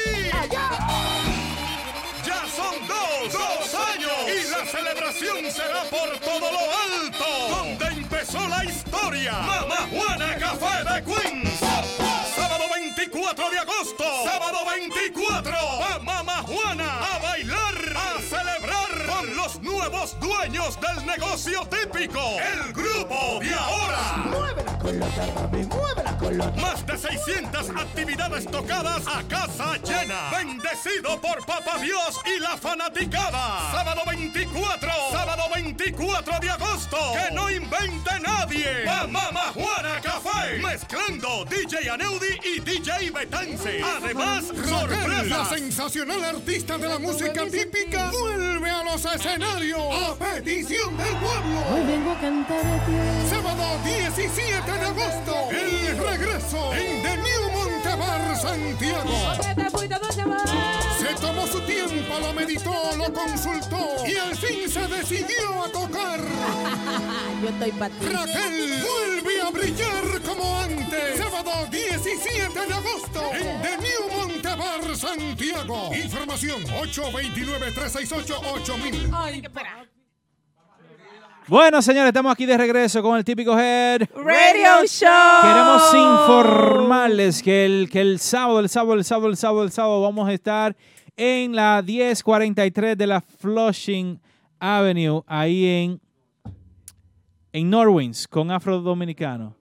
Ya son dos, dos años y la celebración será por todo lo alto, donde empezó la historia. Mamá Juana Café de Queens. 24. Los dueños del negocio típico. El grupo de ahora. Más de 600 actividades tocadas a casa llena. Bendecido por Papá Dios y la fanaticada. Sábado 24. Sábado 24 de agosto. Que no invente nadie. La Mamá Juana Café. Mezclando DJ Aneudi y DJ Betance. Además, La sorpresas. sensacional artista de la música típica vuelve a los escenarios a petición del pueblo. Hoy vengo a cantar a ti. Sábado 17 de agosto, el regreso en The New Montebar, Santiago. Se tomó su tiempo, lo meditó, lo consultó y al fin se decidió a tocar. *laughs* Yo estoy para. Raquel vuelve a brillar como antes. Sábado 17 de agosto en The New Montebar, Santiago. Información 829-368-8000. Ay, qué espera. Bueno, señores, estamos aquí de regreso con el Típico Head. Radio Show. Queremos informarles que el, que el sábado, el sábado, el sábado, el sábado, el sábado vamos a estar en la 1043 de la Flushing Avenue, ahí en, en Norwins, con Afro Dominicano.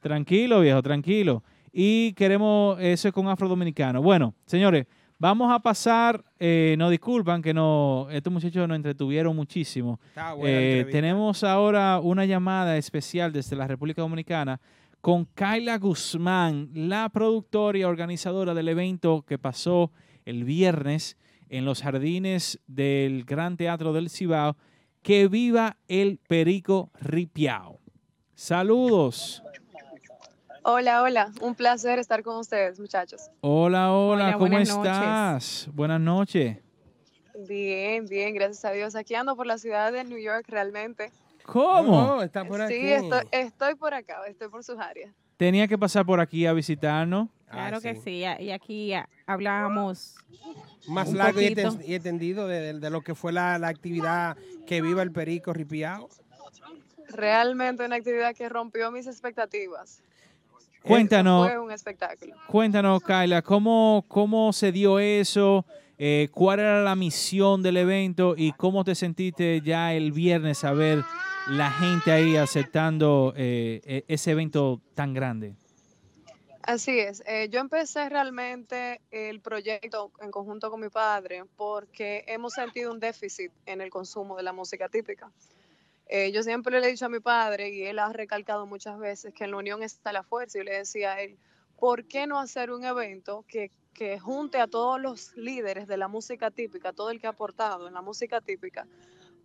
Tranquilo, viejo, tranquilo. Y queremos eso es con Afro Dominicano. Bueno, señores, vamos a pasar, eh, nos disculpan que no, estos muchachos nos entretuvieron muchísimo. Está Eh, tenemos ahora una llamada especial desde la República Dominicana con Kyla Guzmán, la productora y organizadora del evento que pasó el viernes en los jardines del Gran Teatro del Cibao. Que viva el Perico Ripiao. Saludos. Hola, hola. Un placer estar con ustedes, muchachos. Hola, hola, Hola, ¿cómo buenas estás? Buenas noches. Bien, bien, gracias a Dios. Aquí ando por la ciudad de New York realmente. ¿Cómo? Oh, está por Sí, aquí. estoy, estoy por acá, estoy por sus áreas. Tenía que pasar por aquí a visitarnos. Claro que sí. Y aquí ah, hablábamos Más largo y, poquito. enten- y entendido de, de- de lo que fue la, la actividad que viva el perico ripiao. Realmente una actividad que rompió mis expectativas. Cuéntanos, Fue un espectáculo. cuéntanos, Kyla, ¿cómo, cómo se dio eso? Eh, ¿Cuál era la misión del evento? ¿Y cómo te sentiste ya el viernes a ver la gente ahí aceptando eh, e- ese evento tan grande? Así es. eh, yo empecé realmente el proyecto en conjunto con mi padre porque hemos sentido un déficit en el consumo de la música típica. Eh, yo siempre le he dicho a mi padre, y él ha recalcado muchas veces, que en la unión está la fuerza. Y le decía a él, ¿por qué no hacer un evento que, que junte a todos los líderes de la música típica, todo el que ha aportado en la música típica,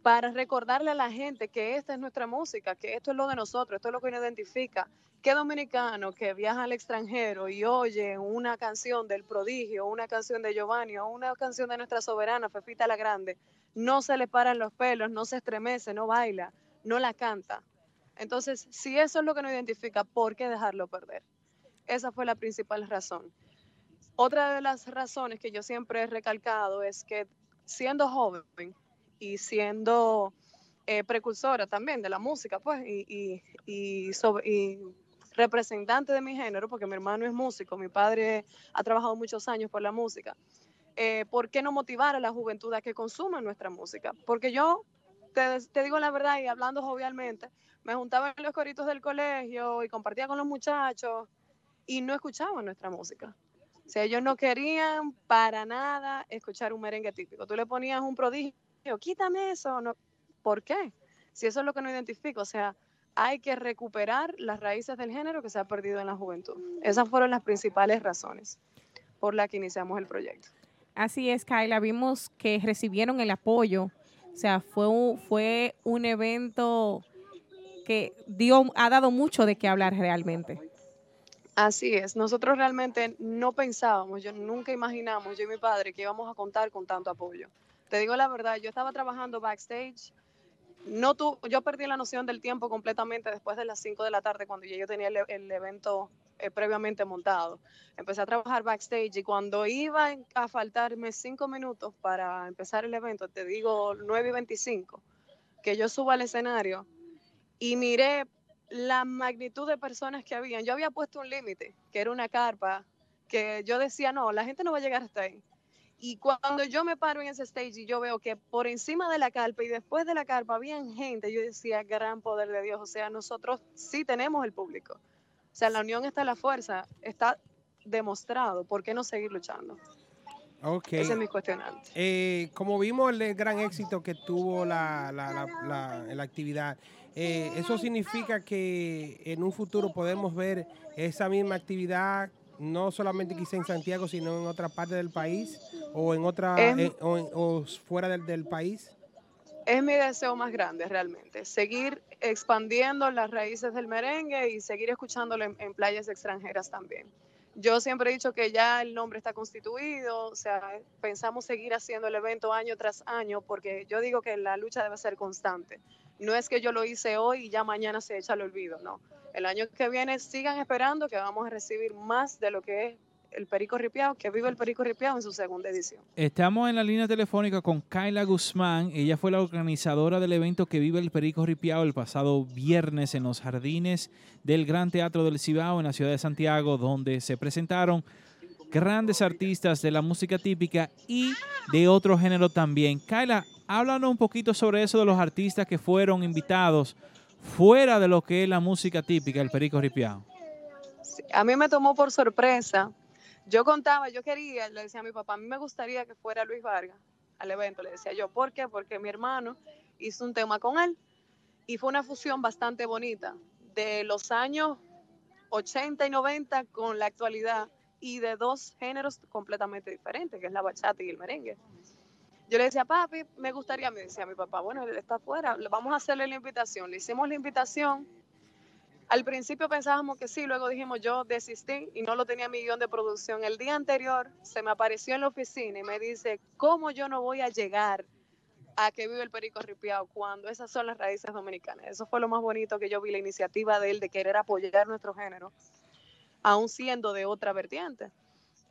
para recordarle a la gente que esta es nuestra música, que esto es lo de nosotros, esto es lo que nos identifica. ¿Qué dominicano que viaja al extranjero y oye una canción del prodigio, una canción de Giovanni o una canción de nuestra soberana, Fefita la Grande, no se le paran los pelos, no se estremece, no baila, no la canta? Entonces, si eso es lo que nos identifica, ¿por qué dejarlo perder? Esa fue la principal razón. Otra de las razones que yo siempre he recalcado es que siendo joven y siendo eh, precursora también de la música, pues, y, y, y sobre- y representante de mi género, porque mi hermano es músico, mi padre ha trabajado muchos años por la música, eh, ¿por qué no motivar a la juventud a que consuma nuestra música? Porque yo, te, te digo la verdad y hablando jovialmente, me juntaba en los coritos del colegio y compartía con los muchachos y no escuchaban nuestra música. O sea, ellos no querían para nada escuchar un merengue típico. Tú le ponías un prodigio, quítame eso. No. ¿Por qué? Si eso es lo que no identifico. O sea, hay que recuperar las raíces del género que se ha perdido en la juventud. Esas fueron las principales razones por las que iniciamos el proyecto. Así es, Kyla. Vimos que recibieron el apoyo. O sea, fue un, fue un evento que dio, ha dado mucho de qué hablar realmente. Así es, nosotros realmente no pensábamos, yo nunca imaginamos, yo y mi padre, que íbamos a contar con tanto apoyo. Te digo la verdad, yo estaba trabajando backstage, no tu, yo perdí la noción del tiempo completamente después de las 5 de la tarde cuando yo tenía el, el evento eh, previamente montado. Empecé a trabajar backstage y cuando iba a faltarme 5 minutos para empezar el evento, te digo 9 y 25, que yo subo al escenario y miré la magnitud de personas que habían. Yo había puesto un límite, que era una carpa, que yo decía, no, la gente no va a llegar hasta ahí. Y cuando yo me paro en ese stage y yo veo que por encima de la carpa y después de la carpa habían gente, yo decía, gran poder de Dios. O sea, nosotros sí tenemos el público. O sea, en la unión está la fuerza, está demostrado. ¿Por qué no seguir luchando? Ok. Ese es mi cuestionante. Eh, como vimos el gran éxito que tuvo la, la- la- la- la actividad, eh, ¿eso significa que en un futuro podemos ver esa misma actividad no solamente quizá en Santiago, sino en otra parte del país o en otra Em. eh, o, en- o fuera del, del país? Es mi deseo más grande realmente, seguir expandiendo las raíces del merengue y seguir escuchándolo en, en playas extranjeras también. Yo siempre he dicho que ya el nombre está constituido, o sea, pensamos seguir haciendo el evento año tras año porque yo digo que la lucha debe ser constante. No es que yo lo hice hoy y ya mañana se echa al olvido, no. El año que viene sigan esperando que vamos a recibir más de lo que es el Perico Ripiao, que vive el Perico Ripiao en su segunda edición. Estamos en la línea telefónica con Kyla Guzmán. Ella fue la organizadora del evento que vive el Perico Ripiao el pasado viernes en los jardines del Gran Teatro del Cibao en la ciudad de Santiago, donde se presentaron grandes artistas de la música típica y de otro género también. Kyla, háblanos un poquito sobre eso de los artistas que fueron invitados fuera de lo que es la música típica, el Perico Ripiao. Sí, A mí me tomó por sorpresa. Yo contaba, yo quería, le decía a mi papá, a mí me gustaría que fuera Luis Vargas al evento, le decía yo. ¿Por qué? Porque mi hermano hizo un tema con él y fue una fusión bastante bonita de los años 80 y 90 con la actualidad y de dos géneros completamente diferentes, que es la bachata y el merengue. Yo le decía, papi, me gustaría, me decía mi papá, bueno, él está afuera, vamos a hacerle la invitación. Le hicimos la invitación. Al principio pensábamos que sí, luego dijimos, yo desistí y no lo tenía en mi guion de producción. El día anterior se me apareció en la oficina y me dice, ¿cómo yo no voy a llegar a que vive el perico ripiado cuando esas son las raíces dominicanas? Eso fue lo más bonito que yo vi, la iniciativa de él de querer apoyar nuestro género, aún siendo de otra vertiente.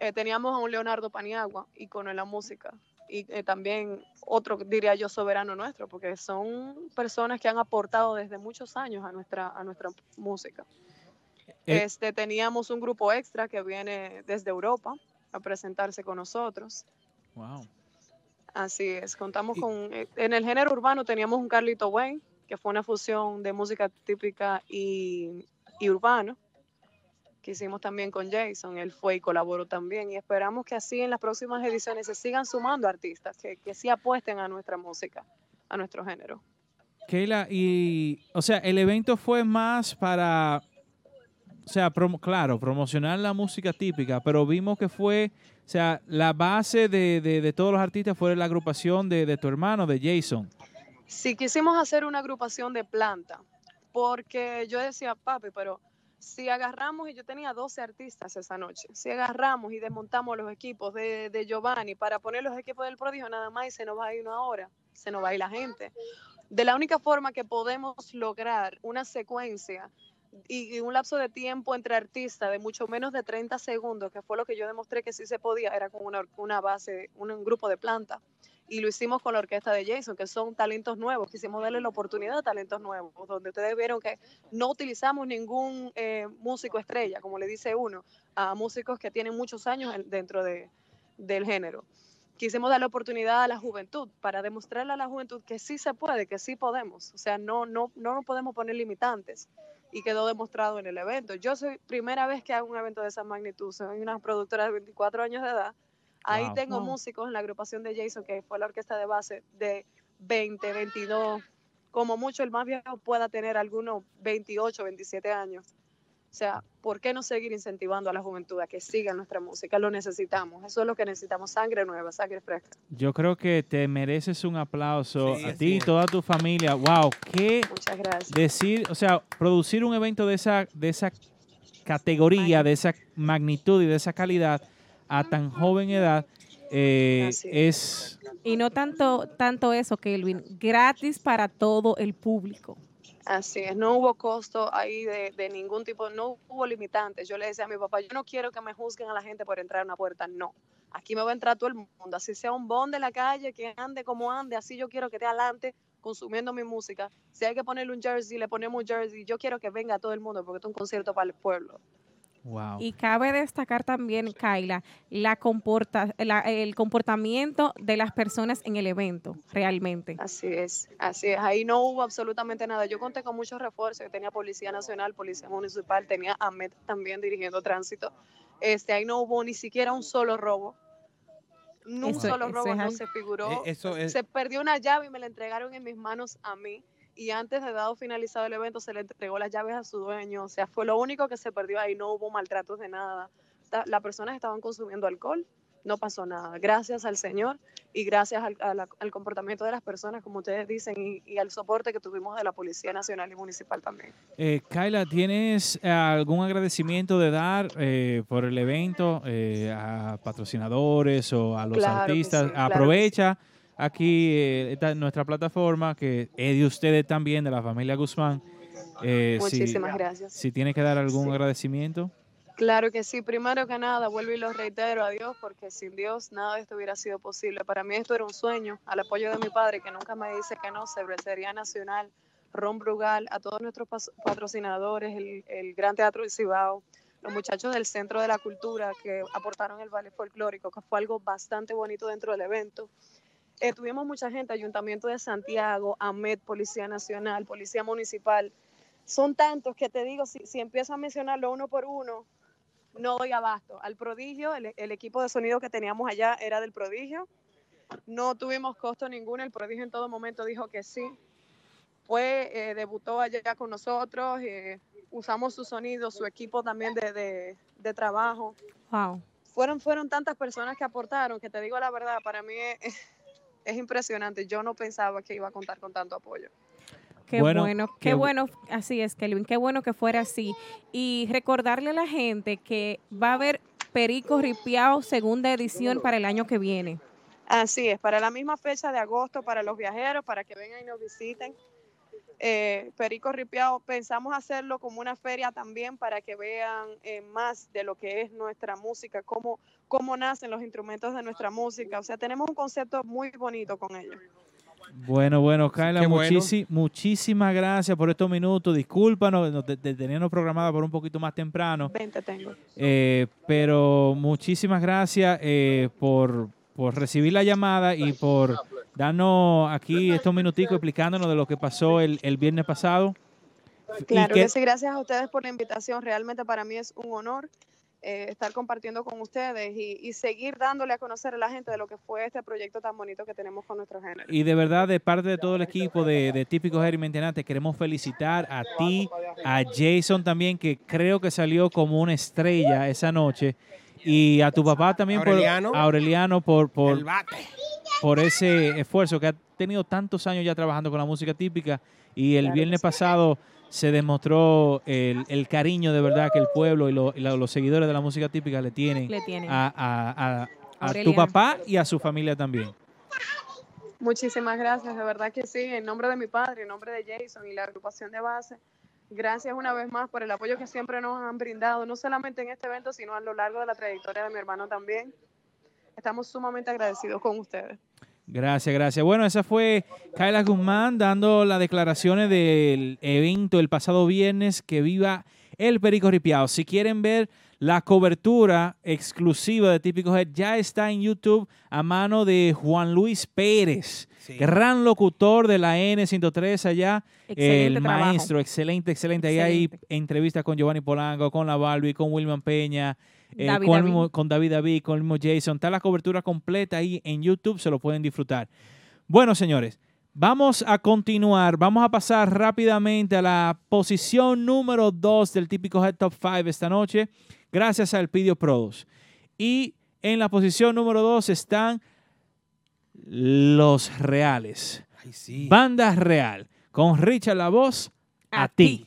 Eh, teníamos a un Leonardo Paniagua, ícono en la música, y eh, también otro, diría yo, soberano nuestro, porque son personas que han aportado desde muchos años a nuestra, a nuestra música. Eh, Este, teníamos un grupo extra que viene desde Europa a presentarse con nosotros. Wow. Así es, contamos con, eh, en el género urbano teníamos un Carlito Wayne, que fue una fusión de música típica y, y urbano, que hicimos también con Jason, él fue y colaboró también, y esperamos que así en las próximas ediciones se sigan sumando artistas, que, que sí apuesten a nuestra música, a nuestro género. Keila, y, o sea, el evento fue más para, o sea, claro, promocionar la música típica, pero vimos que fue, o sea, la base de, de- de todos los artistas fue la agrupación de, de tu hermano, de Jason. Sí, quisimos hacer una agrupación de planta, porque yo decía, papi, pero si agarramos, y yo tenía 12 artistas esa noche, si agarramos y desmontamos los equipos de, de Giovanni para poner los equipos del prodigio nada más y se nos va a ir una hora, se nos va a ir la gente. De la única forma que podemos lograr una secuencia y, un lapso de tiempo entre artistas de mucho menos de 30 segundos, que fue lo que yo demostré que sí se podía, era con una, una base, un, un grupo de planta. Y lo hicimos con la orquesta de Jason, que son talentos nuevos. Quisimos darle la oportunidad a talentos nuevos, donde ustedes vieron que no utilizamos ningún eh, músico estrella, como le dice uno, a músicos que tienen muchos años en- dentro de, del género. Quisimos dar la oportunidad a la juventud para demostrarle a la juventud que sí se puede, que sí podemos. O sea, no, no, no nos podemos poner limitantes. Y quedó demostrado en el evento. Yo soy primera vez que hago un evento de esa magnitud. Soy una productora de 24 años de edad. Ahí Wow. tengo Wow. músicos en la agrupación de Jason, que fue la orquesta de base de 20, 22, como mucho el más viejo pueda tener algunos 28, 27 años. O sea, ¿por qué no seguir incentivando a la juventud a que siga nuestra música? Lo necesitamos. Eso es lo que necesitamos, sangre nueva, sangre fresca. Yo creo que te mereces un aplauso Sí, a ti y toda tu familia. Wow, qué Muchas gracias. decir, o sea, producir un evento de esa, de esa categoría, de esa magnitud y de esa calidad a tan joven edad eh, es Y no tanto, tanto eso, Kelvin, gratis para todo el público. Así es, no hubo costo ahí de, de ningún tipo, no hubo limitantes. Yo le decía a mi papá, yo no quiero que me juzguen a la gente por entrar a una puerta, no. Aquí me va a entrar todo el mundo, así sea un bon de la calle, que ande como ande, así yo quiero que esté adelante consumiendo mi música. Si hay que ponerle un jersey, le ponemos un jersey. Yo quiero que venga todo el mundo porque esto es un concierto para el pueblo. Wow. Y cabe destacar también, Kaila, la comporta, la- el comportamiento de las personas en el evento, realmente. Así es, así es. Ahí no hubo absolutamente nada. Yo conté con muchos refuerzos. Tenía Policía Nacional, Policía Municipal, tenía AMET también dirigiendo tránsito. Este, ahí no hubo ni siquiera un solo robo. Ni un Eso- solo robo es no se figuró. Eh, eso es- Se perdió una llave y me la entregaron en mis manos a mí. Y antes de dado finalizado el evento, se le entregó las llaves a su dueño. O sea, fue lo único que se perdió ahí. No hubo maltratos de nada. Las personas estaban consumiendo alcohol. No pasó nada. Gracias al Señor y gracias al, a la- al comportamiento de las personas, como ustedes dicen, y, y al soporte que tuvimos de la Policía Nacional y Municipal también. Eh, Kaila, ¿tienes eh, algún agradecimiento de dar eh, por el evento eh, a patrocinadores o a los Claro artistas? sí, claro Aprovecha aquí eh, esta, nuestra plataforma que es de ustedes también, de la familia Guzmán. Eh, si- Muchísimas gracias. Si tiene que dar algún Sí. agradecimiento. Claro que sí, primero que nada, vuelvo y lo reitero a Dios, porque sin Dios nada de esto hubiera sido posible. Para mí esto era un sueño, al apoyo de mi padre, que nunca me dice que no, Cervecería Nacional, Ron Brugal, a todos nuestros patrocinadores, el, el Gran Teatro del Cibao, los muchachos del Centro de la Cultura que aportaron el ballet folclórico, que fue algo bastante bonito dentro del evento. Eh, tuvimos mucha gente, Ayuntamiento de Santiago, AMET, Policía Nacional, Policía Municipal, son tantos que te digo, si, si empiezo a mencionarlo uno por uno, no doy abasto. Al prodigio, el, el equipo de sonido que teníamos allá era del prodigio. No tuvimos costo ninguno, el prodigio en todo momento dijo que sí. Fue, eh, debutó allá con nosotros, eh, usamos su sonido, su equipo también de, de- de trabajo. Wow. Fueron, fueron tantas personas que aportaron que te digo la verdad, para mí es, es impresionante. Yo no pensaba que iba a contar con tanto apoyo. Qué Bueno, bueno, qué qué bu- bueno, así es, Kelvin, qué bueno que fuera así. Y recordarle a la gente que va a haber Perico Ripiao segunda edición para el año que viene. Así es, para la misma fecha de agosto, para los viajeros, para que vengan y nos visiten. Eh, Perico Ripiao, pensamos hacerlo como una feria también para que vean eh, más de lo que es nuestra música, cómo, cómo nacen los instrumentos de nuestra música. O sea, tenemos un concepto muy bonito con ellos. Bueno, bueno, Kaila, qué bueno. muchisi- muchísimas gracias por estos minutos. Discúlpanos, nos te- te teníamos programada por un poquito más temprano. 20 tengo. Eh, pero muchísimas gracias eh, por, por recibir la llamada y por darnos aquí estos minuticos explicándonos de lo que pasó el, el viernes pasado. Claro que sí, gracias a ustedes por la invitación. Realmente para mí es un honor eh, estar compartiendo con ustedes y, y seguir dándole a conocer a la gente de lo que fue este proyecto tan bonito que tenemos con nuestro género. Y de verdad, de parte de todo el equipo de, de Típico Jerry Maintenance, te queremos felicitar a ti, a Jason también, que creo que salió como una estrella esa noche. Y a tu papá también, Aureliano. por, Aureliano, por, por, El bate. por ese esfuerzo que ha tenido tantos años ya trabajando con la música típica. Y el viernes pasado se demostró el, el cariño de verdad que el pueblo y, lo- y la- los seguidores de la música típica le tienen, Le tienen. a, a- a- a tu papá y a su familia también. Muchísimas gracias, de verdad que sí, en nombre de mi padre, en nombre de Jason y la agrupación de base. Gracias una vez más por el apoyo que siempre nos han brindado, no solamente en este evento, sino a lo largo de la trayectoria de mi hermano también. Estamos sumamente agradecidos con ustedes. Gracias, gracias. Bueno, esa fue Kyla Guzmán dando las declaraciones del evento el pasado viernes que viva el Perico Ripiao. Si quieren ver la cobertura exclusiva de Típico Head, ya está en YouTube a mano de Juan Luis Pérez, Sí. gran locutor de la N103 allá. Excelente el trabajo. maestro, excelente, excelente. Ahí hay Excelente. entrevistas con Giovanni Polanco, con la Barbie, con William Peña, eh, David con, David. mismo- con David David, con el mismo Jason. Está la cobertura completa ahí en YouTube, se lo pueden disfrutar. Bueno, señores, vamos a continuar. Vamos a pasar rápidamente a la posición número 2 del típico Head Top 5 esta noche, gracias al Pidio Produce. Y en la posición número 2 están Los Reales. Ay, sí. Banda Real, con Richard La Voz, a. A ti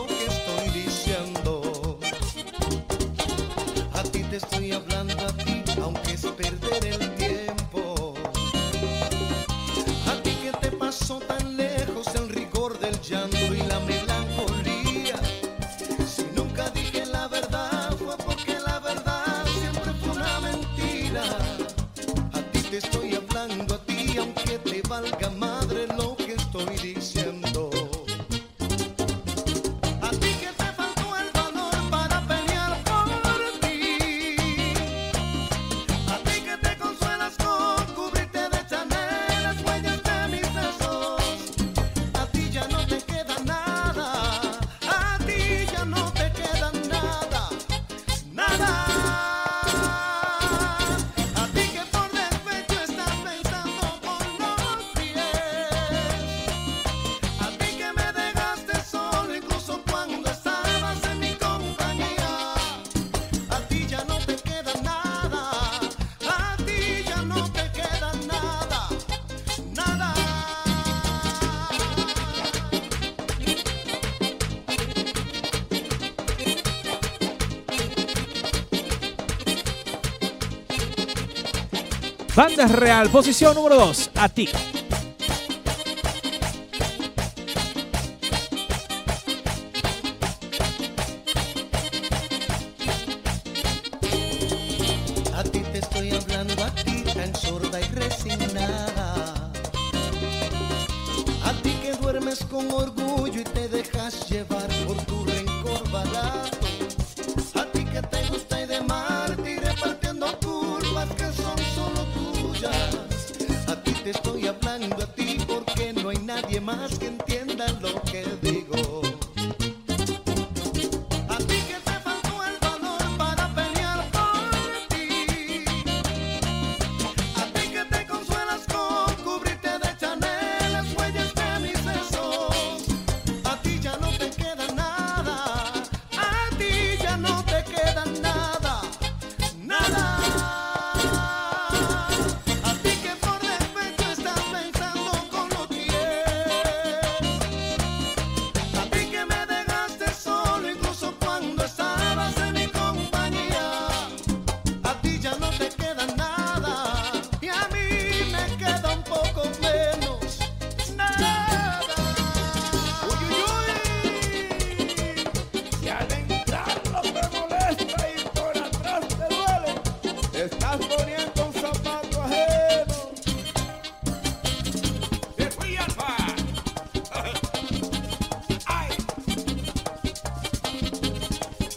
Real, posición número 2, a ti.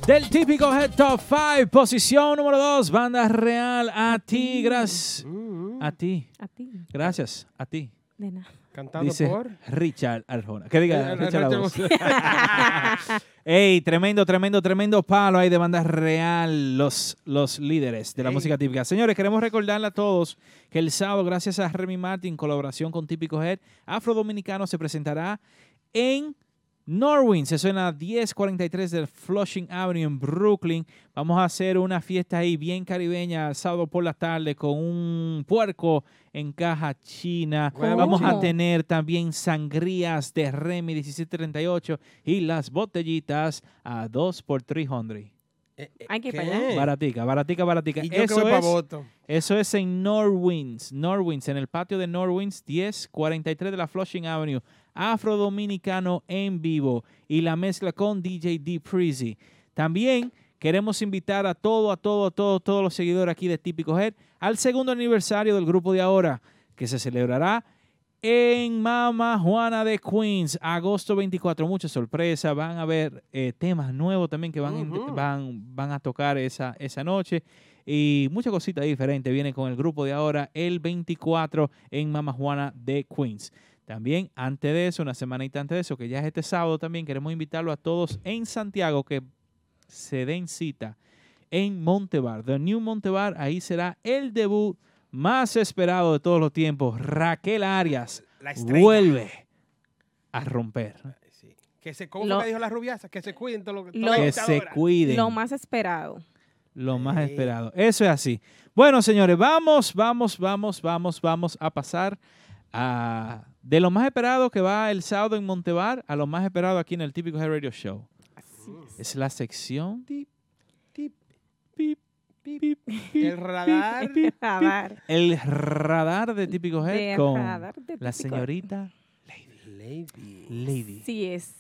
Del típico Head Top 5, posición número 2, Banda Real, a ti, gracias. A ti. A ti. Gracias, a ti. De nada. Cantado Dice por. Richard Arjona. Que diga Eh, Richard la Richard. Voz. *laughs* Ey, tremendo, tremendo, tremendo palo ahí de banda real, los, los líderes de la Ey. música típica. Señores, queremos recordarle a todos que el sábado, gracias a Remy Martin, colaboración con Típico Head, Afro Dominicano se presentará en Norwin. Se suena a 1043 del Flushing Avenue en Brooklyn. Vamos a hacer una fiesta ahí bien caribeña el sábado por la tarde con un puerco en caja china. Vamos a tener también sangrías de Remy 1738 y las botellitas a 2 por 300. Hay que ir para allá. Baratica, baratica, baratica. Y yo que Eso voy es, voto. eso es en Norwins, Norwins, en el patio de Norwins, 1043 de la Flushing Avenue. Afro Dominicano en vivo y la mezcla con DJ D. Prezi. También queremos invitar a todo, a todo, a todo, todos los seguidores aquí de Típico Head al segundo aniversario del grupo de ahora, que se celebrará en Mama Juana de Queens, agosto 24. Mucha sorpresa. Van a haber eh, temas nuevos también que van, van, van a tocar esa, esa noche. Y muchas cositas diferentes vienen con el grupo de ahora el 24 en Mama Juana de Queens. También antes de eso, una semanita antes de eso, que ya es este sábado también, queremos invitarlo a todos en Santiago que se den cita en Montebar, The New Montebar. Ahí será el debut más esperado de todos los tiempos. Raquel Arias La vuelve a romper. Que se, ¿Cómo Lo- que dijo la rubiaza? Que se cuiden todo lo que Lo- Que se cuiden. Lo más esperado. Lo más esperado. Eso es así. Bueno, señores, vamos, vamos, vamos, vamos, vamos a pasar a de lo más esperado que va el sábado en Montebar a lo más esperado aquí en el típico Head Radio Show. es. la sección El radar. Radar. el radar de típico Head De con radar de la Típico señorita Lady. Lady. Sí es.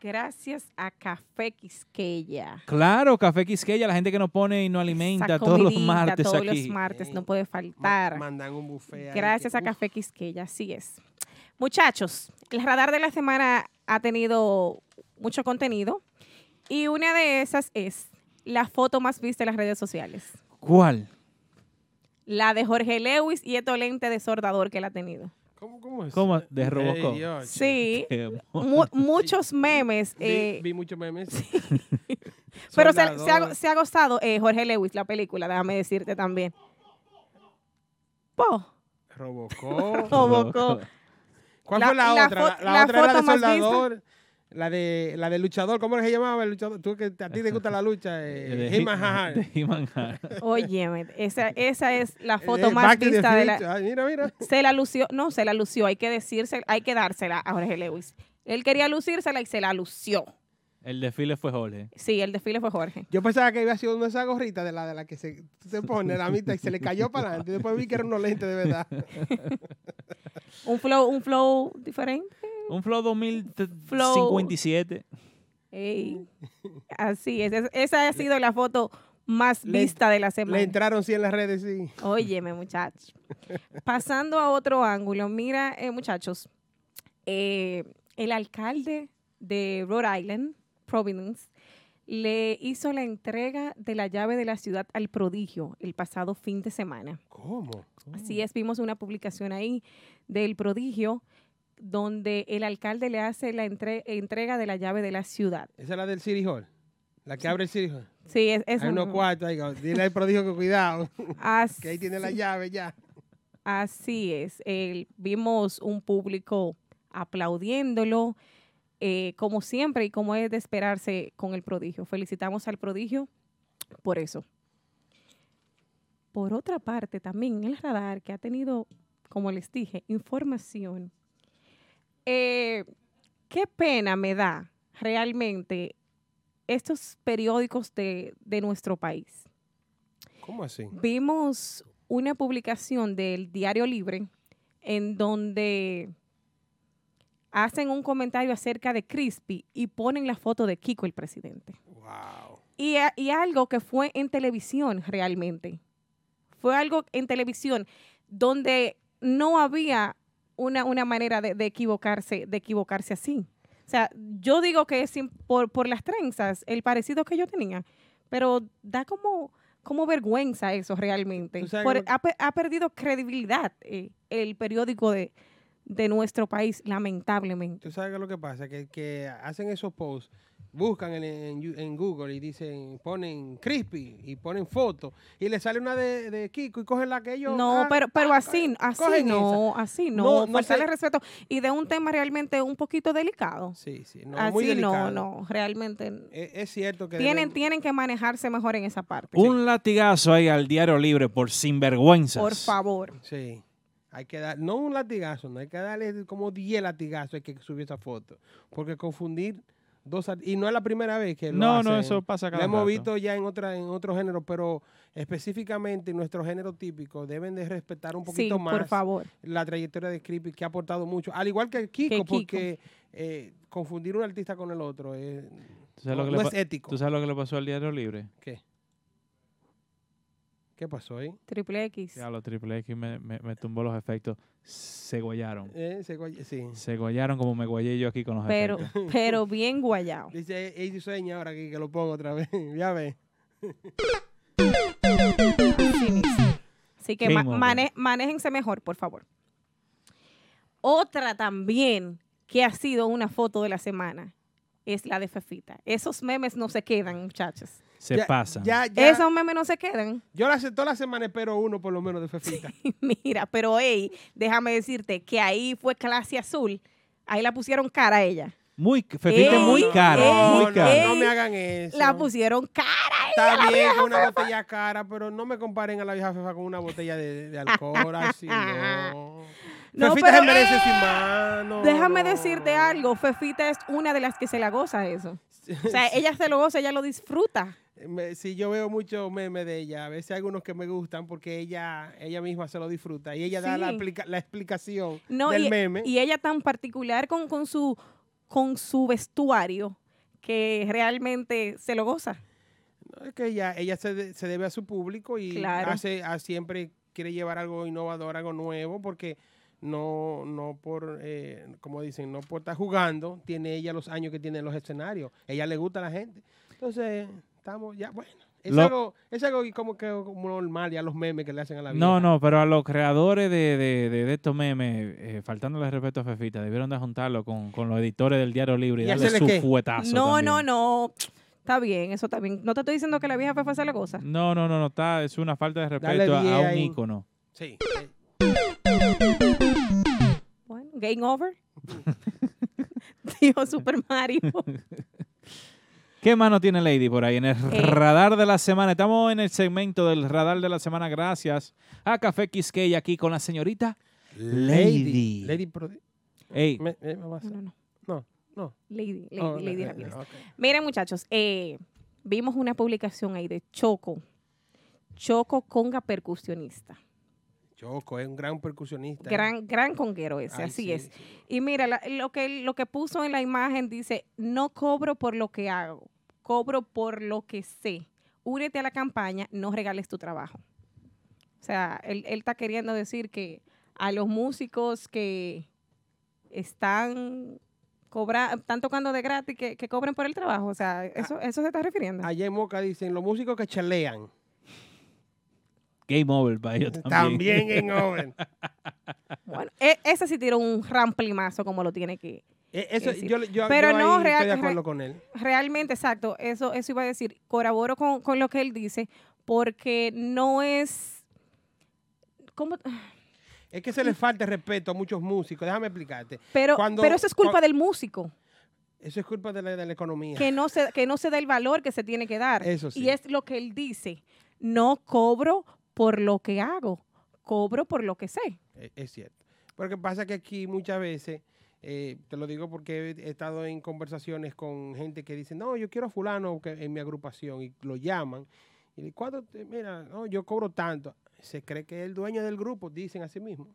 Gracias a Café Quisqueya. Claro, Café Quisqueya, la gente que nos pone y nos alimenta todos los martes todos aquí. los martes, no puede faltar. Mandan un buffet. Gracias que- a Café Quisqueya, así es. Muchachos, el radar de la semana ha tenido mucho contenido y una de esas es la foto más vista en las redes sociales. ¿Cuál? La de Jorge Lewis y este lente de sordador que él ha tenido. ¿Cómo, cómo es? ¿Cómo? De Robocop. Sí, *laughs* mu- muchos memes. Vi, eh, vi muchos memes. *laughs* *laughs* pero se, se ha, se ha gozado eh, Jorge Lewis, la película, déjame decirte también. Po. Robocop. Robocop. ¿Cuál La- fue la, la otra? La, la la otra era la de soldador. La de, la de luchador. ¿Cómo es que se llamaba el luchador? Tú que a ti te gusta la lucha. Eh, *laughs* De He-Man He-. Óyeme, esa, *laughs* esa es la Eh, foto más Back to the vista de la... Ay, mira, mira. Se la lució, no, se la lució, hay que decirse, hay que dársela a Jorge Lewis. Él quería lucírsela y se la lució. El desfile fue Jorge. Sí, el desfile fue Jorge. Yo pensaba que había sido una de esas gorritas de la, de la que se, se pone la mitad y se le cayó para adelante. Y después vi que eran unos lentes de verdad. *laughs* Un flow, un flow diferente. Un Flow 2057. Ey. Así es. es- Esa ha sido la foto más Le- vista de la semana. Le entraron sí en las redes, sí. Óyeme, muchachos. Pasando a otro ángulo, mira, eh, muchachos, eh, el alcalde de Rhode Island, Providence, le hizo la entrega de la llave de la ciudad al prodigio el pasado fin de semana. ¿Cómo? Así es, vimos una publicación ahí del prodigio donde el alcalde le hace la entre- entrega de la llave de la ciudad. Esa es la del City Hall. La que abre el City Hall. Sí, es, es Hay unos un- cuartos ahí. Dile al prodigio que cuidado. Así- que ahí tiene la llave ya. Así es. el- vimos un público aplaudiéndolo, eh, como siempre y como es de esperarse con el prodigio. Felicitamos al prodigio por eso. Por otra parte, también el radar que ha tenido, como les dije, información. Eh, qué pena me da realmente estos periódicos de, de nuestro país. ¿Cómo así? Vimos una publicación del Diario Libre en donde hacen un comentario acerca de Crispy y ponen la foto de Kiko, el presidente. Y, a- y algo que fue en televisión realmente. Fue algo en televisión donde no había una, una manera de, de equivocarse, de equivocarse así. O sea, yo digo que es por, por las trenzas, el parecido que yo tenía, pero da como, como vergüenza eso realmente. Por- ha, ha perdido credibilidad eh, el periódico de, de nuestro país, lamentablemente. Tú sabes lo que pasa, que, que hacen esos posts, buscan en, en en Google y dicen, ponen crispy y ponen fotos y le sale una de, de Kiko y cogen la que ellos. No, ah, pero, pero ah, así, así cogen no, esa. así no, No, no faltarle sé. respeto. Y de un tema realmente un poquito delicado. Sí, sí, no, así muy delicado. no, no, realmente Es, es cierto que tienen, deben- tienen que manejarse mejor en esa parte. Un latigazo ahí al diario libre por sinvergüenzas. Por favor. Sí. Hay que dar, no un latigazo, no hay que darle como 10 latigazos hay que subir esa foto. Porque confundir dos y no es la primera vez que lo No, no, eso pasa cada Lo hemos rato. visto ya en otra en otros géneros, pero específicamente en nuestro género típico deben de respetar un Sí, poquito más por favor. la trayectoria de Creepy que ha aportado mucho, al igual que Kiko, Kiko. porque eh, confundir un artista con el otro es, ¿Tú sabes, no, no le es ético. ¿Tú sabes lo que le pasó al diario libre? ¿Qué? ¿Qué pasó ahí? Triple X. Ya los triple X me, me, me tumbó los efectos. Se guayaron. Eh, se guay- sí. Se guayaron como me guayé yo aquí con los Pero, efectos. *laughs* pero bien guayado. Dice, ella sueña ahora que, que lo pongo otra vez. *laughs* ya ve. *laughs* Así que ma- mane- manéjense mejor, por favor. Otra también que ha sido una foto de la semana es la de Fefita. Esos memes no se quedan, muchachos. Se Ya- pasan. Ya, ya. Esos memes no se quedan. Yo la, toda la semana espero uno por lo menos de Fefita. *laughs* Mira, pero hey, déjame decirte que ahí fue clase azul. Ahí la pusieron cara a ella. Muy, Fefita es muy cara, ey, muy No, cara. no me hagan eso. La pusieron cara a ella. Está la bien vieja con una Fefa. botella cara, pero no me comparen a la vieja Fefa con una botella de, de *laughs* alcohol así, no. *laughs* No, Fefita pero, se merece su mano. Déjame decirte algo. Fefita es una de las que se la goza eso. O sea, ella se lo goza, ella lo disfruta. Me- sí, yo veo muchos memes de ella. A veces hay algunos que me gustan porque ella ella misma se lo disfruta y ella da la, explicación No, del y, meme. y ella tan particular con, con su con su vestuario que realmente se lo goza. No, es que ella, ella se, de- se debe a su público y Claro. hace a- siempre quiere llevar algo innovador, algo nuevo, porque no, no por, eh, como dicen, no por estar jugando, tiene ella los años que tiene en los escenarios. Ella le gusta a la gente. Entonces, estamos ya, bueno. Es, Lo- algo, es algo como que como normal ya los memes que le hacen a la vida. No, no, pero a los creadores de, de, de, de estos memes, eh, faltándole respeto a Fefita, debieron de juntarlo con, con los editores del Diario Libre y, ¿Y darle su qué? fuetazo. No, también. no, no. Está bien, eso está bien. No te estoy diciendo que la vieja Fefa se la goza. No, no, no, no, está, es una falta de respeto a, a 10 un ahí. ícono. Sí. Bueno, game over. *laughs* Dijo Super Mario. *laughs* ¿Qué mano tiene Lady por ahí? En el Eh. radar de la semana. Estamos en el segmento del radar de la semana. Gracias a Café Quisqueya aquí con la señorita Lady. Lady Prodi- Ey, Me- me- me vas a- No, no. no, No. Lady, Lady, Oh, Lady eh, ok. Miren, muchachos, eh, vimos una publicación ahí de Choco. Choco conga percusionista. Choco es un gran percusionista. ¿eh? Gran, gran conguero ese, Ay, así sí, es. Y mira, la- lo, que, lo que puso en la imagen dice, no cobro por lo que hago, cobro por lo que sé. Únete a la campaña, no regales tu trabajo. O sea, él, él está queriendo decir que a los músicos que están cobra, están tocando de gratis, que, que cobren por el trabajo. O sea, eso, eso se está refiriendo. Allá en Moca dicen los músicos que chalean. Game over para ellos también. También game *laughs* over. Bueno, e- ese sí tiró un ramplimazo como lo tiene que. Eh, eso, yo, yo- Pero yo no, ahí real- estoy de acuerdo re- con él. Realmente, exacto. Eso, eso iba a decir. Coraboro con, con lo que él dice, porque no es. ¿Cómo? Es que se le falta respeto a muchos músicos. Déjame explicarte. Pero, Cuando- pero eso es culpa del músico, Eso es culpa de la, de la economía. que no, se, que no se da el valor que se tiene que dar. Eso sí. Y es lo que él dice. No cobro por lo que hago, cobro por lo que sé. Eh, Es cierto. Porque pasa que aquí muchas veces, eh, te lo digo porque he estado en conversaciones con gente que dice, no, yo quiero a fulano en mi agrupación y lo llaman. Y te- Mira, no, yo cobro tanto. Se cree que es el dueño del grupo, dicen así mismo.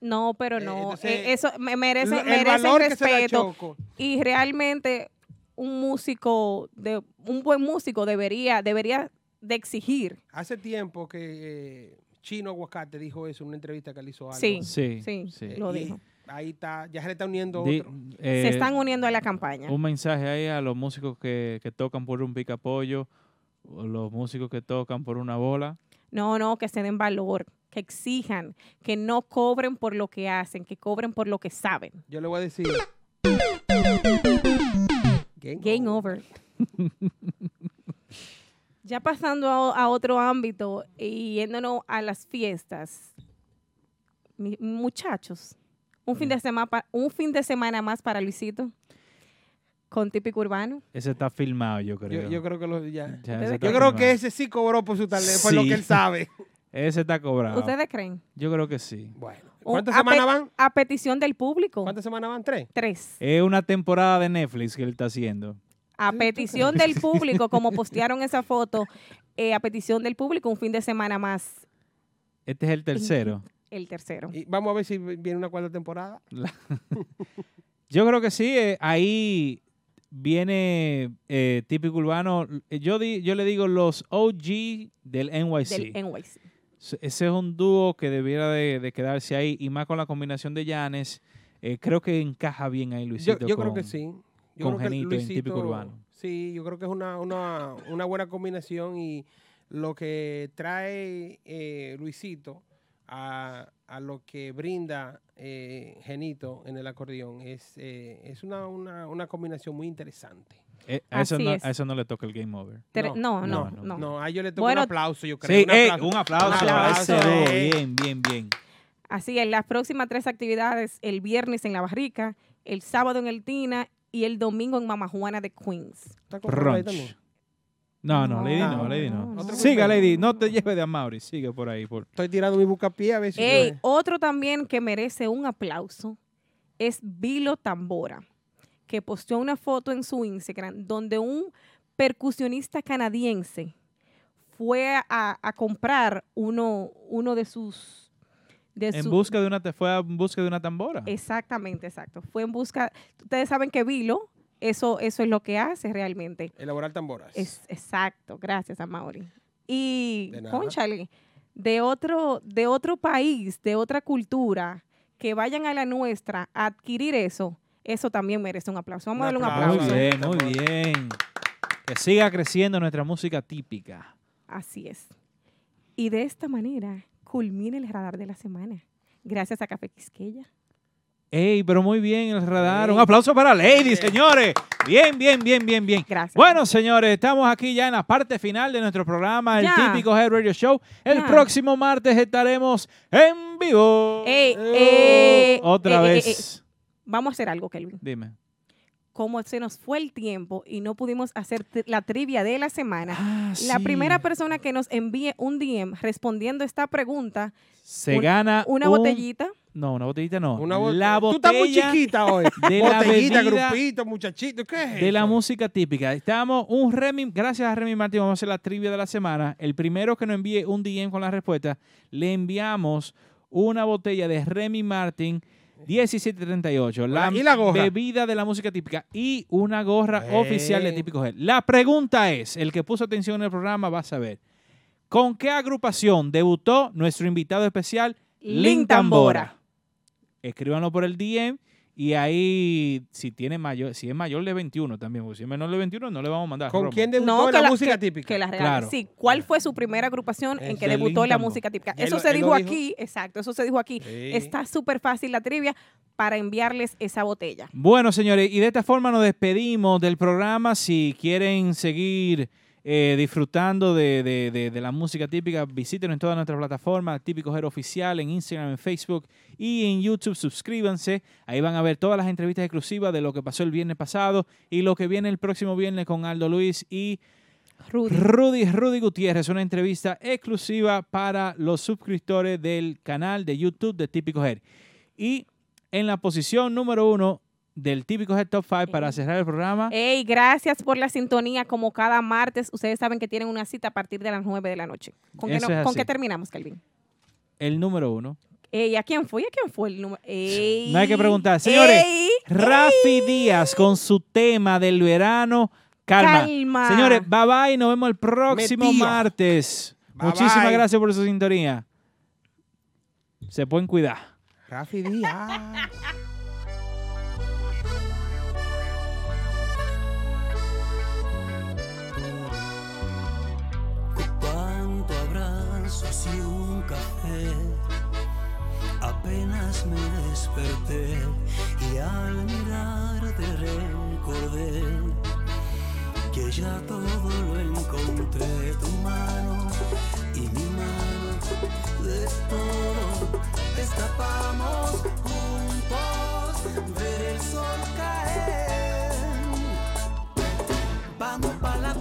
No, pero Eh, no. entonces, eh, eso me- merece, el merece valor respeto. Y realmente un músico, de, un buen músico debería, debería de exigir. Hace tiempo que eh, Chino Aguacate dijo eso en una entrevista que le hizo a Sí. Sí, sí, sí. lo dijo. Ahí está, ya se le está uniendo Di- otro. eh, Se están uniendo a la campaña. Un mensaje ahí a los músicos que, que tocan por un picapollo, o los músicos que tocan por una bola. No, no, que se den valor, que exijan, que no cobren por lo que hacen, que cobren por lo que saben. Yo le voy a decir. Game, Game over. *laughs* *laughs* ya pasando a, a otro ámbito y yéndonos a las fiestas. Mi- muchachos, un fin, de semana, un fin de semana más para Luisito con típico urbano. Ese está filmado, yo creo. Yo, yo creo que lo, ya. Yo creo filmado. que ese sí cobró por su talento, por lo Sí. que él sabe. *laughs* Ese está cobrado. ¿Ustedes creen? Yo creo que sí. Bueno. ¿Cuántas semanas van? A petición del público. ¿Cuántas semanas van? ¿Tres? Tres. Es una temporada de Netflix que él está haciendo. A petición del público, como *laughs* postearon esa foto, eh, a petición del público, un fin de semana más, Este es el tercero. el tercero. Y vamos a ver si viene una cuarta temporada. *laughs* Yo creo que sí. eh, ahí viene eh, típico urbano. Yo, di- yo le digo los OG del NYC. Del NYC. Ese es un dúo que debiera de, de quedarse ahí y más con la combinación de Janes. eh, creo que encaja bien ahí Yo, Luisito. yo creo con- que sí. Yo con creo que Genito en típico urbano. Sí, yo creo que es una, una, una buena combinación y lo que trae eh, Luisito a, a lo que brinda eh, Genito en el acordeón es, eh, es una, una, una combinación muy interesante. Eh, a, eso Así no, es. a eso no le toca el game over. No, no, no. No, a ellos le toca Bueno, un aplauso, yo creo. Sí, un aplauso, Un a aplauso, eh. Bien, bien, bien. Así es, las próximas tres actividades, el viernes en La Barrica, el sábado en el Tina y el domingo en Mama Juana de Queens. ¿Está comprado ahí Brunch. No, no, No, Lady no, no, Lady no, Siga, Lady. No te lleves de Amaury. Sigue por ahí. Por... Estoy tirando mi bucapié a ver si... Ey, otro también que merece un aplauso es Vilo Tambora, que posteó una foto en su Instagram donde un percusionista canadiense fue a, a comprar uno, uno de sus... De En su- busca de una, te fue en busca de una tambora. Exactamente, exacto. Fue en busca... Ustedes saben que Vilo, eso, eso es lo que hace realmente. Elaborar tamboras. Es, exacto, gracias a Mauri. Y, conchale, de otro, de otro país, de otra cultura, que vayan a la nuestra a adquirir eso, eso también merece un aplauso. Vamos a darle un aplauso. Muy bien, muy bien. Que siga creciendo nuestra música típica. Así es. Y de esta manera culmina el radar de la semana. Gracias a Café Quisqueya. Ey, pero muy bien el radar. Un aplauso para Lady, señores. Bien, bien, bien, bien, bien. Gracias. Bueno, señores, estamos aquí ya en la parte final de nuestro programa, el típico Head Radio Show. El Ya. próximo martes estaremos en vivo. Ey, eh, Otra eh, eh, vez. Vamos a hacer algo, Kelvin. Dime. Como se nos fue el tiempo y no pudimos hacer la trivia de la semana, la Ah, sí. primera persona que nos envíe un DM respondiendo esta pregunta, Se un- gana una un- botellita No, una botellita no. Una bot- la Tú estás muy botella chiquita hoy. de la Botellita, bebida grupito, muchachito. ¿Qué es de la música típica. Estamos un Remy, gracias a Remy Martín, vamos a hacer la trivia de la semana. El primero que nos envíe un DM con la respuesta, le enviamos una botella de Remy Martin 1738, la, ¿Y la gorra? bebida de la música típica y una gorra Eh. oficial de Típico Gel. La pregunta es, el que puso atención en el programa va a saber, ¿con qué agrupación debutó nuestro invitado especial, Lin Tambora? Escríbanlo por el DM y ahí si tiene mayor, si es mayor de 21 también, porque si es menor de 21 no le vamos a mandar. ¿Con quién debutó No, en la, la- música que- típica? Que la. Claro. Sí, ¿cuál fue su primera agrupación en que de debutó en la música típica? Eso se él dijo dijo. aquí, exacto, eso se dijo aquí. Sí. Está súper fácil la trivia para enviarles esa botella. Bueno, señores, y de esta forma nos despedimos del programa. Si quieren seguir eh, disfrutando de, de- de- de la música típica, visítenos en todas nuestras plataformas, Típico Hero Oficial, en Instagram, en Facebook y en YouTube. Suscríbanse. Ahí van a ver todas las entrevistas exclusivas de lo que pasó el viernes pasado y lo que viene el próximo viernes con Aldo Luis y Rudy. Rudy, Rudy Gutiérrez, una entrevista exclusiva para los suscriptores del canal de YouTube de Típico Head. Y en la posición número uno del Típico Head Top 5 para cerrar el programa, Ey, gracias por la sintonía. Como cada martes, ustedes saben que tienen una cita a partir de las 9 de la noche. ¿Con, qué, Eso no- es ¿con así. qué terminamos, Calvin? el número uno. Ey, ¿a quién fue? ¿A quién fue el número? Ey, No hay que preguntar. Señores, ey, Rafi Díaz con su tema del verano. Calma. Calma. Señores, bye bye. Nos vemos el próximo Metido. martes. Bye, Muchísimas bye. gracias por su sintonía. Se pueden cuidar. Rafi Díaz. *laughs* abrazos y un café. Apenas me desperté y al mirarte recordé que ya todo lo encontré. Tu mano y mi mano de todo destapamos juntos ver el sol caer. Vamos pa' la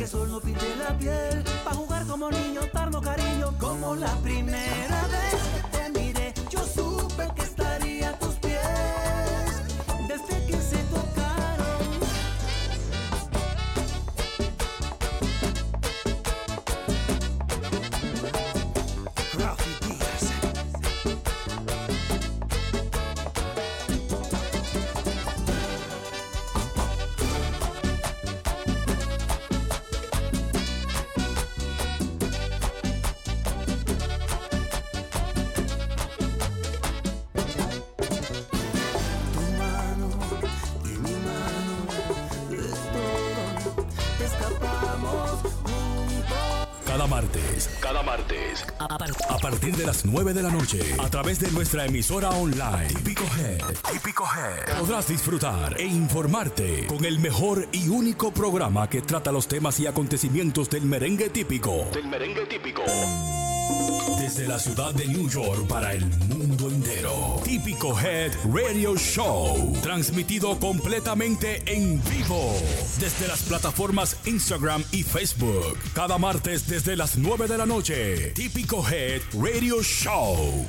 que el sol no pinte la piel, pa' jugar como niño, darnos cariño, como la primera 9 de la noche, a través de nuestra emisora online, Típico Head, Típico Head, podrás disfrutar e informarte con el mejor y único programa que trata los temas y acontecimientos del merengue típico. Del merengue típico. Desde la ciudad de New York para el mundo. Típico Head Radio Show. Transmitido completamente en vivo. Desde las plataformas Instagram y Facebook. Cada martes desde las 9 de la noche. Típico Head Radio Show.